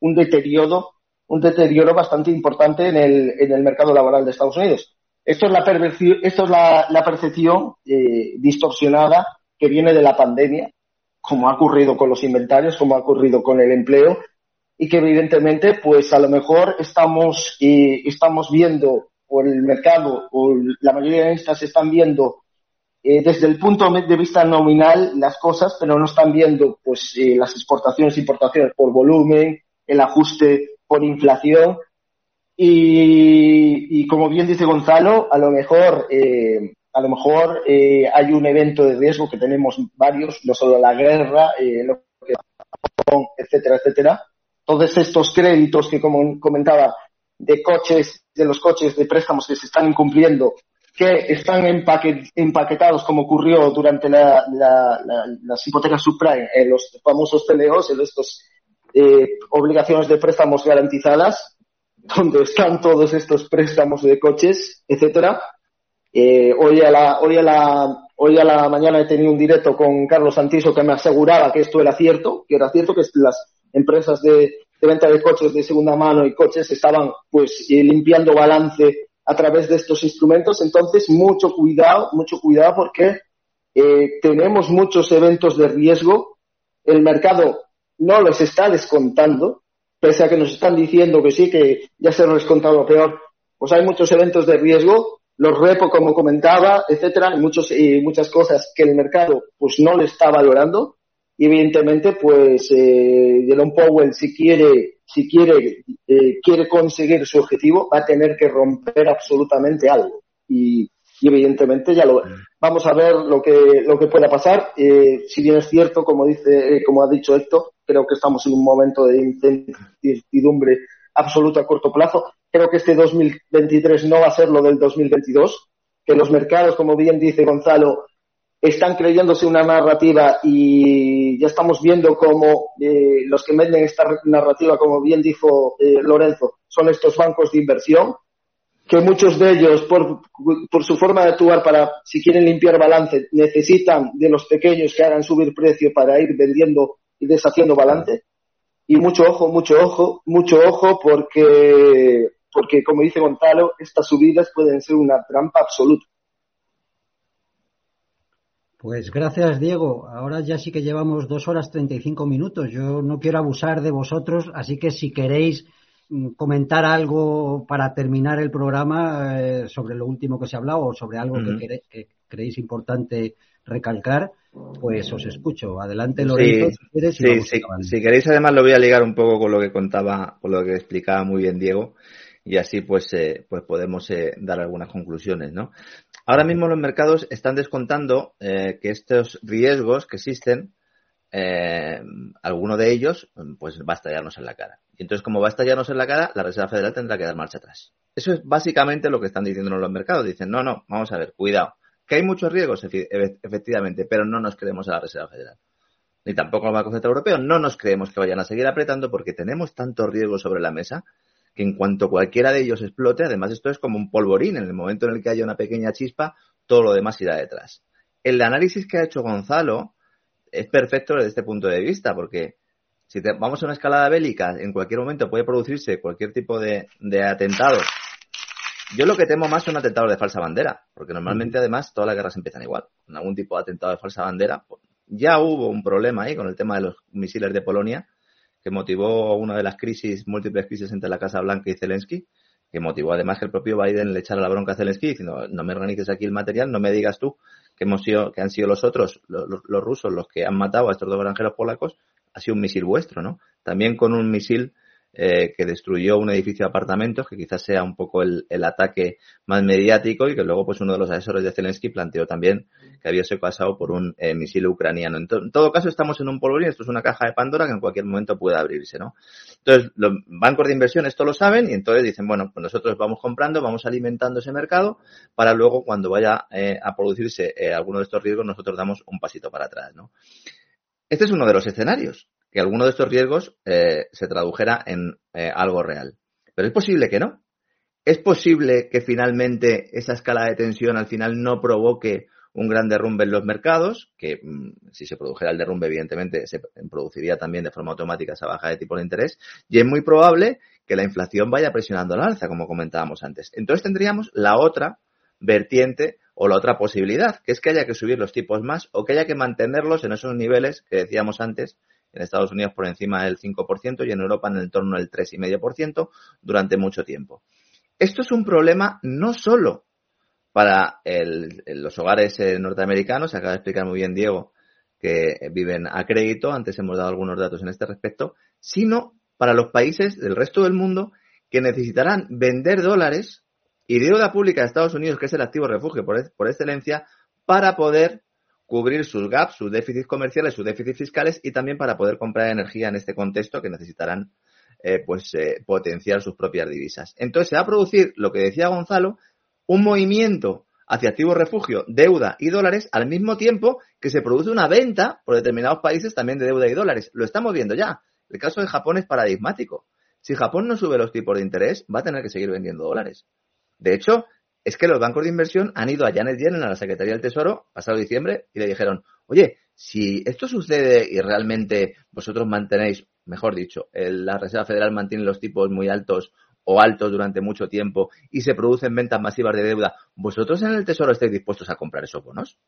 un deterioro, un deterioro bastante importante en el, en el mercado laboral de Estados Unidos. Esto es la, esto es la, la percepción eh, distorsionada que viene de la pandemia, como ha ocurrido con los inventarios, como ha ocurrido con el empleo, y que evidentemente, pues a lo mejor estamos, eh, estamos viendo o el mercado o la mayoría de estas están viendo eh, desde el punto de vista nominal las cosas, pero no están viendo pues eh, las exportaciones e importaciones por volumen, el ajuste por inflación y, como bien dice Gonzalo, a lo mejor eh, a lo mejor hay un evento de riesgo que tenemos varios, no solo la guerra, que, etcétera, etcétera. Todos estos créditos que como comentaba de coches, de los coches de préstamos que se están incumpliendo, que están empaquetados como ocurrió durante la, las hipotecas subprime, en los famosos PLOs, en estas eh, obligaciones de préstamos garantizadas, donde están todos estos préstamos de coches, etcétera. Eh, hoy a la, hoy a la, Hoy a la mañana he tenido un directo con Carlos Santiso que me aseguraba que esto era cierto, que era cierto que las empresas de, venta de coches de segunda mano y coches estaban pues eh, limpiando balance a través de estos instrumentos. Entonces, mucho cuidado, mucho cuidado porque eh, tenemos muchos eventos de riesgo. El mercado no los está descontando, pese a que nos están diciendo que sí, que ya se ha descontado lo peor. Pues hay muchos eventos de riesgo, los repo, como comentaba, etcétera, y, muchos, y muchas cosas que el mercado pues no le está valorando. Y evidentemente, pues, eh, Jerome Powell, si quiere si quiere, eh, quiere conseguir su objetivo, va a tener que romper absolutamente algo. Y, evidentemente ya lo vamos a ver lo que lo que pueda pasar. Eh, si bien es cierto, como dice, eh, como ha dicho Héctor, creo que estamos en un momento de incertidumbre absoluta a corto plazo. Creo que este 2023 no va a ser lo del 2022, que los mercados, como bien dice Gonzalo, están creyéndose una narrativa y ya estamos viendo cómo eh, los que venden esta narrativa, como bien dijo eh, Lorenzo, son estos bancos de inversión, que muchos de ellos, por, por su forma de actuar para, si quieren limpiar balance, necesitan de los pequeños que hagan subir precio para ir vendiendo y deshaciendo balance. Y mucho ojo, mucho ojo, mucho ojo, porque, porque como dice Gonzalo, estas subidas pueden ser una trampa absoluta. Pues gracias, Diego. Ahora ya sí que llevamos dos horas treinta y cinco minutos. Yo no quiero abusar de vosotros, así que si queréis mm, comentar algo para terminar el programa eh, sobre lo último que se ha hablado o sobre algo que, creéis importante recalcar, pues os escucho. Adelante, Lorenzo, si quieres. si queréis, además lo voy a ligar un poco con lo que contaba, con lo que explicaba muy bien Diego y así pues, eh, pues podemos eh, dar algunas conclusiones, ¿no? Ahora mismo los mercados están descontando eh, que estos riesgos que existen, eh, alguno de ellos, pues va a estallarnos en la cara. Y entonces, como va a estallarnos en la cara, la Reserva Federal tendrá que dar marcha atrás. Eso es básicamente lo que están diciéndonos los mercados. Dicen, no, no, vamos a ver, cuidado. Que hay muchos riesgos, efectivamente, pero no nos creemos a la Reserva Federal. Ni tampoco al Banco Central Europeo. No nos creemos que vayan a seguir apretando porque tenemos tantos riesgos sobre la mesa que en cuanto cualquiera de ellos explote, además esto es como un polvorín, en el momento en el que haya una pequeña chispa, todo lo demás irá detrás. El análisis que ha hecho Gonzalo es perfecto desde este punto de vista, porque si vamos a una escalada bélica, en cualquier momento puede producirse cualquier tipo de, de atentado. Yo lo que temo más son atentados de falsa bandera, porque normalmente además todas las guerras empiezan igual, con algún tipo de atentado de falsa bandera. Ya hubo un problema ahí con el tema de los misiles de Polonia, que motivó una de las crisis, múltiples crisis entre la Casa Blanca y Zelensky, que motivó además que el propio Biden le echara la bronca a Zelensky diciendo no me organices aquí el material, no me digas tú que hemos sido, que han sido los otros, los, los rusos, los que han matado a estos dos granjeros polacos, ha sido un misil vuestro, ¿no? También con un misil eh, que destruyó un edificio de apartamentos, que quizás sea un poco el, ataque más mediático y que luego pues uno de los asesores de Zelensky planteó también que había sido causado por un eh, misil ucraniano. En, todo caso estamos en un polvorín, esto es una caja de Pandora que en cualquier momento puede abrirse, ¿no? Entonces los bancos de inversión esto lo saben y entonces dicen, bueno, pues nosotros vamos comprando, vamos alimentando ese mercado para luego cuando vaya eh, a producirse alguno de estos riesgos nosotros damos un pasito para atrás, ¿no? Este es uno de los escenarios que alguno de estos riesgos eh, se tradujera en eh, algo real. Pero es posible que no. Es posible que finalmente esa escala de tensión al final no provoque un gran derrumbe en los mercados, que mm, si se produjera el derrumbe, evidentemente se produciría también de forma automática esa baja de tipo de interés, y es muy probable que la inflación vaya presionando al alza, como comentábamos antes. Entonces tendríamos la otra vertiente o la otra posibilidad, que es que haya que subir los tipos más o que haya que mantenerlos en esos niveles que decíamos antes, en Estados Unidos por encima del 5% y en Europa en el torno del 3,5% durante mucho tiempo. Esto es un problema no solo para los hogares eh, norteamericanos, se acaba de explicar muy bien Diego, que viven a crédito, antes hemos dado algunos datos en este respecto, sino para los países del resto del mundo que necesitarán vender dólares y deuda pública de Estados Unidos, que es el activo refugio por, por excelencia, para poder cubrir sus gaps, sus déficits comerciales, sus déficits fiscales y también para poder comprar energía en este contexto que necesitarán eh, pues eh, potenciar sus propias divisas. Entonces se va a producir lo que decía Gonzalo, un movimiento hacia activos refugio, deuda y dólares al mismo tiempo que se produce una venta por determinados países también de deuda y dólares. Lo estamos viendo ya. El caso de Japón es paradigmático. Si Japón no sube los tipos de interés, va a tener que seguir vendiendo dólares. De hecho, es que los bancos de inversión han ido a Janet Yellen, a la Secretaría del Tesoro, pasado diciembre, y le dijeron, oye, si esto sucede y realmente vosotros mantenéis, mejor dicho, la Reserva Federal mantiene los tipos muy altos o altos durante mucho tiempo y se producen ventas masivas de deuda, ¿vosotros en el Tesoro estáis dispuestos a comprar esos bonos?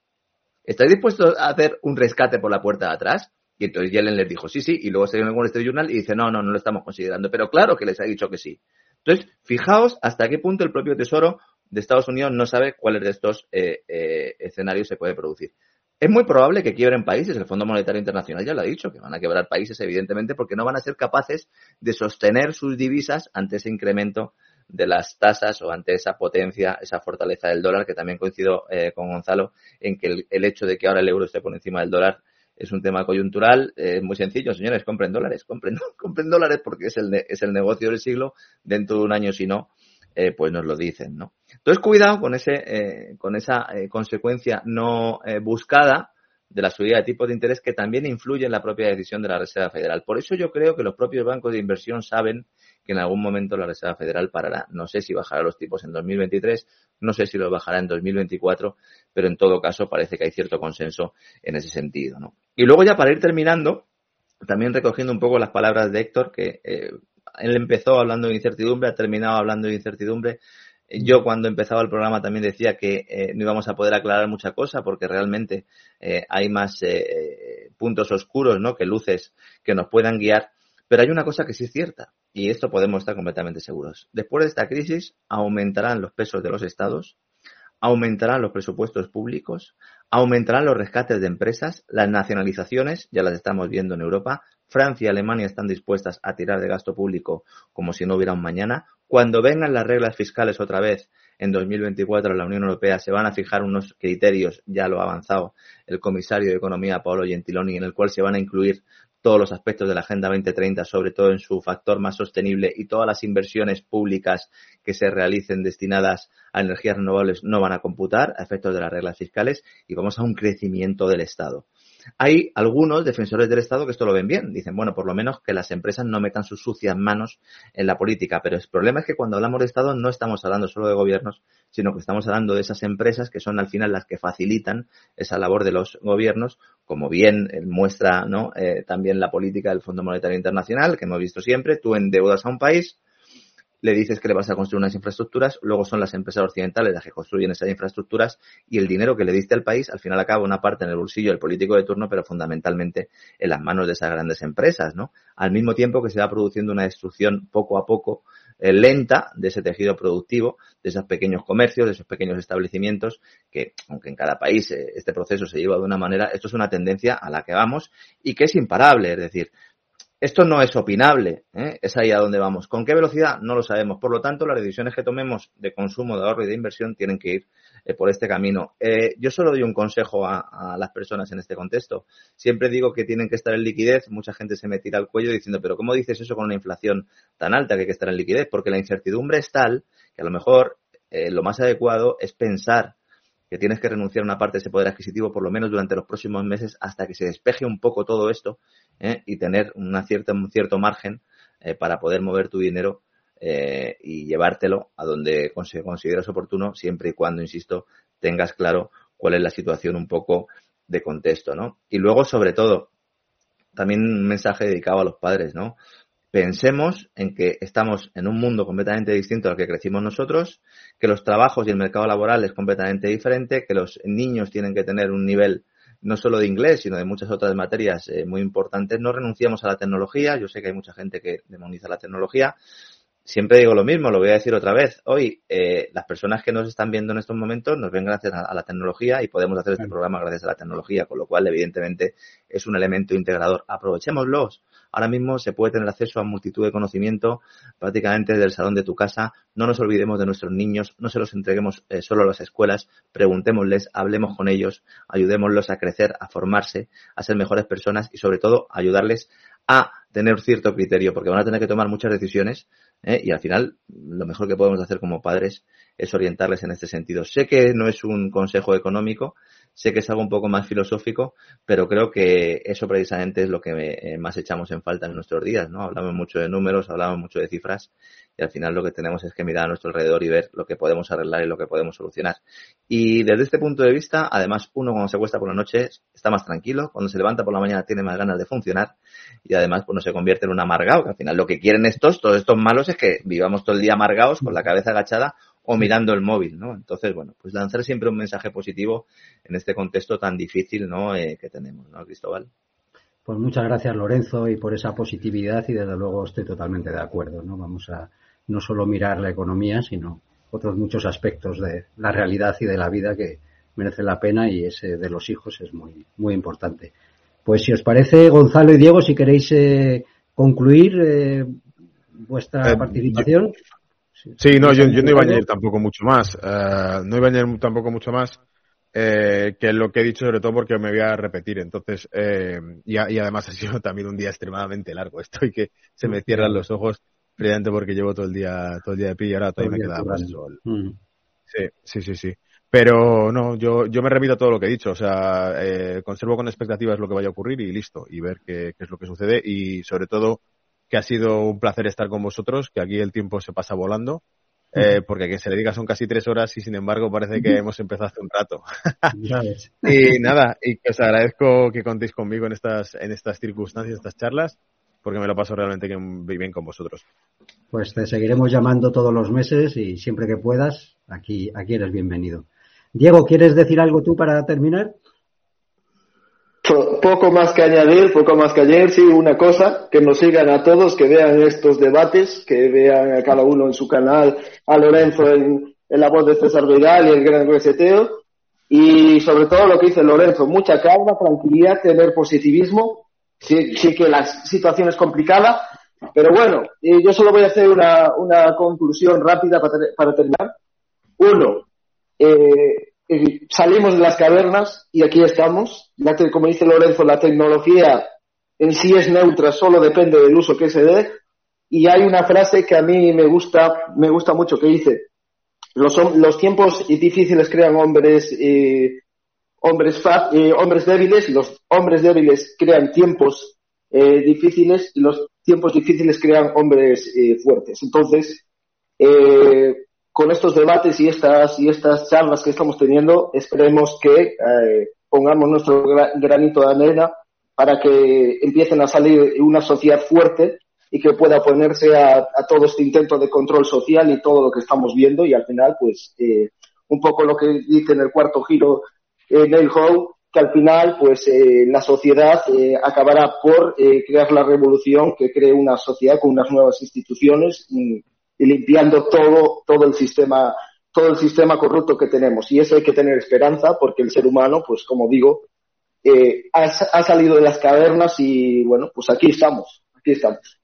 ¿Estáis dispuestos a hacer un rescate por la puerta de atrás? Y entonces Yellen les dijo, sí, sí, y luego se el Wall Street Journal y dice, no, no, no lo estamos considerando. Pero claro que les ha dicho que sí. Entonces, fijaos hasta qué punto el propio Tesoro de Estados Unidos no sabe cuáles de estos eh, eh, escenarios se puede producir. Es muy probable que quiebren países, el Fondo Monetario Internacional ya lo ha dicho, que van a quebrar países evidentemente porque no van a ser capaces de sostener sus divisas ante ese incremento de las tasas o ante esa potencia, esa fortaleza del dólar, que también coincido eh, con Gonzalo en que el, hecho de que ahora el euro esté por encima del dólar es un tema coyuntural, es muy sencillo, señores, compren dólares, compren, compren dólares porque es el, es el negocio del siglo, dentro de un año si no, eh, pues nos lo dicen, ¿no? Entonces, cuidado con ese, eh, con esa eh, consecuencia no buscada de la subida de tipos de interés que también influye en la propia decisión de la Reserva Federal. Por eso yo creo que los propios bancos de inversión saben que en algún momento la Reserva Federal parará. No sé si bajará los tipos en 2023, no sé si los bajará en 2024, pero en todo caso parece que hay cierto consenso en ese sentido, ¿no? Y luego ya para ir terminando, también recogiendo un poco las palabras de Héctor, que él empezó hablando de incertidumbre, ha terminado hablando de incertidumbre. Yo cuando empezaba el programa también decía que eh, no íbamos a poder aclarar mucha cosa porque realmente eh, hay más eh, puntos oscuros, ¿no? Que luces que nos puedan guiar. Pero hay una cosa que sí es cierta y esto podemos estar completamente seguros. Después de esta crisis aumentarán los pesos de los estados, aumentarán los presupuestos públicos, aumentarán los rescates de empresas, las nacionalizaciones, ya las estamos viendo en Europa, Francia y Alemania están dispuestas a tirar de gasto público como si no hubiera un mañana. Cuando vengan las reglas fiscales otra vez en 2024 en la Unión Europea se van a fijar unos criterios, ya lo ha avanzado el comisario de Economía Paolo Gentiloni, en el cual se van a incluir todos los aspectos de la Agenda 2030, sobre todo en su factor más sostenible y todas las inversiones públicas que se realicen destinadas a energías renovables no van a computar a efectos de las reglas fiscales y vamos a un crecimiento del Estado. Hay algunos defensores del Estado que esto lo ven bien. Dicen, bueno, por lo menos que las empresas no metan sus sucias manos en la política. Pero el problema es que cuando hablamos de Estado no estamos hablando solo de gobiernos, sino que estamos hablando de esas empresas que son al final las que facilitan esa labor de los gobiernos, como bien muestra ¿no? Eh, también la política del Fondo Monetario Internacional, que hemos visto siempre. Tú endeudas a un país, le dices que le vas a construir unas infraestructuras, luego son las empresas occidentales las que construyen esas infraestructuras y el dinero que le diste al país al final acaba una parte en el bolsillo del político de turno, pero fundamentalmente en las manos de esas grandes empresas, ¿no? Al mismo tiempo que se va produciendo una destrucción poco a poco eh, lenta de ese tejido productivo, de esos pequeños comercios, de esos pequeños establecimientos, que aunque en cada país eh, este proceso se lleva de una manera, esto es una tendencia a la que vamos y que es imparable, es decir, esto no es opinable, ¿eh? es ahí a donde vamos. ¿Con qué velocidad? No lo sabemos. Por lo tanto, las decisiones que tomemos de consumo, de ahorro y de inversión tienen que ir eh, por este camino. Eh, yo solo doy un consejo a, las personas en este contexto. Siempre digo que tienen que estar en liquidez. Mucha gente se me tira al cuello diciendo, pero ¿cómo dices eso con una inflación tan alta que hay que estar en liquidez? Porque la incertidumbre es tal que a lo mejor lo más adecuado es pensar que tienes que renunciar a una parte de ese poder adquisitivo por lo menos durante los próximos meses hasta que se despeje un poco todo esto ¿eh? y tener una cierta, un cierto margen eh, para poder mover tu dinero eh, y llevártelo a donde consideras oportuno siempre y cuando, insisto, tengas claro cuál es la situación un poco de contexto, ¿no? Y luego, sobre todo, también un mensaje dedicado a los padres, ¿no? Pensemos en que estamos en un mundo completamente distinto al que crecimos nosotros, que los trabajos y el mercado laboral es completamente diferente, que los niños tienen que tener un nivel no solo de inglés, sino de muchas otras materias eh, muy importantes. No renunciamos a la tecnología. Yo sé que hay mucha gente que demoniza la tecnología. Siempre digo lo mismo, lo voy a decir otra vez. Hoy, eh, las personas que nos están viendo en estos momentos nos ven gracias a, la tecnología y podemos hacer este programa gracias a la tecnología, con lo cual, evidentemente, es un elemento integrador. Aprovechémoslos Ahora mismo se puede tener acceso a multitud de conocimiento prácticamente desde el salón de tu casa. No nos olvidemos de nuestros niños, no se los entreguemos eh, solo a las escuelas, preguntémosles, hablemos con ellos, ayudémoslos a crecer, a formarse, a ser mejores personas y sobre todo ayudarles a tener cierto criterio, porque van a tener que tomar muchas decisiones ¿eh? y al final lo mejor que podemos hacer como padres es orientarles en este sentido. Sé que no es un consejo económico, sé que es algo un poco más filosófico, pero creo que eso precisamente es lo que eh, más echamos en falta en nuestros días, ¿no? Hablamos mucho de números, hablamos mucho de cifras y al final lo que tenemos es que mirar a nuestro alrededor y ver lo que podemos arreglar y lo que podemos solucionar. Y desde este punto de vista, además, uno cuando se cuesta por la noche está más tranquilo, cuando se levanta por la mañana tiene más ganas de funcionar y además pues no se convierte en un amargado, que al final lo que quieren estos, todos estos malos es que vivamos todo el día amargados con la cabeza agachada o mirando el móvil, ¿no? Entonces, bueno, pues lanzar siempre un mensaje positivo en este contexto tan difícil, ¿no? Eh, que tenemos, ¿no, Cristóbal? Pues muchas gracias, Lorenzo, y por esa positividad y desde luego estoy totalmente de acuerdo, ¿no? Vamos a no solo mirar la economía, sino otros muchos aspectos de la realidad y de la vida que merece la pena y ese de los hijos es muy, muy importante. Pues si os parece, Gonzalo y Diego, si queréis eh, concluir eh, vuestra participación. Sí, no, yo, no iba a añadir tampoco mucho más. Eh, no iba a añadir tampoco mucho más eh, que lo que he dicho, sobre todo porque me voy a repetir. Entonces, eh, y, además ha sido también un día extremadamente largo. Estoy que se me cierran los ojos, precisamente porque llevo todo el día, todo el día de pie y ahora todavía me queda más sol. Mm. Sí, sí, sí, sí. Pero no, yo, yo me remito a todo lo que he dicho. O sea, eh, conservo con expectativas lo que vaya a ocurrir y listo. Y ver qué, qué es lo que sucede. Y sobre todo, que ha sido un placer estar con vosotros, que aquí el tiempo se pasa volando, eh, porque a quien se le diga son casi tres horas y sin embargo parece que hemos empezado hace un rato. y nada, y que os agradezco que contéis conmigo en estas, en estas circunstancias, estas charlas, porque me lo paso realmente bien con vosotros. Pues te seguiremos llamando todos los meses y siempre que puedas, aquí, aquí eres bienvenido. Diego, ¿quieres decir algo tú para terminar? Poco más que añadir, poco más que añadir, sí, una cosa, que nos sigan a todos, que vean estos debates, que vean a cada uno en su canal, a Lorenzo en, la voz de César Vidal y el gran reseteo, y sobre todo lo que dice Lorenzo, mucha calma, tranquilidad, tener positivismo, sí, sí que la situación es complicada, pero bueno, yo solo voy a hacer una, una conclusión rápida para, para terminar. Uno, eh, salimos de las cavernas y aquí estamos. como dice Lorenzo, la tecnología en sí es neutra, solo depende del uso que se dé. Y hay una frase que a mí me gusta, me gusta mucho, que dice, los, los tiempos difíciles crean hombres, eh, hombres, eh, hombres débiles, los hombres débiles crean tiempos eh, difíciles, y los tiempos difíciles crean hombres fuertes. Entonces, con estos debates y estas, y estas charlas que estamos teniendo, esperemos que eh, pongamos nuestro granito de arena para que empiecen a salir una sociedad fuerte y que pueda ponerse a, todo este intento de control social y todo lo que estamos viendo y al final, pues, eh, un poco lo que dice en el cuarto giro eh, Neil Howe, que al final, pues, eh, la sociedad acabará por crear la revolución que cree una sociedad con unas nuevas instituciones y limpiando todo, todo el sistema, todo el sistema corrupto que tenemos. Y eso hay que tener esperanza porque el ser humano, pues como digo, eh, ha, salido de las cavernas y bueno, pues aquí estamos, aquí estamos.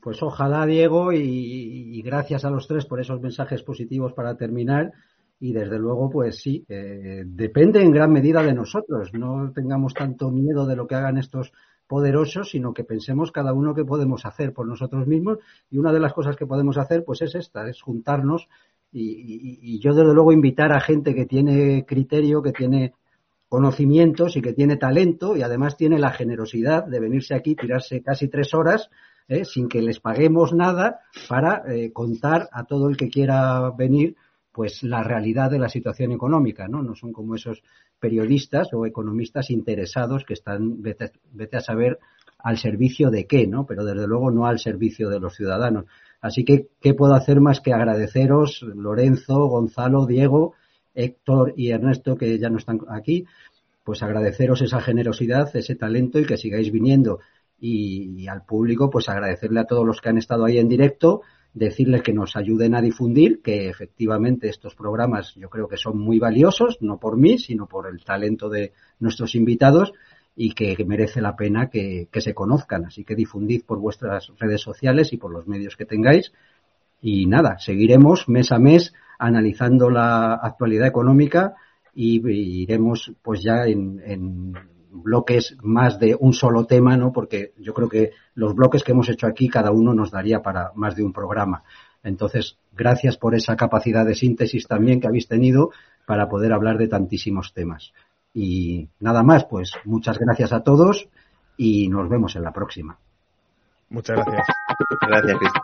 Pues ojalá, Diego, y, gracias a los tres por esos mensajes positivos para terminar. Y desde luego, pues sí, eh, depende en gran medida de nosotros. No tengamos tanto miedo de lo que hagan estos poderosos, sino que pensemos cada uno qué podemos hacer por nosotros mismos. Y una de las cosas que podemos hacer, pues es esta, es juntarnos y, yo desde luego invitar a gente que tiene criterio, que tiene conocimientos y que tiene talento y además tiene la generosidad de venirse aquí, tirarse casi tres horas ¿eh? sin que les paguemos nada para eh, contar a todo el que quiera venir pues la realidad de la situación económica, ¿no? No son como esos periodistas o economistas interesados que están, vete, a saber, al servicio de qué, ¿no? Pero desde luego no al servicio de los ciudadanos. Así que, ¿qué puedo hacer más que agradeceros, Lorenzo, Gonzalo, Diego, Héctor y Ernesto, que ya no están aquí? Pues agradeceros esa generosidad, ese talento y que sigáis viniendo. Y, y al público, pues agradecerle a todos los que han estado ahí en directo decirles que nos ayuden a difundir, que efectivamente estos programas yo creo que son muy valiosos, no por mí, sino por el talento de nuestros invitados y que merece la pena que, se conozcan. Así que difundid por vuestras redes sociales y por los medios que tengáis. Y nada, seguiremos mes a mes analizando la actualidad económica y, iremos pues ya en bloques más de un solo tema, ¿no? Porque yo creo que los bloques que hemos hecho aquí, cada uno nos daría para más de un programa. Entonces, gracias por esa capacidad de síntesis también que habéis tenido para poder hablar de tantísimos temas. Y nada más, pues muchas gracias a todos y nos vemos en la próxima. Muchas gracias. Gracias, Cristo.